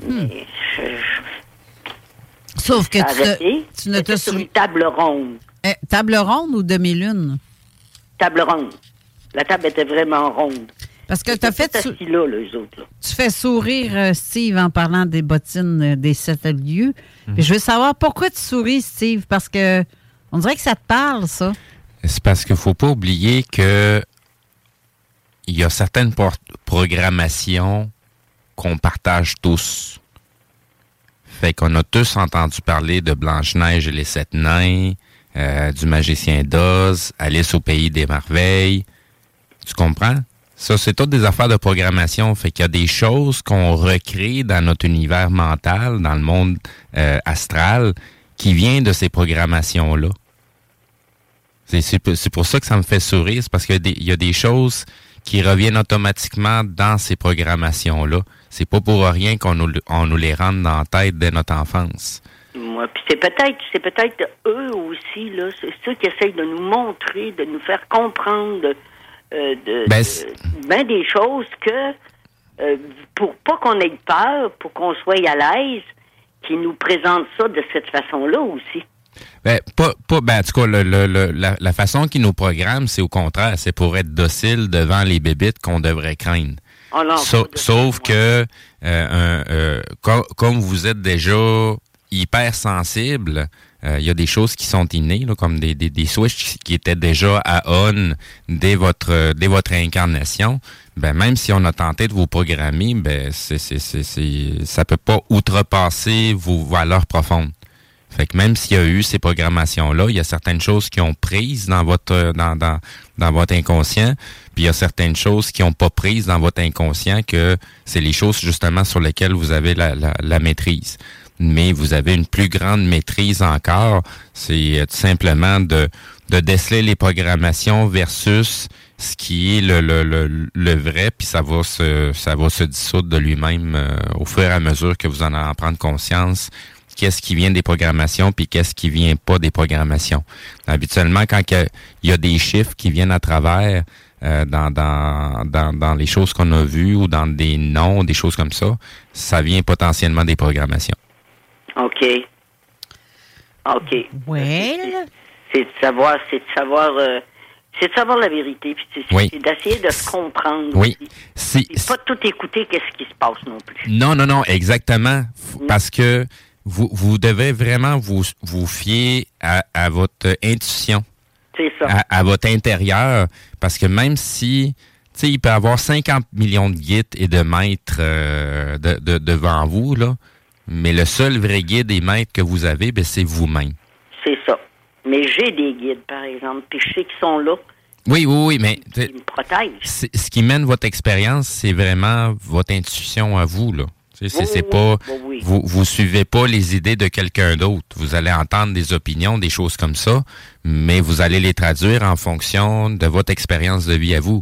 Mais je- Sauf que tu, arrêté. tu ne te C'était sur une table ronde. Eh, table ronde ou demi-lune? Table ronde. La table était vraiment ronde. Parce que tu as fait. sou- là, les autres. là. Tu fais sourire euh, Steve en parlant des bottines euh, des sept lieux. Puis je veux savoir pourquoi tu souris, Steve, parce que on dirait que ça te parle, ça. C'est parce qu'il faut pas oublier que il y a certaines programmations qu'on partage tous. Fait qu'on a tous entendu parler de Blanche-Neige et les Sept Nains, euh, du Magicien d'Oz, Alice au Pays des Merveilles. Tu comprends? Ça, c'est toutes des affaires de programmation. Fait qu'il y a des choses qu'on recrée dans notre univers mental, dans le monde euh, astral, qui vient de ces programmations-là. C'est- pour- ça que ça me fait sourire, c'est parce qu'il y, y a des choses qui reviennent automatiquement dans ces programmations-là. C'est pas pour rien qu'on nous, on nous les rentre dans la tête dès notre enfance. Moi, puis c'est peut-être, c'est peut-être eux aussi là, ceux qui essayent de nous montrer, de nous faire comprendre euh, de, Ben, de- ben des choses que euh, pour pas qu'on ait peur, pour qu'on soit à l'aise, qui nous présentent ça de cette façon-là aussi. Ben, pas, pas, ben, en tout cas, le- le- le- la, la façon qu'ils nous programment, c'est au contraire, c'est pour être docile devant les bébites qu'on devrait craindre. Oh non, sauf que, euh, un- euh, comme vous êtes déjà hypersensible, euh, il y a des choses qui sont innées, là, comme des, des, des switches qui étaient déjà à on dès votre, euh, dès votre incarnation. Ben, même si on a tenté de vous programmer, ben, c'est, c'est, c'est, ça peut pas outrepasser vos valeurs profondes. Fait que même s'il y a eu ces programmations-là, il y a certaines choses qui ont prises dans votre euh, dans, dans, dans votre inconscient, puis il y a certaines choses qui ont pas prises dans votre inconscient que c'est les choses justement sur lesquelles vous avez la, la, la maîtrise. Mais vous avez une plus grande maîtrise encore. C'est euh, tout simplement de, de déceler les programmations versus ce qui est le, le, le, le vrai, puis ça va se ça va se dissoudre de lui-même euh, au fur et à mesure que vous en en prendre conscience qu'est-ce qui vient des programmations puis qu'est-ce qui vient pas des programmations. Habituellement, quand il y a des chiffres qui viennent à travers euh, dans, dans, dans, dans les choses qu'on a vues ou dans des noms, des choses comme ça, ça vient potentiellement des programmations. OK. OK. Well. C'est de savoir, c'est de savoir, euh, c'est de savoir la vérité, puis c'est Oui. c'est d'essayer de se comprendre. Oui. C'est pas tout écouter qu'est-ce qui se passe non plus. Non, non, non, exactement. Parce que vous, vous devez vraiment vous, vous fier à, à votre intuition, C'est ça. à, à votre intérieur. Parce que même si, tu sais, il peut y avoir 50 millions de guides et de maîtres euh, de, de- devant vous, là, mais le seul vrai guide et maître que vous avez, ben, c'est vous-même. C'est ça. Mais j'ai des guides, par exemple, puis je sais qu'ils sont là, Oui, oui, oui, mais ils me protègent. ce qui mène votre expérience, c'est vraiment votre intuition à vous, là. C'est Oui, pas, oui. vous, vous suivez pas les idées de quelqu'un d'autre. Vous allez entendre des opinions, des choses comme ça, mais vous allez les traduire en fonction de votre expérience de vie à vous.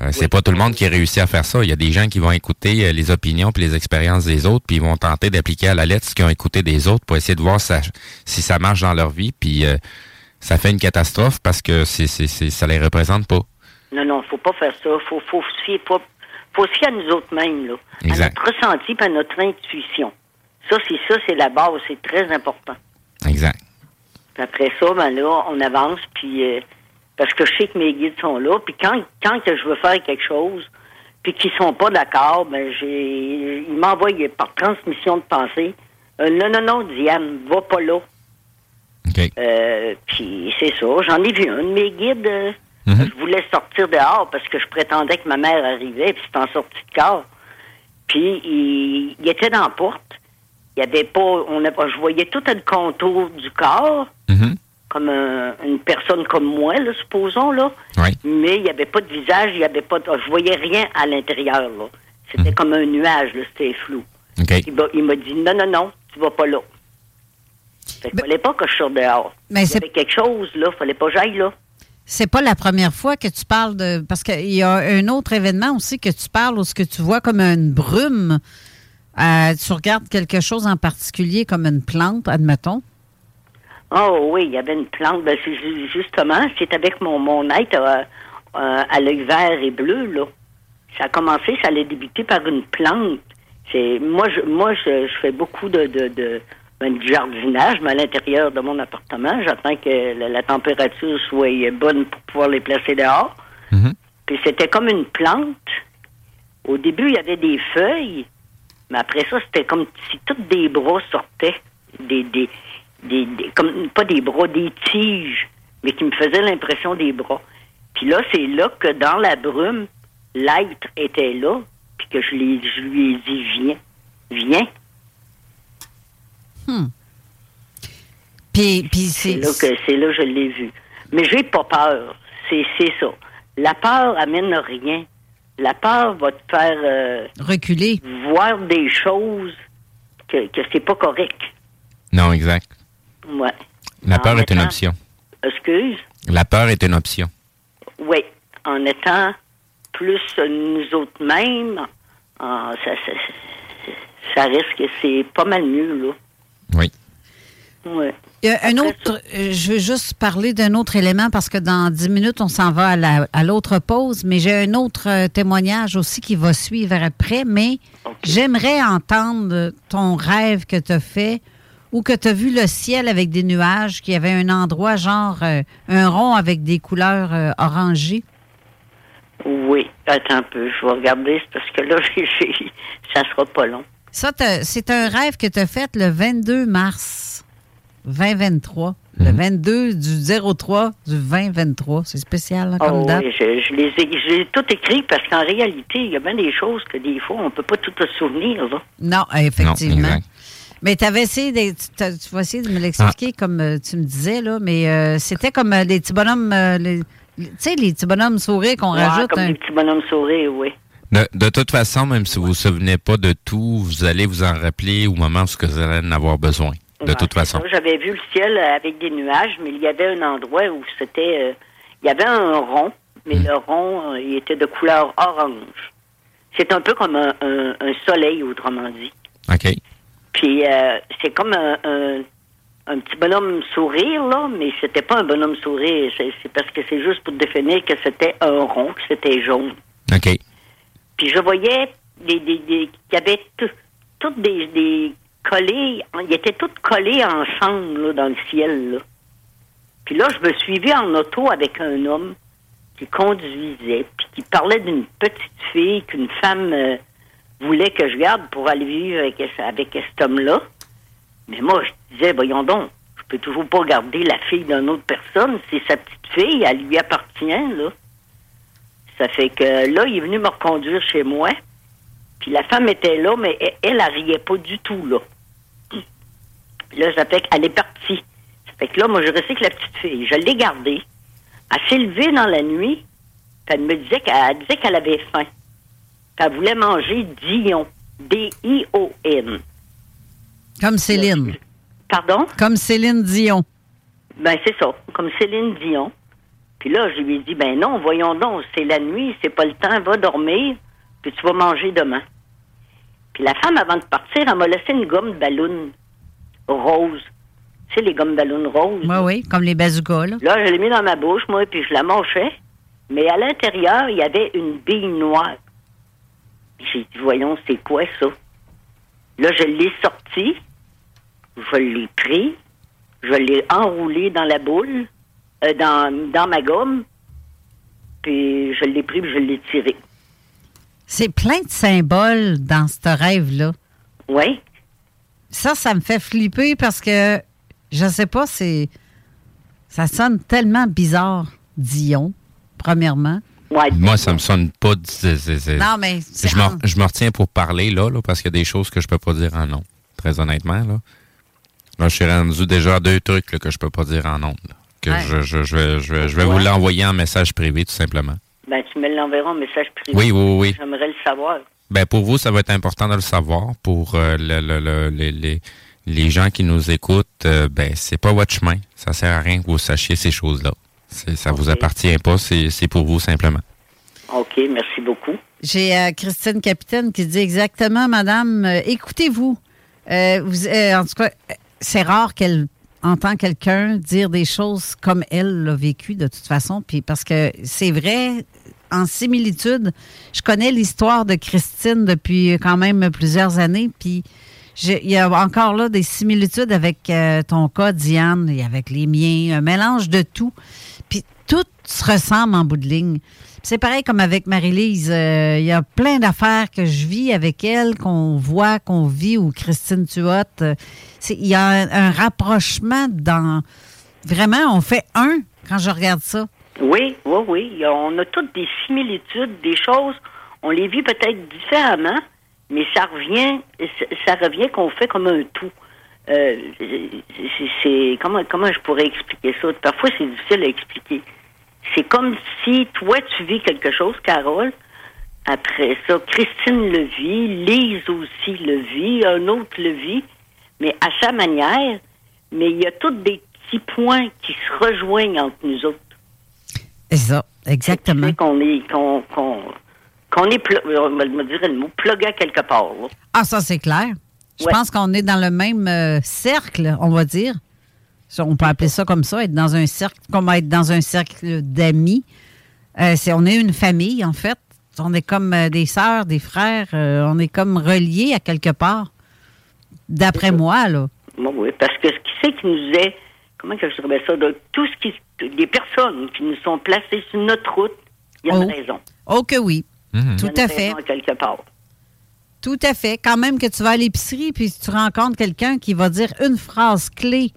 Euh, c'est pas tout le monde qui réussit à faire ça. Il y a des gens qui vont écouter euh, les opinions puis les expériences des autres, puis ils vont tenter d'appliquer à la lettre ce qu'ils ont écouté des autres pour essayer de voir ça- si ça marche dans leur vie, puis euh, ça fait une catastrophe parce que c'est, c'est, c'est- ça les représente pas. Non, non, faut pas faire ça. Faut, faut se fier, faut, faut se fier à nous autres mêmes, là. Exact. À notre ressenti, puis à notre intuition. Ça, c'est ça, c'est la base, c'est très important. Exact. Puis après ça, ben là, on avance, puis euh, parce que je sais que mes guides sont là, puis quand, quand que je veux faire quelque chose, puis qu'ils sont pas d'accord, ben j'ai, ils m'envoient par transmission de pensée, euh, non, non, non, Diane, va pas là. Euh, puis c'est ça, j'en ai vu un de mes guides. euh, Je voulais sortir dehors parce que je prétendais que ma mère arrivait, puis c'est en sortie de corps. Puis il, il était dans la porte. Il y avait pas, on a, je voyais tout le contour du corps, comme un- une personne comme moi, là, supposons là. Mais il n'y avait pas de visage, il y avait pas, de, je voyais rien à l'intérieur là. C'était comme un nuage, là, c'était flou. Il m'a- Il m'a dit non, non, non, tu vas pas là. Fait qu'il fallait pas que je sorte dehors. Mais il y c'est- avait quelque chose là, fallait pas que j'aille là. C'est pas la première fois que tu parles de. Parce qu'il y a un autre événement aussi que tu parles où ce que tu vois comme une brume. Euh, tu regardes quelque chose en particulier comme une plante, admettons. Oh oui, il y avait une plante. Ben, justement, c'est avec mon, mon être euh, euh, à l'œil vert et bleu, là. Ça a commencé, ça allait débuter par une plante. C'est moi je moi je, je fais beaucoup de, de, de ben, jardinage, mais à l'intérieur de mon appartement. J'attends que la, la température soit bonne pour pouvoir les placer dehors. Puis c'était comme une plante. Au début, il y avait des feuilles, mais après ça, c'était comme si toutes des bras sortaient. Des, des, des, des- comme, pas des bras, des tiges, mais qui me faisaient l'impression des bras. Puis là, c'est là que dans la brume, l'être était là, puis que je, lui ai dit, viens, viens. Hmm. Puis, puis C'est c'est. là que c'est là que je l'ai vu. Mais j'ai pas peur. C'est c'est ça. La peur amène rien. La peur va te faire euh, Reculer. voir des choses que, que c'est pas correct. Non, exact. Ouais. La En peur est une option. Excuse? La peur est une option. Oui. En étant plus nous autres mêmes, ah, ça, ça, ça reste que c'est pas mal mieux, là. Oui. Ouais. Il y a un autre, euh, je veux juste parler d'un autre élément parce que dans 10 minutes, on s'en va à la- à l'autre pause, mais j'ai un autre euh, témoignage aussi qui va suivre après, mais j'aimerais entendre ton rêve que tu as fait ou que tu as vu le ciel avec des nuages, qu'il y avait un endroit genre euh, un rond avec des couleurs euh, orangées? Oui. Attends un peu, je vais regarder, c'est parce que là, ça sera pas long. Ça, c'est un rêve que tu as fait le 22 mars 2023. Le 22 du 03 du 2023. C'est spécial hein, comme Oh, date. oui, je, je les ai, je les ai tout écrit parce qu'en réalité, il y a bien des choses que des fois, on peut pas tout se souvenir. Là. Non, effectivement. Mais tu avais essayé, de, tu, vas essayer de me l'expliquer comme euh, tu me disais, là, mais euh, c'était comme euh, des petits bonhommes, euh, les- les- tu sais, les petits bonhommes souris qu'on Ouais, rajoute. comme un- des petits bonhommes sourires, oui. De, de toute façon, même si vous vous souvenez pas de tout, vous allez vous en rappeler au moment où vous allez en avoir besoin. De Ouais, toute façon. J'avais vu le ciel avec des nuages, mais il y avait un endroit où c'était. euh, il y avait un rond, mais Hmm. le rond, euh, il était de couleur orange. C'est un peu comme un, un- un soleil, autrement dit. OK. Puis euh, c'est comme un, un- un petit bonhomme sourire, là, mais c'était pas un bonhomme sourire. C'est parce que c'est juste pour définir que c'était un rond, que c'était jaune. OK. Puis je voyais des, des, des, qu'il y avait tout- toutes des, des collés, ils étaient tous collés ensemble là, dans le ciel. Là. Puis là, je me vu en auto avec un homme qui conduisait, puis qui parlait d'une petite fille qu'une femme euh, voulait que je garde pour aller vivre avec, avec cet homme-là. Mais moi, je disais, voyons donc, je peux toujours pas garder la fille d'une autre personne. C'est sa petite fille, elle lui appartient, là. Ça fait que là, il est venu me reconduire chez moi. Puis la femme était là, mais elle, elle, riait pas du tout, là. Là, ça fait qu'elle est partie. Ça fait que là, moi, je restais avec la petite fille. Je l'ai gardée. Elle s'est levée dans la nuit. Puis elle me disait qu'elle elle disait qu'elle avait faim. Elle voulait manger Dion. D-I-O-N. Comme Céline. Pardon? Comme Céline Dion. Ben, c'est ça, comme Céline Dion. Puis là, je lui ai dit, ben non, voyons donc, c'est la nuit, c'est pas le temps, va dormir, puis tu vas manger demain. Puis la femme, avant de partir, elle m'a laissé une gomme de ballon rose. Tu sais, les gommes ballons roses? Oui, oui, comme les bazookas, là. Là, je l'ai mis dans ma bouche, moi, puis je la mâchais. Mais à l'intérieur, il y avait une bille noire. J'ai dit, voyons, c'est quoi ça? Là, je l'ai sorti, je l'ai pris, je l'ai enroulé dans la boule, euh, dans, dans ma gomme, puis je l'ai pris, puis je l'ai tiré. C'est plein de symboles dans ce rêve-là. Oui. Ça, ça me fait flipper parce que, je sais pas, c'est. Ça sonne tellement bizarre, Dion, premièrement. Moi, ça me sonne pas. c'est- Non, mais Je me, je me retiens pour parler, là, là, parce qu'il y a des choses que je peux pas dire en nom, très honnêtement. Là, là je suis rendu déjà à deux trucs là, que je peux pas dire en nom. que Ouais. je, je, je vais, je vais, je vais vous l'envoyer en message privé, tout simplement. Ben, tu me l'enverras en message privé. Oui, oui, oui. J'aimerais le savoir. Ben pour vous, ça va être important de le savoir. Pour euh, le, le- le- les, les, les gens qui nous écoutent, euh, ben c'est pas votre chemin. Ça sert à rien que vous sachiez ces choses-là. Ça vous appartient pas. C'est pour vous simplement. OK, merci beaucoup. J'ai euh, Christine Capitaine qui dit exactement, Madame, euh, écoutez-vous. Euh, vous- euh, en tout cas, c'est rare qu'elle entend quelqu'un dire des choses comme elle l'a vécu de toute façon. Puis parce que c'est vrai, en similitude, je connais l'histoire de Christine depuis quand même plusieurs années. Puis il y a encore là des similitudes avec euh, ton cas, Diane, et avec les miens, un mélange de tout. Tout se ressemble en bout de ligne. C'est pareil comme avec Marie-Lise. euh, Il y a plein d'affaires que je vis avec elle, qu'on voit, qu'on vit, ou Christine Tuot. euh, Il y a un, rapprochement dans... Vraiment, on fait un quand je regarde ça. Oui, oui, oui. On a toutes des similitudes, des choses. On les vit peut-être différemment, mais ça revient, ça revient qu'on fait comme un tout. Euh, c'est comment comment je pourrais expliquer ça? Parfois c'est difficile à expliquer. C'est comme si toi tu vis quelque chose, Carole. Après ça, Christine le vit, Lise aussi le vit, un autre le vit, mais à sa manière. Mais il y a tous des petits points qui se rejoignent entre nous autres. C'est ça, exactement. Qu'on est, qu'on, qu'on, qu'on est, plo- on va me dire le mot, plugué à quelque part. là. Ah, ça, c'est clair. Je Ouais. pense qu'on est dans le même euh, cercle, on va dire. Ça, On peut appeler ça comme ça, être dans un cercle, comme être dans un cercle d'amis. Euh, c'est, on est une famille, en fait. On est comme euh, des sœurs, des frères. euh, on est comme reliés à quelque part. D'après moi, là. Bon, oui, parce que ce qui c'est qui nous est, comment que je dirais ça, de tout ce qui, des personnes qui nous sont placées sur notre route, il y a une Oh. raison. Oh que oui. Il y a Tout à fait. raison à quelque part. Tout à fait. Quand même que tu vas à l'épicerie puis tu rencontres quelqu'un qui va dire une phrase clé,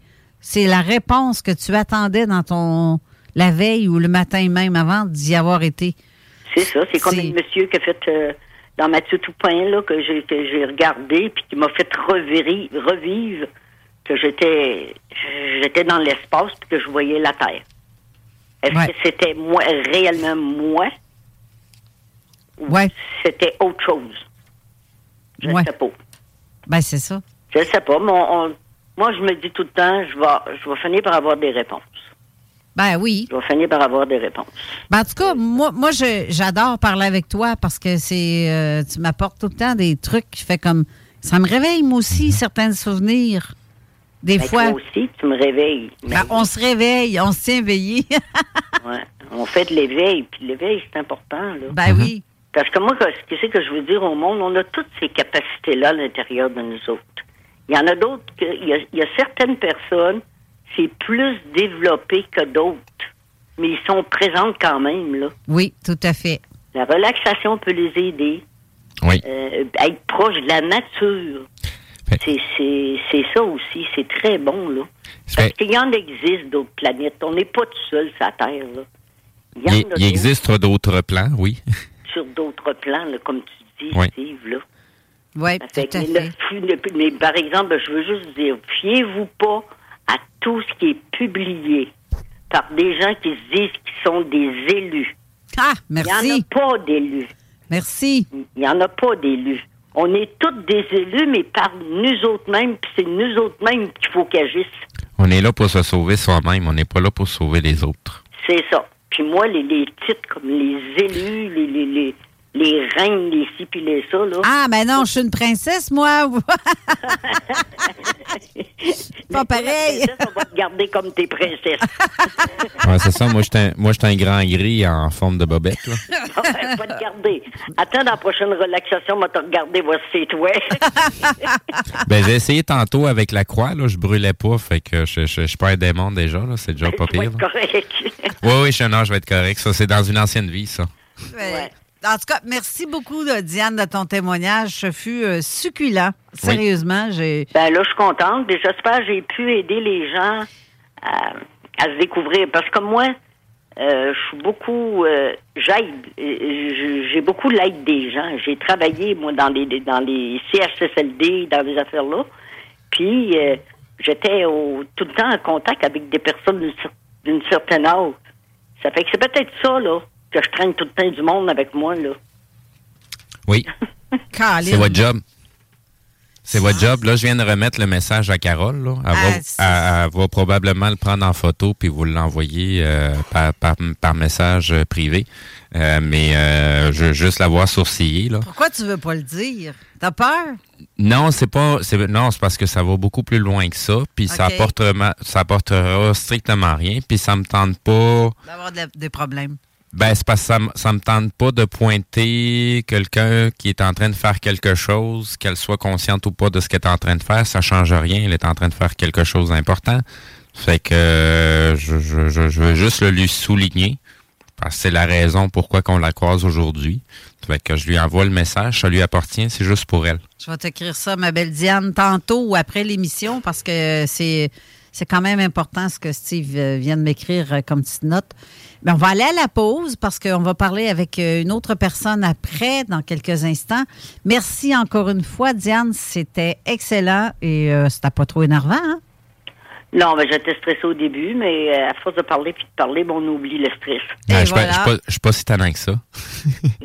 c'est la réponse que tu attendais dans ton la veille ou le matin même avant d'y avoir été. C'est ça, c'est comme un monsieur qui a fait euh, dans Mathieu Toupin, là, que j'ai que j'ai regardé, puis qui m'a fait revivre que j'étais j'étais dans l'espace puis que je voyais la Terre. Est-ce Ouais. que c'était moi réellement moi? Ou Ouais. c'était autre chose? Je ne Ouais. sais pas. Ben, c'est ça. Je ne sais pas, mais on- on- moi je me dis tout le temps, je vais je vais finir par avoir des réponses. Ben oui. Je vais finir par avoir des réponses. Ben, en tout cas, moi, moi je- j'adore parler avec toi parce que c'est euh, tu m'apportes tout le temps des trucs qui fait comme ça me réveille moi aussi certains souvenirs. Des Ben, fois, Toi aussi, tu me réveilles. Ben, on se réveille, on se tient éveillé. ouais, on fait de l'éveil, puis l'éveil, c'est important. Là. ben oui. Parce que moi, ce que je veux dire au monde, on a toutes ces capacités-là à l'intérieur de nous autres. Il y en a d'autres, que, il, y a, il y a certaines personnes, c'est plus développé que d'autres, mais ils sont présentes quand même. Là. Oui, tout à fait. La relaxation peut les aider. Oui. Euh, être proche de la nature. C'est, c'est, c'est ça aussi, c'est très bon, là. Parce qu'il y en existe d'autres planètes. On n'est pas tout seul sur la Terre, là. Il y en Il, a il d'autres existe d'autres plans, oui. sur d'autres plans, là, comme tu dis, Oui. Steve, là. Oui, tout à que fait. le- le- mais par exemple, je veux juste dire, fiez-vous pas à tout ce qui est publié par des gens qui se disent qu'ils sont des élus. Ah, Il n'y en merci. a pas d'élus. Merci. Il n'y en a pas d'élus. On est tous des élus, mais par nous autres mêmes, puis c'est nous autres mêmes qu'il faut qu'ils agissent. On est là pour se sauver soi-même, on n'est pas là pour sauver les autres. C'est ça. Puis moi, les, les titres comme les élus, les, les, les, les reines, les ci puis les ça, là. Ah, ben non, je suis une princesse, moi. Pas pareil. on va te garder comme tes princesses. Ouais, c'est ça, moi, je suis un, un grand gris en forme de bobette. Là. on va te garder. Attends, dans la prochaine relaxation, on va te regarder, voir si c'est toi. Ben, j'ai essayé tantôt avec la croix, là, je brûlais pas, fait que je, je, je suis pas un démon déjà, là, c'est déjà pas Tu vas pire. être correct. Oui, oui, je, non, je vais être correct. Ça, c'est dans une ancienne vie, ça. Ouais. En tout cas, merci beaucoup, là, Diane, de ton témoignage. Ce fut euh, succulent. Sérieusement, j'ai. Ben là, je suis contente. J'espère que j'ai pu aider les gens à, à se découvrir. Parce que moi, euh, je suis beaucoup. euh, j'aide. euh, J'ai beaucoup l'aide des gens. J'ai travaillé, moi, dans les, dans les CHSLD, dans les affaires-là. Puis, euh, j'étais tout le temps en contact avec des personnes d'une certaine âge. Ça fait que c'est peut-être ça, là, que je traîne tout le temps du monde avec moi, là. Oui. C'est votre job. C'est votre job. Là, je viens de remettre le message à Carole. Là. Elle, va, Ah, c'est- elle- elle va probablement le prendre en photo puis vous l'envoyer euh, par, par, par message euh, privé. Euh, mais euh, je veux juste la voir sourciller. Là. Pourquoi tu veux pas le dire? T'as peur? Non, c'est pas. c'est- Non, c'est parce que ça va beaucoup plus loin que ça. Puis ça, apportera, ça apportera strictement rien. Puis ça me tente pas. D'avoir des problèmes. Ben, c'est parce que ça, ça me tente pas de pointer quelqu'un qui est en train de faire quelque chose, qu'elle soit consciente ou pas de ce qu'elle est en train de faire. Ça change rien. Elle est en train de faire quelque chose d'important. Fait que euh, je veux juste le lui souligner. Parce que c'est la raison pourquoi qu'on la croise aujourd'hui. Fait que je lui envoie le message. Ça lui appartient. C'est juste pour elle. Je vais t'écrire ça, ma belle Diane, tantôt ou après l'émission, parce que c'est, c'est quand même important ce que Steve euh, vient de m'écrire euh, comme petite note. Mais on va aller à la pause parce qu'on va parler avec euh, une autre personne après, dans quelques instants. Merci encore une fois, Diane. C'était excellent et euh, c'était pas trop énervant. Hein? Non, mais j'étais stressée au début, mais euh, à force de parler puis de parler, ben, on oublie le stress. Ah, je suis pas- je suis pas, je suis pas si tannant que ça.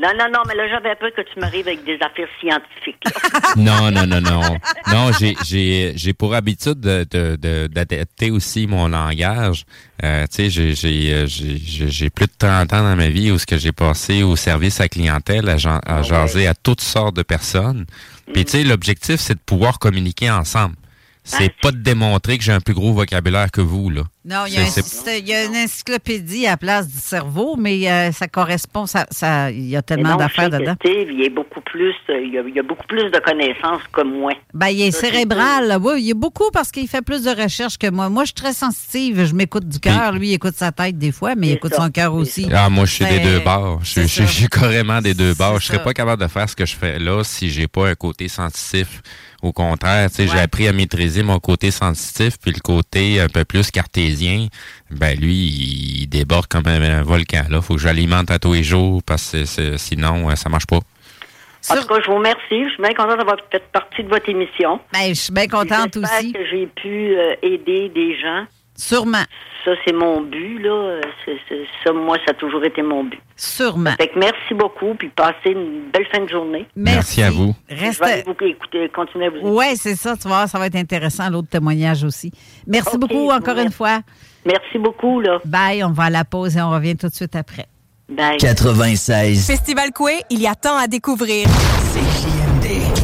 Non, non, non, mais là, j'avais peur que tu m'arrives avec des affaires scientifiques. là. Non, non, non, non. Non, j'ai, j'ai, j'ai pour habitude de, de, de- d'adapter aussi mon langage. Euh, tu sais, j'ai, j'ai, euh, j'ai, j'ai- j'ai plus de 30 ans dans ma vie où ce que j'ai passé au service à clientèle, à, à jaser à toutes sortes de personnes. Puis, tu sais, l'objectif, c'est de pouvoir communiquer ensemble. C'est pas de démontrer que j'ai un plus gros vocabulaire que vous, là. Non, il y, a une encyclopédie à la place du cerveau, mais euh, ça correspond, ça, ça, il y a tellement d'affaires dedans. Steve, il est beaucoup plus, il y a, il y a beaucoup plus de connaissances que moi. Ben, il est Ça, cérébral. là. Oui, il y a beaucoup parce qu'il fait plus de recherches que moi. Moi, je suis très sensitive. Je m'écoute du cœur. Lui, il écoute sa tête des fois, mais il écoute son cœur aussi. Ah, moi, je suis des Ben, deux bords. Je, suis carrément des deux bords. Je serais pas capable de faire ce que je fais là si j'ai pas un côté sensitif. Au contraire, tu sais, j'ai appris à maîtriser mon côté sensitif, puis le côté un peu plus cartésien, ben lui, il déborde comme un, un volcan. Là, faut que j'alimente à tous les jours parce que sinon, euh, ça marche pas. En tout cas, je vous remercie. Je suis bien contente d'avoir fait partie de votre émission. Ben, je suis bien contente J'espère aussi. que j'ai pu euh, aider des gens. Sûrement. Ça, c'est mon but, là. C'est- c'est- ça, moi, ça a toujours été mon but. Sûrement. Fait que merci beaucoup, puis passez une belle fin de journée. Merci à vous. Reste- Je vais vous écouter, continuer à vous écouter. Oui, c'est ça. Tu vas voir, ça va être intéressant, l'autre témoignage aussi. Merci beaucoup, encore une fois. Merci beaucoup, là. Bye, on va à la pause et on revient tout de suite après. Bye. 96. Festival Coué, il y a tant à découvrir.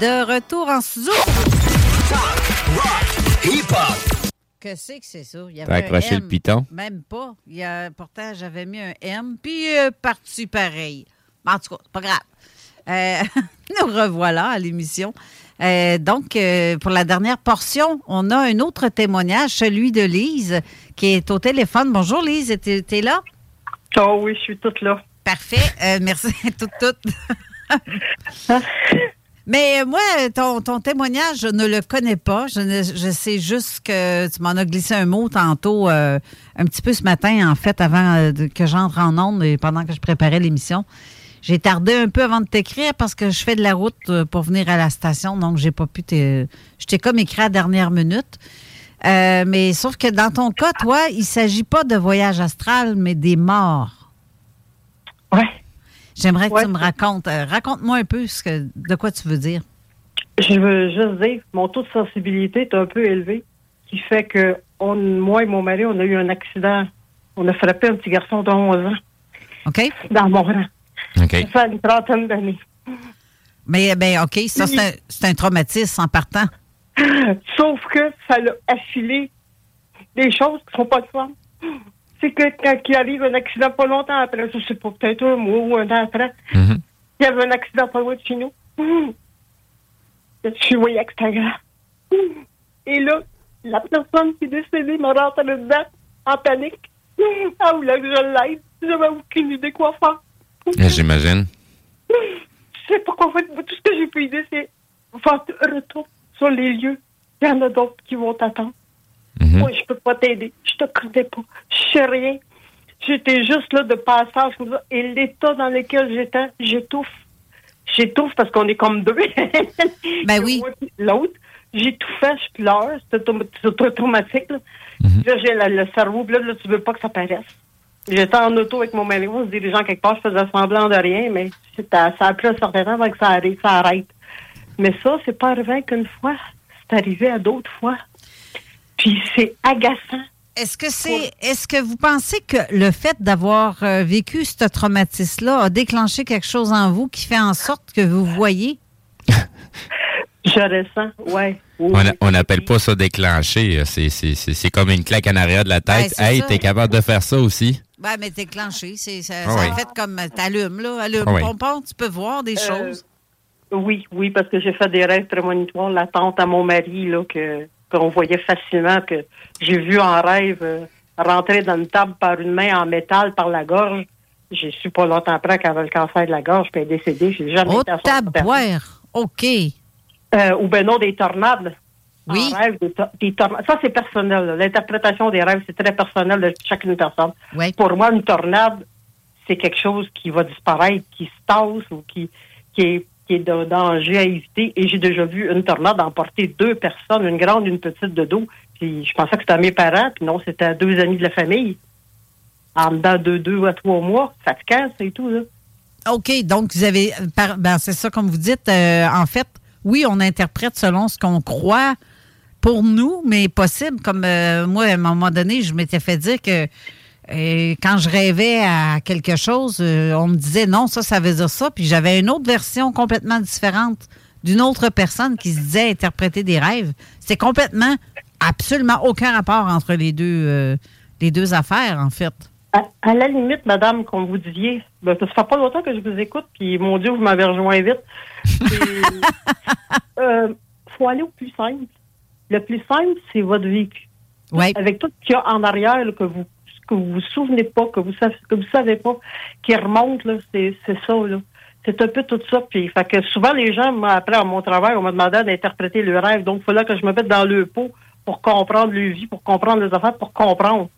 De retour en studio. Hip-hop. Que c'est que c'est ça? Il y T'as avait un accroché M. le piton? Même pas. Il y a, pourtant, j'avais mis un M, puis euh, parti pareil. En tout cas, c'est pas grave. Euh, nous revoilà à l'émission. Euh, donc, euh, pour la dernière portion, on a un autre témoignage, celui de Lise, qui est au téléphone. Bonjour Lise, t'es t'es là? Oh oui, je suis toute là. Parfait. Euh, merci. toute, toute. Mais moi, ton, ton témoignage, je ne le connais pas. Je, ne- je sais juste que tu m'en as glissé un mot tantôt, euh, un petit peu ce matin, en fait, avant euh, que j'entre en onde et pendant que je préparais l'émission. J'ai tardé un peu avant de t'écrire parce que je fais de la route euh, pour venir à la station, donc j'ai pas pu. Je t'ai comme écrit à la dernière minute. Euh, mais sauf que dans ton cas, toi, il s'agit pas de voyage astral, mais des morts. Ouais. J'aimerais que tu me racontes. euh, Raconte-moi un peu ce que, de quoi tu veux dire. Je veux juste dire, mon taux de sensibilité est un peu élevé, qui fait que on, moi et mon mari, on a eu un accident. On a frappé un petit garçon de 11 ans. OK. Dans mon rang. OK. Ça fait une trentaine d'années. Mais, ben, OK, ça, c'est un, c'est un traumatisme en partant. Sauf que ça l'a affilé des choses qui sont pas de fun. C'est que quand il arrive un accident pas longtemps après, je sais pas, peut-être un mois ou un an après, il y avait un accident pas loin de chez nous. Je voyais que c'était grave. Et là, la personne qui est décédée m'a rentré dedans en panique. Elle voulait que je l'aide. J'avais aucune idée quoi faire. J'imagine. Je sais pas quoi faire. Tout ce que j'ai pu aider, c'est faire retour sur les lieux. Il y en a d'autres qui vont t'attendre. Moi, je peux pas t'aider. Je te connais pas. Je sais rien. J'étais juste là de passage. comme ça. Et l'état dans lequel j'étais, j'étouffe. J'étouffe parce qu'on est comme deux. ben oui. L'autre, j'étouffais, je pleure. C'était traumatique. Là, Là, j'ai le cerveau, là, là, tu veux pas que ça paraisse. J'étais en auto avec mon mari, on se dirigeant quelque part, je faisais semblant de rien, mais ça a pris un certain temps avant que ça arrive, ça arrête. Mais ça, c'est pas arrivé qu'une fois. C'est arrivé à d'autres fois. Puis c'est agaçant. Est-ce que c'est est-ce que vous pensez que le fait d'avoir euh, vécu ce traumatisme-là a déclenché quelque chose en vous qui fait en sorte que vous voyez? Je ressens, ouais. Oui. On n'appelle pas ça déclencher. C'est- C'est comme une claque en arrière de la Ben, tête. c'est hey, t'es capable de faire ça aussi? Ben, mais déclenché, c'est ça, Ah ça oui. fait comme euh, t'allumes, là, allume, Ah oui. pompon, tu peux voir des Euh, choses. Oui, oui, parce que j'ai fait des rêves prémonitoires. La tante à mon mari, là, que qu'on voyait facilement, que j'ai vu en rêve euh, rentrer dans une table par une main en métal par la gorge. J'ai su pas longtemps après qu'elle avait le cancer de la gorge, puis elle est décédée. J'ai jamais Oh, été à son taboire! OK. Euh, ou ben non, des tornades. Oui. En rêve, des, to- des tornades. Ça, c'est personnel. L'interprétation des rêves, c'est très personnel de chacune personne. Pour moi, une tornade, c'est quelque chose qui va disparaître, qui se tasse ou qui, qui est, qui est de danger à éviter. Et j'ai déjà vu une tornade emporter deux personnes, une grande et une petite de dos. Puis je pensais que c'était à mes parents, puis non, c'était à deux amis de la famille. En dedans de deux à trois mois, ça te casse et tout, là. OK, donc vous avez. ben, c'est ça, comme vous dites. euh, en fait, oui, on interprète selon ce qu'on croit pour nous, mais possible. Comme euh, moi, à un moment donné, je m'étais fait dire que Et quand je rêvais à quelque chose, euh, on me disait non, ça, ça veut dire ça. Puis j'avais une autre version complètement différente d'une autre personne qui se disait interpréter des rêves. C'était complètement, absolument aucun rapport entre les deux, euh, les deux affaires, en fait. À, à la limite, madame, comme vous disiez, ben, ça fait pas longtemps que je vous écoute, puis mon Dieu, vous m'avez rejoint vite. Il faut aller au plus simple. Le plus simple, c'est votre vécu. Ouais. Avec tout ce qu'il y a en arrière là, que vous que vous vous souvenez pas, que vous savez, que vous savez pas, qui remonte, là, c'est, c'est ça, là. C'est un peu tout ça. Puis, fait que souvent, les gens, moi, après, à mon travail, on m'a demandé d'interpréter le rêve. Donc, il fallait que je me mette dans le pot pour comprendre le vie, pour comprendre les affaires, pour comprendre.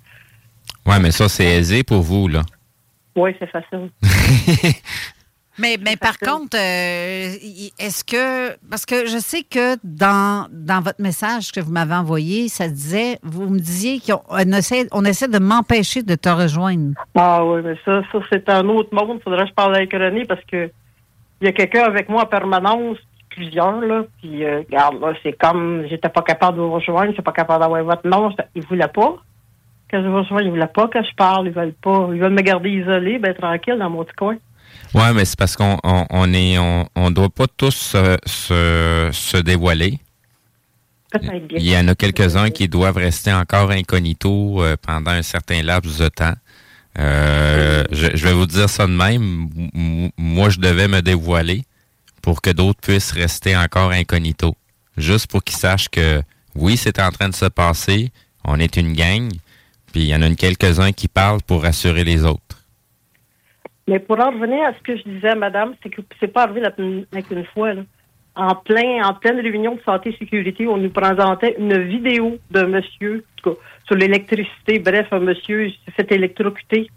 Ouais, mais ça, c'est aisé pour vous, là. Oui, c'est facile. Mais, mais par contre, euh, est-ce que. Parce que je sais que dans, dans votre message que vous m'avez envoyé, ça disait. Vous me disiez qu'on on essaie, on essaie de m'empêcher de te rejoindre. Ah oui, mais ça, ça c'est un autre monde. Il faudrait que je parle avec René parce que il y a quelqu'un avec moi en permanence, plusieurs, là. Puis, euh, regarde, là, c'est comme, j'étais pas capable de vous rejoindre, j'étais pas capable d'avoir votre nom. Ils voulaient pas que je vous rejoigne. Ils voulaient pas que je parle. Ils veulent pas. Ils veulent me garder isolé, ben tranquille dans mon petit coin. Ouais, mais c'est parce qu'on on, on est on, on doit pas tous se, se, se dévoiler. Bien. Il y en a quelques-uns qui doivent rester encore incognito euh, pendant un certain laps de temps. Euh, je, je vais vous dire ça de même. Moi, je devais me dévoiler pour que d'autres puissent rester encore incognito. Juste pour qu'ils sachent que oui, c'est en train de se passer. On est une gang. Puis il y en a quelques-uns qui parlent pour rassurer les autres. Mais pour en revenir à ce que je disais, madame, c'est que c'est pas arrivé avec une fois, là. En plein, en pleine réunion de santé et sécurité, on nous présentait une vidéo d'un monsieur, cas, sur l'électricité, bref, un monsieur s'est fait électrocuter.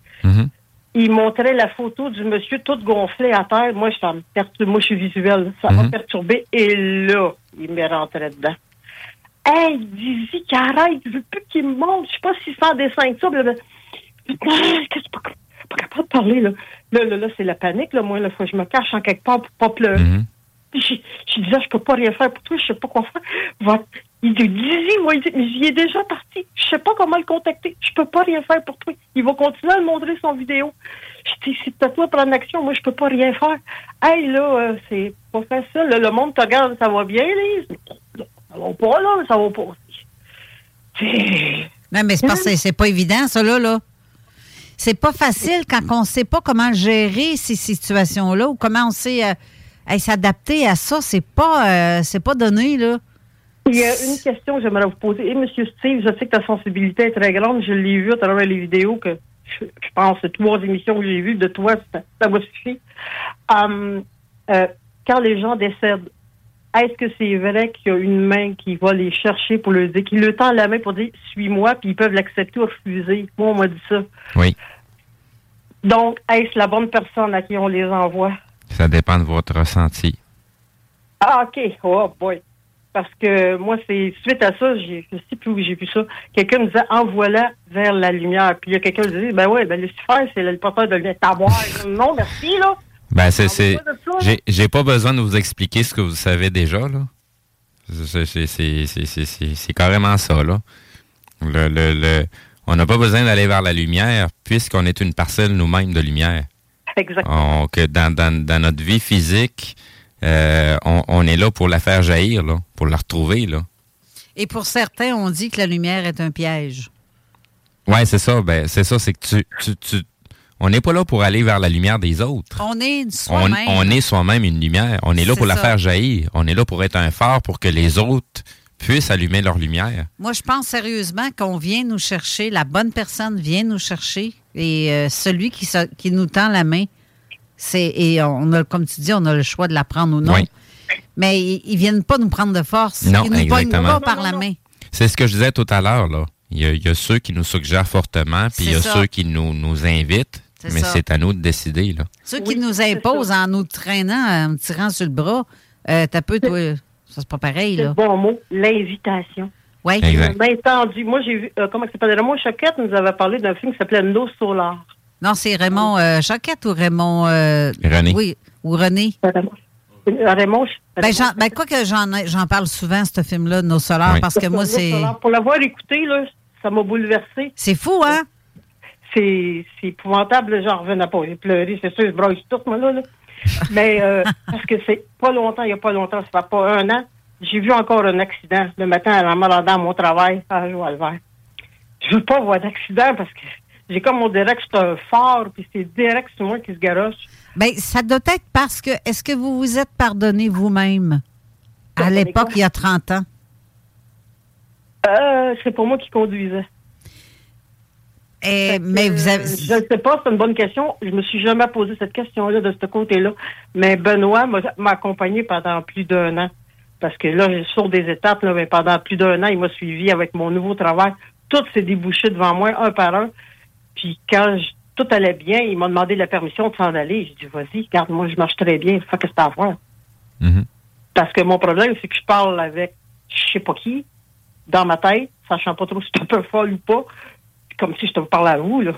Il montrait la photo du monsieur tout gonflé à terre. Moi, ça me perturbe. Moi, je suis visuelle. Ça m'a Mhm. perturbé. Et là, il me rentrait dedans. Hey, Dizzy, arrête. Je veux plus qu'il me montre. Je sais pas s'il fait des dessin de ça. mais- mais- Ah, Qu'est-ce que pas, pas capable de parler, là. Là, là, là, c'est la panique, là. Moi, là, faut que je me cache en quelque part pour pas pleurer. J'ai dit, là, je peux pas rien faire pour toi, je sais pas quoi faire. Va- Il dit, Dizzy, moi, il dit, mais j'y est déjà parti. Je sais pas comment le contacter. Je peux pas rien faire pour toi. Il va continuer à me montrer son vidéo. Je dis, c'est à toi de prendre action. Moi, je peux pas rien faire. Hey, là, euh, c'est pas facile. là. le monde te regarde, ça va bien, Lise? Ça va pas, là, ça va pas. Non, mais c'est parce que c'est pas évident, ça, là. là. C'est pas facile quand on sait pas comment gérer ces situations-là ou comment on sait euh, s'adapter à ça. C'est pas, euh, c'est pas donné, là. Il y a une question que j'aimerais vous poser. Et Monsieur Steve, je sais que ta sensibilité est très grande. Je l'ai vu à travers les vidéos que je, je pense trois émissions que j'ai vues de toi, ça, ça m'a suffi. Hum, euh, quand les gens décèdent, est-ce que c'est vrai qu'il y a une main qui va les chercher pour leur dire, qui leur tend la main pour dire suis-moi, puis ils peuvent l'accepter ou refuser? Moi, on m'a dit ça. Oui. Donc, est-ce la bonne personne à qui on les envoie? Ça dépend de votre ressenti. Ah, OK. Oh boy. Parce que moi, c'est suite à ça, j'ai, je sais plus où j'ai vu ça. Quelqu'un me disait envoie-la vers la lumière. Puis il y a quelqu'un qui disait ben ouais, ben Lucifer, c'est le porteur de lumière. T'avoir. non, merci, là. Ben, c'est, c'est, j'ai, j'ai pas besoin de vous expliquer ce que vous savez déjà, là. C'est, c'est, c'est, c'est, c'est, c'est- c'est carrément ça, là. Le, le, le- on n'a pas besoin d'aller vers la lumière puisqu'on est une parcelle nous-mêmes de lumière. Exactement. On- que dans, dans, dans notre vie physique, euh, on, on est là pour la faire jaillir, là, pour la retrouver, là. Et pour certains, on dit que la lumière est un piège. Ouais, c'est ça. Ben, c'est ça, c'est que tu, tu, tu- on n'est pas là pour aller vers la lumière des autres. On est soi-même. on est soi-même une lumière. On est là pour la faire jaillir. On est là pour être un phare pour que les autres puissent allumer leur lumière. Moi, je pense sérieusement qu'on vient nous chercher, la bonne personne vient nous chercher, et euh, celui qui, se- qui nous tend la main, c'est et on a, comme tu dis, on a le choix de la prendre ou non. Oui. Mais ils, ils viennent pas nous prendre de force. Non, ils nous exactement. pas par la main. C'est ce que je disais tout à l'heure. là. Il y, a, il y a ceux qui nous suggèrent fortement, puis il y a ça. ceux qui nous, nous invitent. Mais c'est à nous de décider. Là. Ceux qui nous imposent en nous traînant, en me tirant sur le bras, euh, t'as peu, toi, ça c'est pas pareil, C'est là. le bon mot, l'invitation. Oui. Entendu. Moi, j'ai vu, euh, comment ça s'appelle? Raymond Choquette nous avait parlé d'un film qui s'appelait No Solar. Non, c'est Raymond euh, Choquette ou Raymond. euh, René. Oui, ou René. Raymond. Ben, j'en- ben, quoi que j'en ai- j'en parle souvent, ce film-là, de Nos Solaires, Oui. parce que moi, No c'est. Pour l'avoir écouté, là, ça m'a bouleversé. C'est fou, hein? C'est épouvantable, j'en revenais pas. J'ai pleuré, c'est sûr, je brosse tout, moi, là. là. Mais euh, parce que c'est pas longtemps, il n'y a pas longtemps, ça fait pas un an, j'ai vu encore un accident le matin en me rendant à mon travail à Joie-le-Vert. Je veux pas voir d'accident parce que j'ai comme on dirait que c'est un phare, puis c'est direct sur moi qui se garoche. Ben, ça doit être parce que, est-ce que vous vous êtes pardonné vous-même? À l'époque, il y a 30 ans? Euh, c'est pour moi qui conduisais. Eh, mais vous avez. Je ne sais pas, c'est une bonne question. Je me suis jamais posé cette question-là de ce côté-là. Mais Benoît m'a accompagné pendant plus d'un an. Parce que là, je sur des étapes, là, mais pendant plus d'un an, il m'a suivi avec mon nouveau travail. Tout s'est débouché devant moi, un par un. Puis quand je- tout allait bien, il m'a demandé la permission de s'en aller. J'ai dit, vas-y, regarde, moi, je marche très bien. Faut que c'est à voir. Parce que mon problème, c'est que je parle avec je sais pas qui, dans ma tête, sachant pas trop si suis un peu folle ou pas. Comme si je te parlais à vous, là.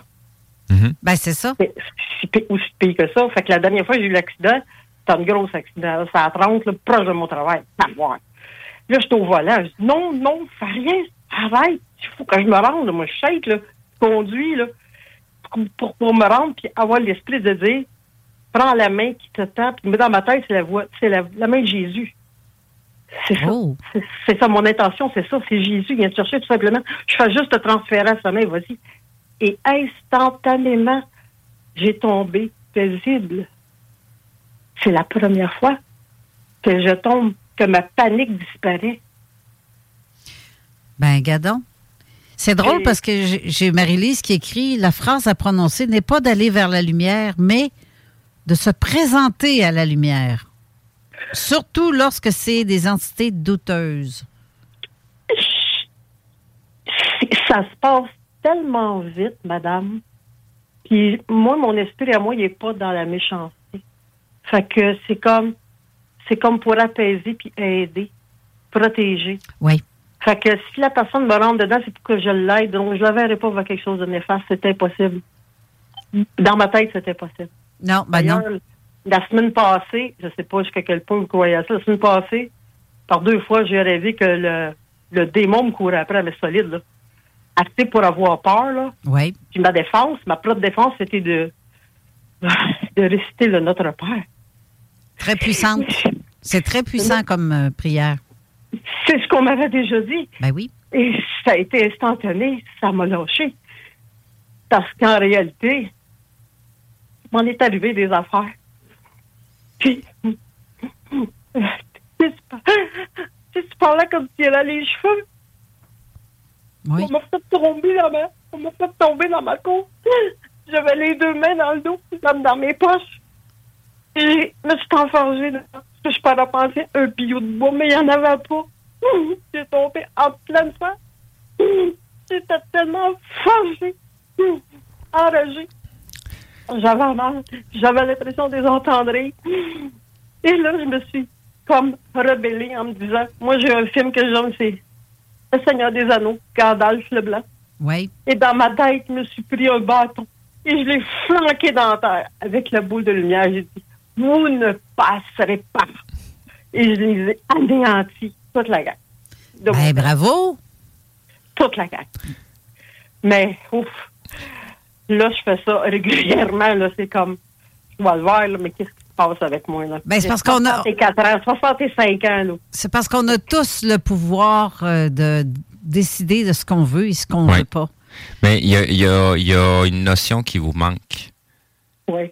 Ben, c'est ça. C'est aussi pire que ça. Fait que la dernière fois que j'ai eu l'accident, c'était un gros accident. C'est à 30, là, proche de mon travail. À voir. Là, j'étais au volant. Je dis, non, non, fais rien. Arrête. Il faut que je me rende. Moi, je shake, là. Je conduis, là. Pour, pour, pour me rendre, puis avoir l'esprit de dire, prends la main qui te tend. Puis mais dans ma tête, c'est la voix, c'est la, la main de Jésus. C'est ça. C'est- C'est ça, mon intention, c'est ça. C'est Jésus qui vient te chercher tout simplement. Je fais juste te transférer à sa main, vas-y. Et instantanément, j'ai tombé paisible. C'est la première fois que je tombe, que ma panique disparaît. Ben, gadon. C'est drôle Et- parce que j'ai j'ai Marie-Lise qui écrit la phrase à prononcer n'est pas d'aller vers la lumière, mais de se présenter à la lumière. Surtout lorsque c'est des entités douteuses. C'est- Ça se passe tellement vite, madame. Puis moi, mon esprit à moi, il n'est pas dans la méchanceté. Fait que c'est comme c'est comme pour apaiser puis aider, protéger. Oui. Fait que si la personne me rentre dedans, c'est pour que je l'aide. Donc, je ne la verrai pas vers quelque chose de néfaste. C'est impossible. Dans ma tête, c'était possible. Non, ben non. La semaine passée, je sais pas jusqu'à quel point vous croyez à ça, la semaine passée, par deux fois, j'ai rêvé que le, le démon me courait après, mais solide, là. Assez pour avoir peur, là. Oui. Puis ma défense, ma propre défense, c'était de, de réciter le Notre Père. Très puissante. C'est très puissant comme euh, prière. C'est ce qu'on m'avait déjà dit. Ben oui. Et ça a été instantané, ça m'a lâché. Parce qu'en réalité, m'en est arrivé des affaires. Puis, tu par- tu parlais comme si elle a les cheveux. Oui. On m'a fait tomber dans ma, on m'a fait tomber dans ma côte. J'avais les deux mains dans le dos, comme dans mes poches. Et je me suis enfargée dedans. Parce que je parlais penser un pillot de bois, mais il n'y en avait pas. J'ai tombé en pleine face. J'étais tellement fâchée, enragée. J'avais mal. J'avais l'impression de les entendre. Et là, je me suis comme rebellée en me disant, moi, j'ai un film que j'aime, c'est Le Seigneur des Anneaux, Gandalf le Blanc. Oui. Et dans ma tête, je me suis pris un bâton et je l'ai flanqué dans la terre avec la boule de lumière. J'ai dit, vous ne passerez pas. Et je les ai anéantis, toute la gang. Donc, Ben, bravo. toute la gang. Mais, ouf, là, je fais ça régulièrement. Là, c'est comme, je vais le voir, là, mais qu'est-ce qui se passe avec moi? Là? Ben, c'est parce qu'on a- 64 ans, 65 ans, là. C'est parce qu'on a tous le pouvoir euh, de décider de ce qu'on veut et ce qu'on ne veut pas. Mais il y a, il y a- il y a une notion qui vous manque. Oui.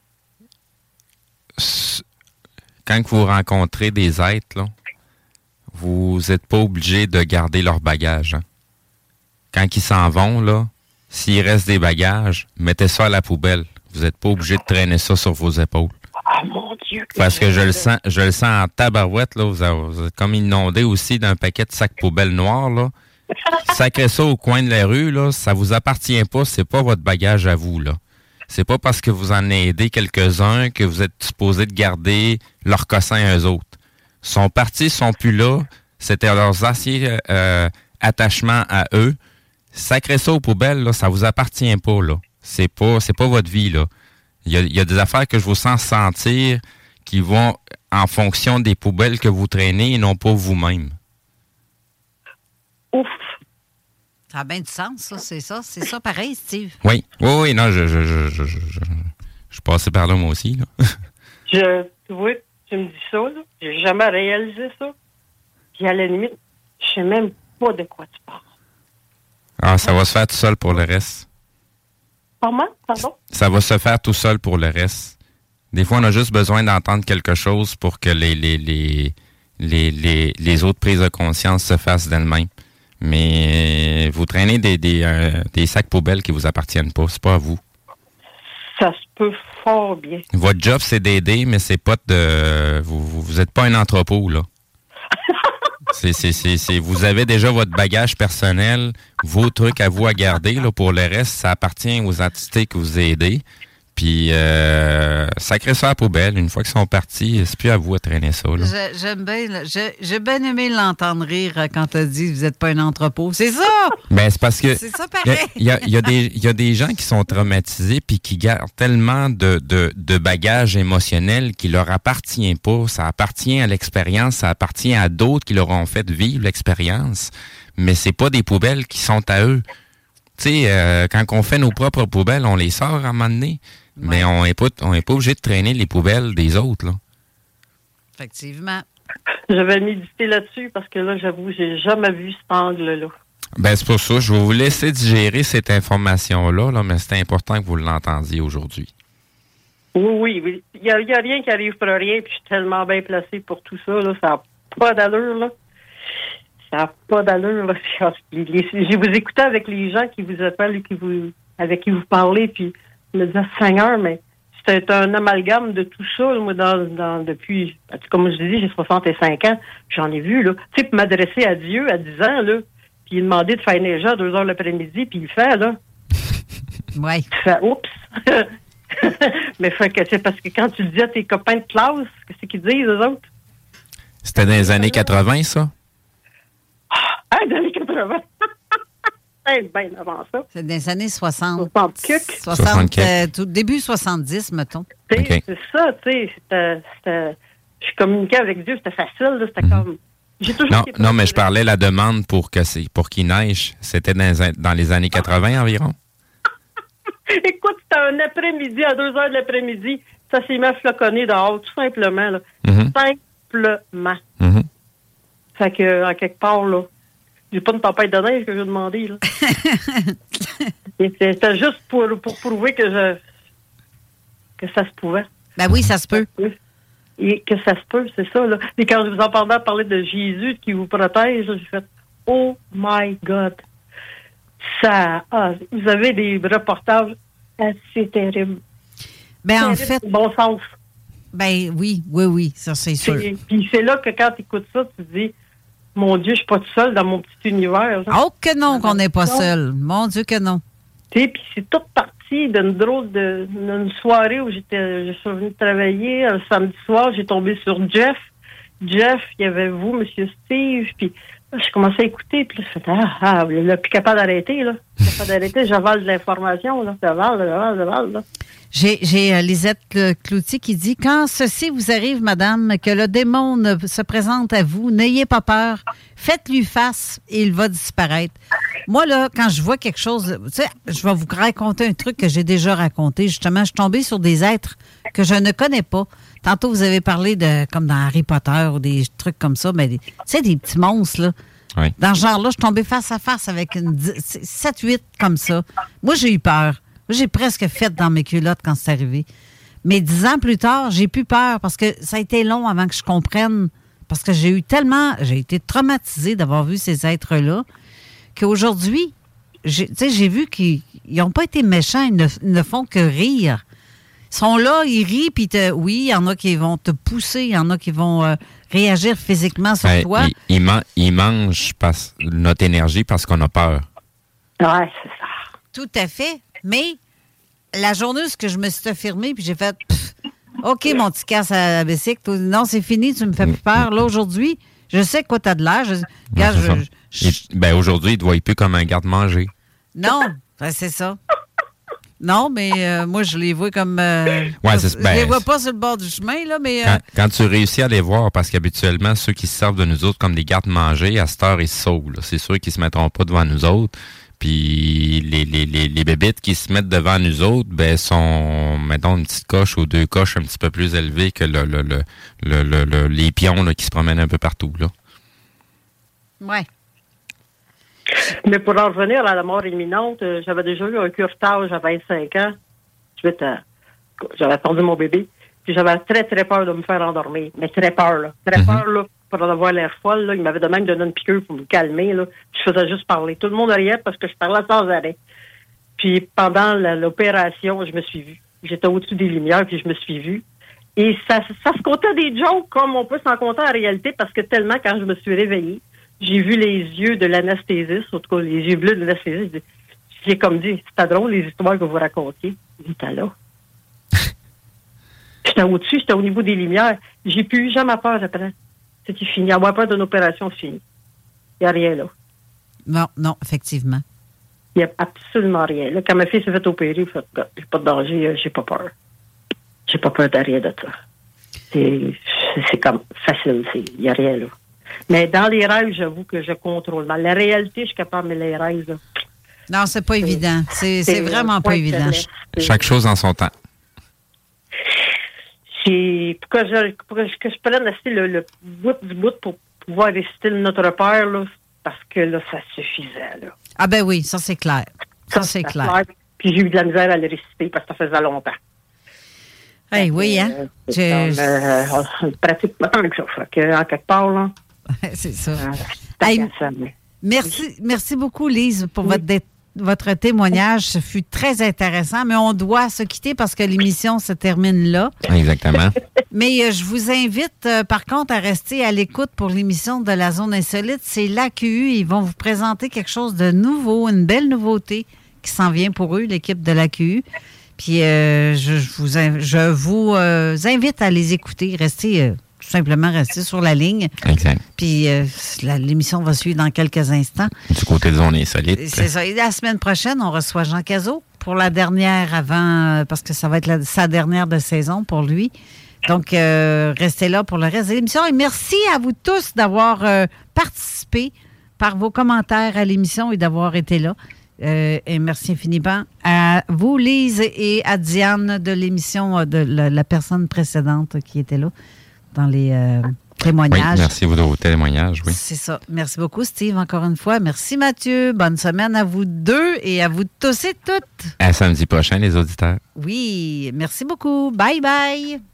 Quand vous rencontrez des êtres, là, vous n'êtes pas obligé de garder leur bagage. hein. Quand ils s'en vont, là, s'il reste des bagages, mettez ça à la poubelle. Vous n'êtes pas obligé de traîner ça sur vos épaules. Ah, mon Dieu. Parce que je le sens, je le sens en tabarouette, là. Vous, avez- vous êtes comme inondé aussi d'un paquet de sacs poubelles noirs, là. Sacrez ça au coin de la rue, là. Ça vous appartient pas. C'est pas votre bagage à vous, là. C'est pas parce que vous en avez aidé quelques-uns que vous êtes supposé de garder leur cossin à eux autres. Ils sont partis, ils sont plus là. C'était leurs anciens euh, attachements à eux. Sacrez ça aux poubelles, là. Ça vous appartient pas, là. C'est pas, c'est pas votre vie, là. Il y, a, il y a des affaires que je vous sens sentir qui vont en fonction des poubelles que vous traînez et non pas vous-même. Ouf. Ça a bien du sens, ça, c'est ça. C'est ça pareil, Steve. Oui, oui, oui, non, je, je, je, je, je, je, je suis passé par là, moi aussi. Là. Je, tu vois, tu me dis ça, là. J'ai jamais réalisé ça. Puis à la limite, je sais même pas de quoi tu parles. Ah, ça va se faire tout seul pour le reste. Comment? Pardon? Ça va se faire tout seul pour le reste. Des fois, on a juste besoin d'entendre quelque chose pour que les, les, les, les, les, les autres prises de conscience se fassent d'elles-mêmes. Mais vous traînez des, des, euh, des sacs poubelles qui vous appartiennent pas. C'est pas à vous. Ça se peut fort bien. Votre job, c'est d'aider, mais c'est pas de. Vous, vous, vous êtes pas un entrepôt, là. C'est, vous avez déjà votre bagage personnel, vos trucs à vous à garder. Là, pour le reste, ça appartient aux entités que vous aidez. Puis, euh, sacrez ça à la poubelle. Une fois qu'ils sont partis, c'est plus à vous à traîner ça. J'aime bien, j'ai bien aimé l'entendre rire euh, quand tu as dit vous n'êtes pas un entrepôt. C'est ça! Ben, c'est parce que C'est ça il y a- pareil. il y, a, il y a des il y a des gens qui sont traumatisés puis qui gardent tellement de, de, de bagages émotionnels qui leur appartient pas. Ça appartient à l'expérience, ça appartient à d'autres qui leur ont fait vivre l'expérience. Mais c'est pas des poubelles qui sont à eux. Tu sais, euh, quand on fait nos propres poubelles, on les sort à un moment donné. Mais on n'est pas on est pas obligé de traîner les poubelles des autres. Là. Effectivement. J'avais médité là-dessus parce que là, j'avoue, j'ai jamais vu cet angle-là. Ben c'est pour ça. Je vais vous laisser digérer cette information-là, là, mais c'est important que vous l'entendiez aujourd'hui. Oui, oui, oui. Il n'y a, il y a rien qui arrive pour rien, puis je suis tellement bien placé pour tout ça, là. Ça n'a pas d'allure, là. Ça n'a pas d'allure, là. Je vous écoutais avec les gens qui vous appellent et qui vous, avec qui vous parlez, puis je me disais, Seigneur, mais c'est un amalgame de tout ça, moi, dans, dans- depuis, comme je dis, j'ai 65 ans, j'en ai vu, là. Tu sais, pour m'adresser à Dieu à 10 ans, là, puis il demandait de faire neiger à 2 heures l'après-midi, puis il le fait, là. Oui. Tu fais, oups! Mais fait que c'est parce que quand tu le dis à tes copains de classe, qu'est-ce qu'ils disent, eux autres? C'était dans les années 80, ça? Ah, dans les 80! C'est bien avant ça. C'est des années 60. 60 cucs. 60, 60 euh, tout, début 70, mettons. C'est ça, tu sais. c'était- c'était- Je communiquais avec Dieu, c'était facile, là, c'était comme. J'ai toujours Non, non, mais je parlais la demande pour que c'est pour qu'il neige. C'était dans, les an- dans les années 80 environ. Écoute, c'était un après-midi, à 2 heures de l'après-midi, ça s'est mis à floconner dehors, tout simplement, là. Mhm. Simplement. Mhm. Fait que, en quelque part, là, j'ai pas une tempête de neige que j'ai demandé, là. C'était juste pour, pour prouver que je que ça se pouvait. Ben oui, ça se peut. Et que ça se peut, c'est ça, là. Et quand je vous entendais parler de Jésus qui vous protège, j'ai fait Oh my God! Ça, ah, vous avez des reportages assez terribles. Ben, en fait. Bon sens. Ben oui, oui, oui, ça c'est sûr. Puis c'est là que quand tu écoutes ça, tu te dis Mon Dieu, je suis pas tout seul dans mon petit univers. Oh que non, qu'on n'est pas seul. Mon Dieu que non. Puis c'est toute partie d'une drôle de d'une soirée où j'étais je suis venue travailler un samedi soir, j'ai tombé sur Jeff. Jeff, il y avait vous, Monsieur Steve, puis j'ai commencé à écouter, puis là, je fais ah, ah, là, plus capable d'arrêter, là. Plus capable d'arrêter, j'avale de l'information, là. J'avale, j'avale, j'avale, là. J'ai euh, Lisette Cl- Cloutier qui dit Quand ceci vous arrive, madame, que le démon ne se présente à vous, n'ayez pas peur, faites-lui face et il va disparaître. Moi, là, quand je vois quelque chose, tu sais, je vais vous raconter un truc que j'ai déjà raconté. Justement, je suis tombée sur des êtres que je ne connais pas. Tantôt, vous avez parlé de, comme dans Harry Potter ou des trucs comme ça, mais tu sais, des petits monstres, là. Oui. Dans ce genre-là, je suis tombée face à face avec une 7-8 comme ça. Moi, j'ai eu peur. Moi, J'ai presque fait dans mes culottes quand c'est arrivé. Mais dix ans plus tard, j'ai plus peur parce que ça a été long avant que je comprenne. Parce que j'ai eu tellement. J'ai été traumatisée d'avoir vu ces êtres-là qu'aujourd'hui, j'ai tu sais, j'ai vu qu'ils n'ont pas été méchants. Ils ne, ils ne font que rire. Ils sont là, ils rient, puis te- oui, il y en a qui vont te pousser, il y en a qui vont euh, réagir physiquement sur Ben, toi. il, il man- il mange parce- notre énergie parce qu'on a peur. Ouais, c'est ça. Tout à fait. Mais la journée où ce que je me suis affirmée, puis j'ai fait Pff, OK, mon petit casse à la bicycle, non, c'est fini, tu me fais plus peur. Là, aujourd'hui, je sais quoi t'as de l'air. Je, ben, aujourd'hui, il ne te voit plus comme un garde-manger. non, ben, c'est ça. Non, mais euh, moi, je les vois comme. euh, Ouais, je ben, les vois pas sur le bord du chemin, là, mais. euh, Quand, tu réussis à les voir, parce qu'habituellement, ceux qui se servent de nous autres comme des gardes-manger, à cette heure, ils se sauvent. C'est sûr qu'ils se mettront pas devant nous autres. Puis les, les, les, les bébites qui se mettent devant nous autres, ben sont, mettons, une petite coche ou deux coches un petit peu plus élevées que le, le, le, le, le- les pions là, qui se promènent un peu partout. Là. Ouais. Mais pour en revenir à la mort imminente, euh, j'avais déjà eu un curetage à 25 ans. Suite à- J'avais perdu mon bébé. Puis j'avais très, très peur de me faire endormir. Mais très peur, là. Très peur, là, pour en avoir l'air folle. Là. Il m'avait de même donné une piqûre pour me calmer. Là. Je faisais juste parler. Tout le monde riait parce que je parlais sans arrêt. Puis pendant l'opération, je me suis vue. J'étais au-dessus des lumières, puis je me suis vue. Et ça, ça se comptait des jokes comme on peut s'en compter en réalité, parce que tellement, quand je me suis réveillée, j'ai vu les yeux de l'anesthésiste, en tout cas les yeux bleus de l'anesthésiste. J'ai comme dit, c'était drôle les histoires que vous racontiez. J'étais là. J'étais au-dessus, j'étais au niveau des lumières. J'ai plus jamais peur après. C'était fini. Avoir peur d'une opération, c'est fini. Il n'y a rien là. Non, non, effectivement. Il n'y a absolument rien. Là, quand ma fille s'est fait opérer, j'ai pas de danger, euh, j'ai pas peur. J'ai pas peur de rien de ça. C'est c'est comme facile, c'est- il n'y a rien là. Mais dans les rêves, j'avoue que je contrôle. Dans la réalité, je suis capable, mais les rêves, là, Non, c'est pas évident. C'est c'est c'est vraiment pas évident. Chaque chose en son temps. c'est pour que je, pour que je, prenne assez le, le bout du bout pour pouvoir réciter Notre Père, là, parce que là, ça suffisait. Là. Ah ben oui, ça c'est clair. Ça, c'est clair. clair. Puis j'ai eu de la misère à le réciter parce que ça faisait longtemps. Hey, oui, hein? Euh, c'est Je- comme, euh, on ne pratique pas tant que ça. En quelque part, là. C'est ça. Hey, mais- Merci, merci beaucoup, Lise, pour votre, votre témoignage. Ce fut très intéressant, mais on doit se quitter parce que l'émission se termine là. Exactement. Mais euh, je vous invite, euh, par contre, à rester à l'écoute pour l'émission de la Zone Insolite. C'est l'AQU. Ils vont vous présenter quelque chose de nouveau, une belle nouveauté qui s'en vient pour eux, l'équipe de l'AQU. Puis euh, je, je vous, je vous euh, invite à les écouter. Restez, euh, tout simplement, rester sur la ligne. Exact. Puis euh, l'émission va suivre dans quelques instants. Du côté de zone insolite. C'est ça. Et la semaine prochaine, on reçoit Jean Cazot pour la dernière avant, euh, parce que ça va être la- sa dernière de saison pour lui. Donc, euh, restez là pour le reste de l'émission. Et merci à vous tous d'avoir euh, participé par vos commentaires à l'émission et d'avoir été là. Euh, et merci infiniment à vous, Lise, et à Diane de l'émission de la, la personne précédente qui était là dans les euh, Oui, témoignages. merci vous de vos témoignages, oui. C'est ça. Merci beaucoup, Steve, encore une fois. Merci, Mathieu. Bonne semaine à vous deux et à vous tous et toutes. À samedi prochain, les auditeurs. Oui, merci beaucoup. Bye bye.